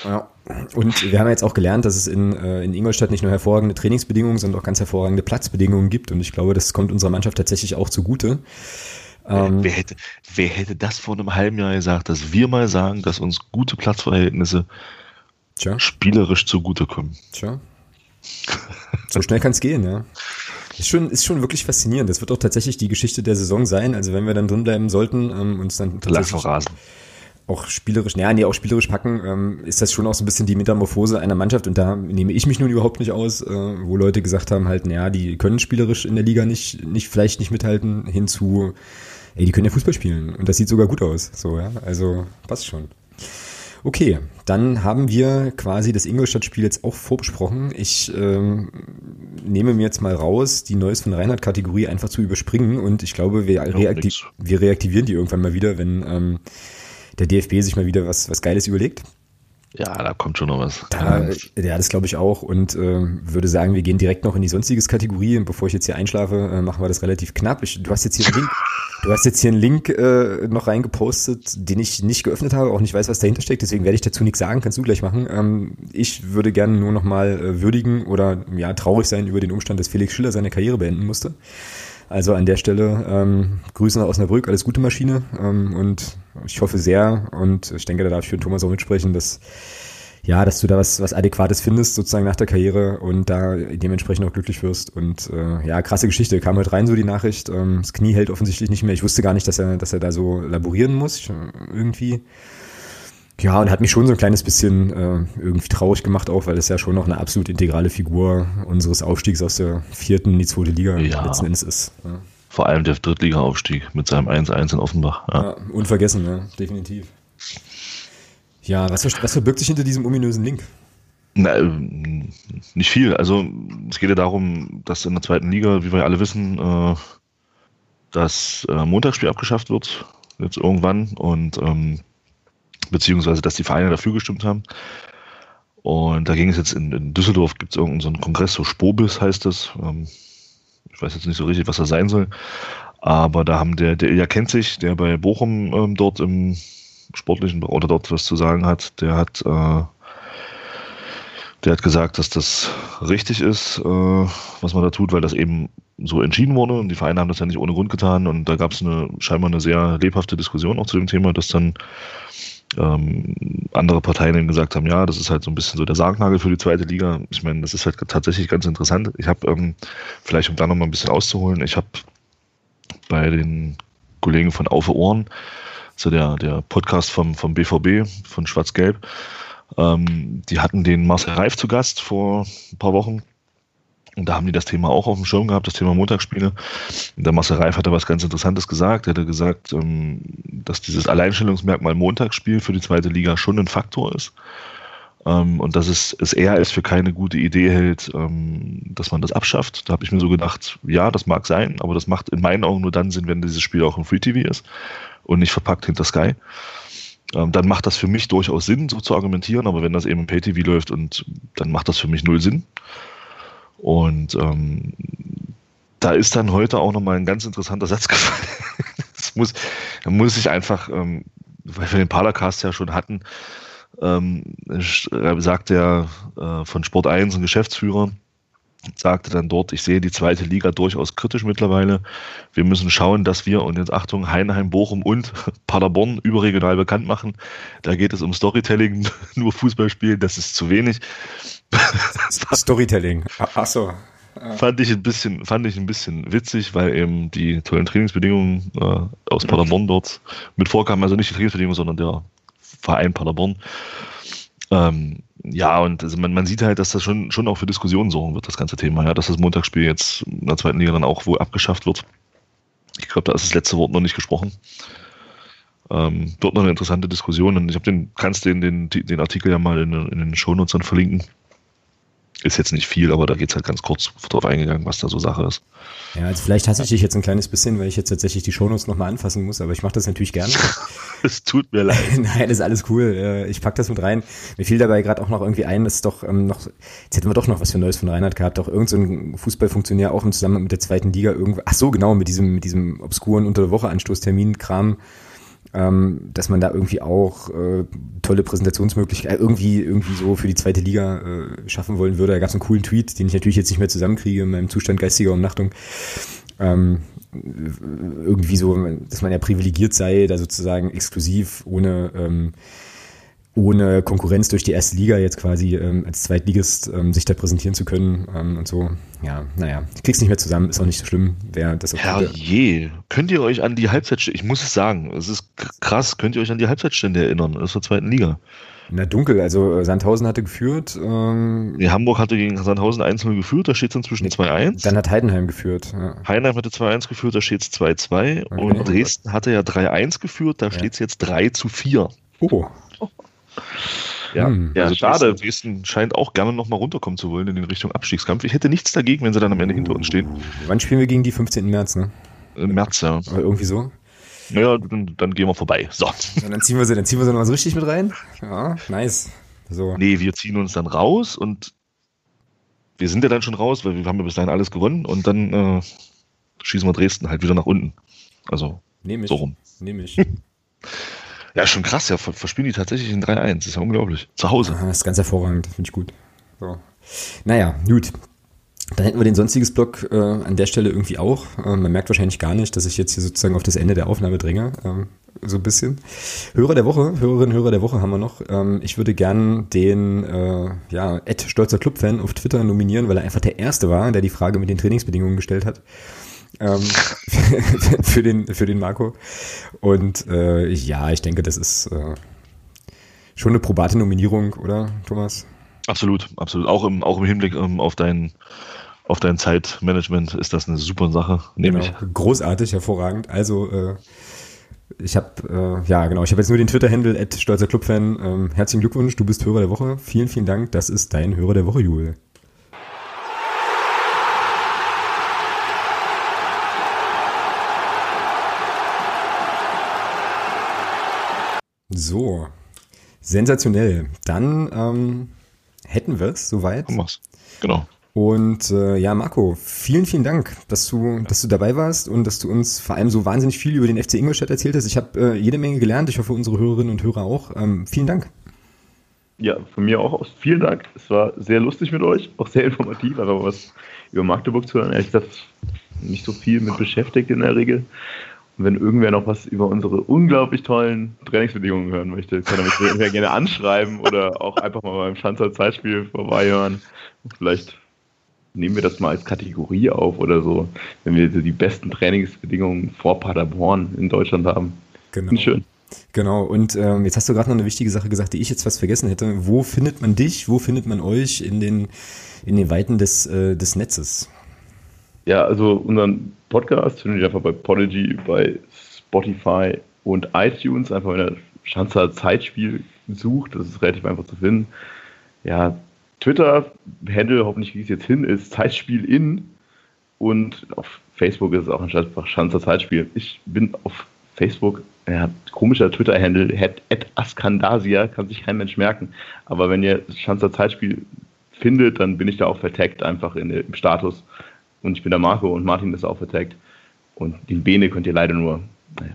Ja. Und wir haben jetzt auch gelernt, dass es in, äh, in Ingolstadt nicht nur hervorragende Trainingsbedingungen, sondern auch ganz hervorragende Platzbedingungen gibt. Und ich glaube, das kommt unserer Mannschaft tatsächlich auch zugute. Ähm, wer, hätte, wer hätte das vor einem halben Jahr gesagt, dass wir mal sagen, dass uns gute Platzverhältnisse Tja. spielerisch zugutekommen? Tja. So schnell kann es gehen, ja. Ist schon, ist schon wirklich faszinierend. Das wird auch tatsächlich die Geschichte der Saison sein. Also wenn wir dann drin bleiben sollten, ähm, uns dann tatsächlich auch spielerisch, naja, nee, auch spielerisch packen, ähm, ist das schon auch so ein bisschen die Metamorphose einer Mannschaft und da nehme ich mich nun überhaupt nicht aus, äh, wo Leute gesagt haben halt, naja, die können spielerisch in der Liga nicht, nicht, vielleicht nicht mithalten, hinzu, ey, die können ja Fußball spielen und das sieht sogar gut aus, so, ja, also passt schon. Okay, dann haben wir quasi das Ingolstadt-Spiel jetzt auch vorbesprochen. Ich ähm, nehme mir jetzt mal raus, die Neues von Reinhardt-Kategorie einfach zu überspringen und ich glaube, wir, reaktiv wir reaktivieren die irgendwann mal wieder, wenn ähm, der DFB sich mal wieder was, was Geiles überlegt. Ja, da kommt schon noch was. Da, ja, das glaube ich auch und äh, würde sagen, wir gehen direkt noch in die sonstiges Kategorie. Und bevor ich jetzt hier einschlafe, äh, machen wir das relativ knapp. Ich, du hast jetzt hier einen Link, du hast jetzt hier einen Link äh, noch reingepostet, den ich nicht geöffnet habe, auch nicht weiß, was dahinter steckt. Deswegen werde ich dazu nichts sagen. Kannst du gleich machen. Ähm, ich würde gerne nur noch mal äh, würdigen oder ja traurig sein über den Umstand, dass Felix Schiller seine Karriere beenden musste. Also an der Stelle ähm, Grüße nach Osnabrück, alles gute Maschine ähm, und ich hoffe sehr und ich denke, da darf ich für Thomas auch mitsprechen, dass ja, dass du da was, was Adäquates findest, sozusagen nach der Karriere und da dementsprechend auch glücklich wirst. Und äh, ja, krasse Geschichte. Kam heute rein so die Nachricht. Ähm, das Knie hält offensichtlich nicht mehr. Ich wusste gar nicht, dass er, dass er da so laborieren muss. Ich, irgendwie. Ja, und hat mich schon so ein kleines bisschen äh, irgendwie traurig gemacht auch, weil es ja schon noch eine absolut integrale Figur unseres Aufstiegs aus der vierten in die zweite Liga ja. letzten Endes ist. Ja. Vor allem der Drittliga-Aufstieg mit seinem 1-1 in Offenbach. Ja. ja. unvergessen, ja, definitiv. Ja, was, was verbirgt sich hinter diesem ominösen Link? Na, äh, nicht viel. Also es geht ja darum, dass in der zweiten Liga, wie wir alle wissen, äh, das äh, Montagsspiel abgeschafft wird, jetzt irgendwann. Und ähm, beziehungsweise dass die Vereine dafür gestimmt haben. Und da ging es jetzt in, in Düsseldorf, gibt es irgendeinen so einen Kongress, so Spobis heißt das. Ähm, ich weiß jetzt nicht so richtig, was das sein soll. Aber da haben der, der Ilja kennt sich, der bei Bochum ähm, dort im sportlichen oder dort was zu sagen hat, der hat, äh, der hat gesagt, dass das richtig ist, äh, was man da tut, weil das eben so entschieden wurde und die Vereine haben das ja nicht ohne Grund getan und da gab es eine scheinbar eine sehr lebhafte Diskussion auch zu dem Thema, dass dann ähm, andere Parteien eben gesagt haben, ja, das ist halt so ein bisschen so der Sargnagel für die zweite Liga. Ich meine, das ist halt tatsächlich ganz interessant. Ich habe, ähm, vielleicht um da nochmal ein bisschen auszuholen, ich habe bei den Kollegen von Aufe Ohren, so der, der Podcast vom, vom BVB, von Schwarz-Gelb, ähm, die hatten den Marcel Reif zu Gast vor ein paar Wochen und da haben die das Thema auch auf dem Schirm gehabt, das Thema Montagsspiele. Und der Marcel Reif hatte was ganz Interessantes gesagt. Er hatte gesagt, ähm, dass dieses Alleinstellungsmerkmal Montagsspiel für die zweite Liga schon ein Faktor ist. Ähm, und dass es, es eher als für keine gute Idee hält, ähm, dass man das abschafft. Da habe ich mir so gedacht, ja, das mag sein, aber das macht in meinen Augen nur dann Sinn, wenn dieses Spiel auch im Free TV ist und nicht verpackt hinter Sky. Dann macht das für mich durchaus Sinn, so zu argumentieren, aber wenn das eben im Pay TV läuft und dann macht das für mich null Sinn. Und ähm, da ist dann heute auch nochmal ein ganz interessanter Satz <laughs> gefallen. das muss, da muss ich einfach, ähm, weil wir den Paracast ja schon hatten, ähm, sagt der äh, von Sport 1, ein Geschäftsführer, sagte dann dort, ich sehe die zweite Liga durchaus kritisch mittlerweile. Wir müssen schauen, dass wir, und jetzt Achtung, Heinheim, Bochum und <laughs> Paderborn überregional bekannt machen. Da geht es um Storytelling, <laughs> nur Fußball spielen, das ist zu wenig. <laughs> Storytelling. Ach so. Fand ich ein bisschen, fand ich ein bisschen witzig, weil eben die tollen Trainingsbedingungen äh, aus Paderborn dort mit vorkamen, also nicht die Trainingsbedingungen, sondern der Verein Paderborn. Ähm, ja, und also man, man sieht halt, dass das schon, schon auch für Diskussionen sorgen wird, das ganze Thema, ja, dass das Montagsspiel jetzt in der zweiten Liga dann auch wohl abgeschafft wird. Ich glaube, da ist das letzte Wort noch nicht gesprochen. Ähm, dort noch eine interessante Diskussion und ich habe den, kannst den, den, den Artikel ja mal in, in den Shownotes dann verlinken. Ist jetzt nicht viel, aber da geht es halt ganz kurz drauf eingegangen, was da so Sache ist. Ja, also vielleicht hasse ich dich jetzt ein kleines bisschen, weil ich jetzt tatsächlich die Shownotes nochmal anfassen muss, aber ich mache das natürlich gerne. <laughs> es tut mir leid. <laughs> Nein, das ist alles cool. Ich pack das mit rein. Mir fiel dabei gerade auch noch irgendwie ein, dass doch ähm, noch, jetzt hätten wir doch noch was für Neues von Reinhard gehabt, doch irgendein so Fußballfunktionär auch im Zusammenhang mit der zweiten Liga irgendwo, ach so, genau, mit diesem, mit diesem obskuren Unter der Woche Anstoßtermin-Kram ähm, dass man da irgendwie auch äh, tolle Präsentationsmöglichkeiten äh, irgendwie irgendwie so für die zweite Liga äh, schaffen wollen würde. Da gab es einen coolen Tweet, den ich natürlich jetzt nicht mehr zusammenkriege in meinem Zustand geistiger Umnachtung. Ähm, irgendwie so, dass man ja privilegiert sei, da sozusagen exklusiv ohne ähm, ohne Konkurrenz durch die erste Liga jetzt quasi ähm, als Zweitligist ähm, sich da präsentieren zu können ähm, und so. Ja, naja, ich krieg's nicht mehr zusammen, ist auch nicht so schlimm, wer das auch je, könnt ihr euch an die Halbzeitstände, ich muss es sagen, es ist krass, könnt ihr euch an die Halbzeitstände erinnern, aus der zweiten Liga? Na dunkel, also äh, Sandhausen hatte geführt. Ähm, nee, Hamburg hatte gegen Sandhausen 1-0 geführt, da steht es inzwischen 2-1. Dann hat Heidenheim geführt. Ja. Heidenheim hatte 2-1 geführt, da steht es 2-2. Okay. Und Dresden hatte ja 3-1 geführt, da ja. steht es jetzt 3 4. Oh. Ja, hm. ja also schade. Dresden scheint auch gerne nochmal runterkommen zu wollen in den Richtung Abstiegskampf. Ich hätte nichts dagegen, wenn sie dann am Ende hinter uns stehen. Wann spielen wir gegen die 15. März, ne? Im März, ja. Oder irgendwie so. Naja, dann, dann gehen wir vorbei. So. Und dann ziehen wir sie, dann ziehen wir sie noch so richtig mit rein. Ja, nice. So. Nee, wir ziehen uns dann raus und wir sind ja dann schon raus, weil wir haben ja bis dahin alles gewonnen und dann äh, schießen wir Dresden halt wieder nach unten. Also Nehm ich. so rum. Nehme ich. <laughs> ja, schon krass, ja, verspielen die tatsächlich in 3-1. Das ist ja unglaublich. Zu Hause. Ah, das ist ganz hervorragend, finde ich gut. So. Naja, gut. Dann hätten wir den sonstiges Block äh, an der Stelle irgendwie auch. Äh, man merkt wahrscheinlich gar nicht, dass ich jetzt hier sozusagen auf das Ende der Aufnahme dränge. Ähm, so ein bisschen. Hörer der Woche, Hörerinnen, Hörer der Woche haben wir noch. Ähm, ich würde gern den äh, ja, Ed Stolzer Clubfan auf Twitter nominieren, weil er einfach der Erste war, der die Frage mit den Trainingsbedingungen gestellt hat. Ähm, <laughs> für, den, für den Marco. Und äh, ja, ich denke, das ist äh, schon eine probate Nominierung, oder, Thomas? Absolut, absolut. Auch im, auch im Hinblick um, ähm, auf dein auf dein Zeitmanagement ist das eine super Sache, nehme genau. ich. Großartig, hervorragend. Also äh, ich habe, äh, ja genau, ich habe jetzt nur den Twitter-Handle stolzer Clubfan. Ähm, herzlichen Glückwunsch, du bist Hörer der Woche. Vielen, vielen Dank. Das ist dein Hörer der Woche, Jule. So, sensationell. Dann ähm, hätten wir es soweit. Genau. Und äh, ja, Marco, vielen, vielen Dank, dass du, dass du dabei warst und dass du uns vor allem so wahnsinnig viel über den FC Ingolstadt erzählt hast. Ich habe äh, jede Menge gelernt. Ich hoffe, unsere Hörerinnen und Hörer auch. Ähm, vielen Dank. Ja, von mir auch aus. Vielen Dank. Es war sehr lustig mit euch, auch sehr informativ, einfach was über Magdeburg zu hören. Ehrlich gesagt, nicht so viel mit beschäftigt in der Regel. Und wenn irgendwer noch was über unsere unglaublich tollen Trainingsbedingungen hören möchte, kann er mich sehr gerne anschreiben oder auch einfach mal beim Schanzer Zeitspiel vorbeihören. Vielleicht nehmen wir das mal als Kategorie auf oder so, wenn wir die besten Trainingsbedingungen vor Paderborn in Deutschland haben. Genau. Schön. Genau, und ähm, jetzt hast du gerade noch eine wichtige Sache gesagt, die ich jetzt fast vergessen hätte. Wo findet man dich, wo findet man euch in den, in den Weiten des, äh, des Netzes? Ja, also unseren Podcast findet ihr einfach bei Podigy, bei Spotify und iTunes. Einfach wenn ihr Schanzer Zeitspiel sucht, das ist relativ einfach zu finden. Ja, Twitter-Handle, hoffentlich wie es jetzt hin ist, Zeitspiel in. Und auf Facebook ist es auch einfach Schanzer Zeitspiel. Ich bin auf Facebook, ja, komischer Twitter-Handle, at Askandasia, kann sich kein Mensch merken. Aber wenn ihr Schanzer Zeitspiel findet, dann bin ich da auch vertaggt, einfach in, im Status. Und ich bin der Marco und Martin ist auch vertaggt. Und den Bene könnt ihr leider nur naja,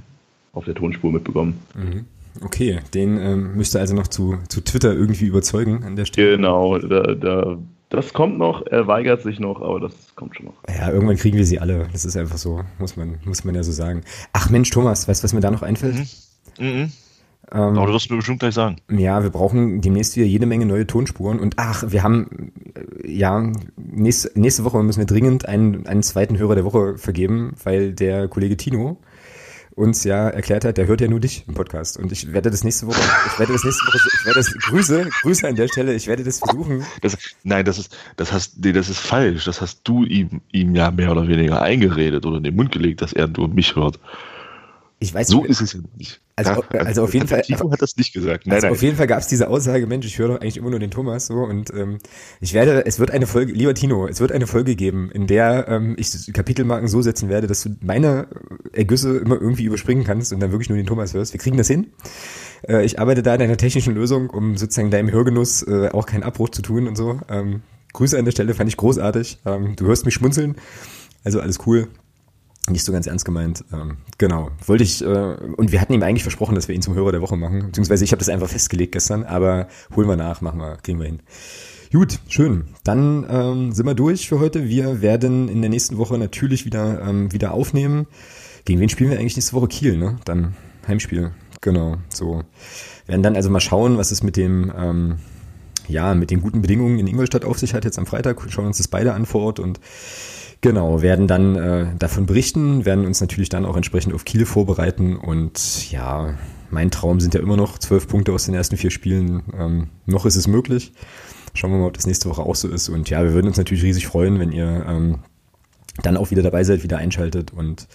auf der Tonspur mitbekommen. Mhm. Okay, den ähm, müsst ihr also noch zu, zu Twitter irgendwie überzeugen an der Stelle. Genau, da, da, das kommt noch, er weigert sich noch, aber das kommt schon noch. Ja, irgendwann kriegen wir sie alle. Das ist einfach so, muss man, muss man ja so sagen. Ach Mensch, Thomas, weißt du, was mir da noch einfällt? Mhm. Mhm. Ähm, aber du wirst mir bestimmt gleich sagen. Ja, wir brauchen demnächst wieder jede Menge neue Tonspuren. Und ach, wir haben, äh, ja, nächste, nächste Woche müssen wir dringend einen, einen zweiten Hörer der Woche vergeben, weil der Kollege Tino uns ja erklärt hat, der hört ja nur dich im Podcast. Und ich werde das nächste Woche, ich werde das nächste Woche, ich werde das, Grüße, Grüße an der Stelle, ich werde das versuchen. Das, nein, das ist, das hast, nee, das ist falsch. Das hast du ihm, ihm ja mehr oder weniger eingeredet oder in den Mund gelegt, dass er nur mich hört. Ich weiß so ist es ja nicht. Also, also auf jeden Fall. Timo hat das nicht gesagt. Nein, also nein. Auf jeden Fall gab es diese Aussage, Mensch, ich höre doch eigentlich immer nur den Thomas so und ähm, ich werde, es wird eine Folge, lieber Tino, es wird eine Folge geben, in der ähm, ich Kapitelmarken so setzen werde, dass du meine Ergüsse immer irgendwie überspringen kannst und dann wirklich nur den Thomas hörst. Wir kriegen das hin. Äh, ich arbeite da an einer technischen Lösung, um sozusagen deinem Hörgenuss äh, auch keinen Abbruch zu tun und so. Ähm, Grüße an der Stelle, fand ich großartig. Ähm, du hörst mich schmunzeln, also alles cool nicht so ganz ernst gemeint. Ähm, genau. Wollte ich, äh, und wir hatten ihm eigentlich versprochen, dass wir ihn zum Hörer der Woche machen. Beziehungsweise ich habe das einfach festgelegt gestern, aber holen wir nach, machen wir, kriegen wir hin. Gut, schön. Dann ähm, sind wir durch für heute. Wir werden in der nächsten Woche natürlich wieder, ähm, wieder aufnehmen. Gegen wen spielen wir eigentlich nächste Woche? Kiel, ne? Dann Heimspiel. Genau, so. Werden dann also mal schauen, was es mit dem, ähm, ja, mit den guten Bedingungen in Ingolstadt auf sich hat jetzt am Freitag. Schauen uns das beide an vor Ort und Genau, werden dann äh, davon berichten, werden uns natürlich dann auch entsprechend auf Kiel vorbereiten und ja, mein Traum sind ja immer noch zwölf Punkte aus den ersten vier Spielen. Ähm, noch ist es möglich. Schauen wir mal, ob das nächste Woche auch so ist. Und ja, wir würden uns natürlich riesig freuen, wenn ihr ähm, dann auch wieder dabei seid, wieder einschaltet. Und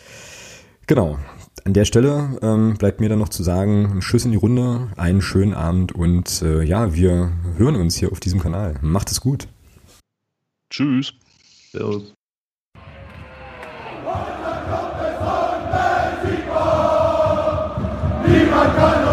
genau, an der Stelle ähm, bleibt mir dann noch zu sagen, ein Schuss in die Runde, einen schönen Abend und äh, ja, wir hören uns hier auf diesem Kanal. Macht es gut. Tschüss. Servus. e matar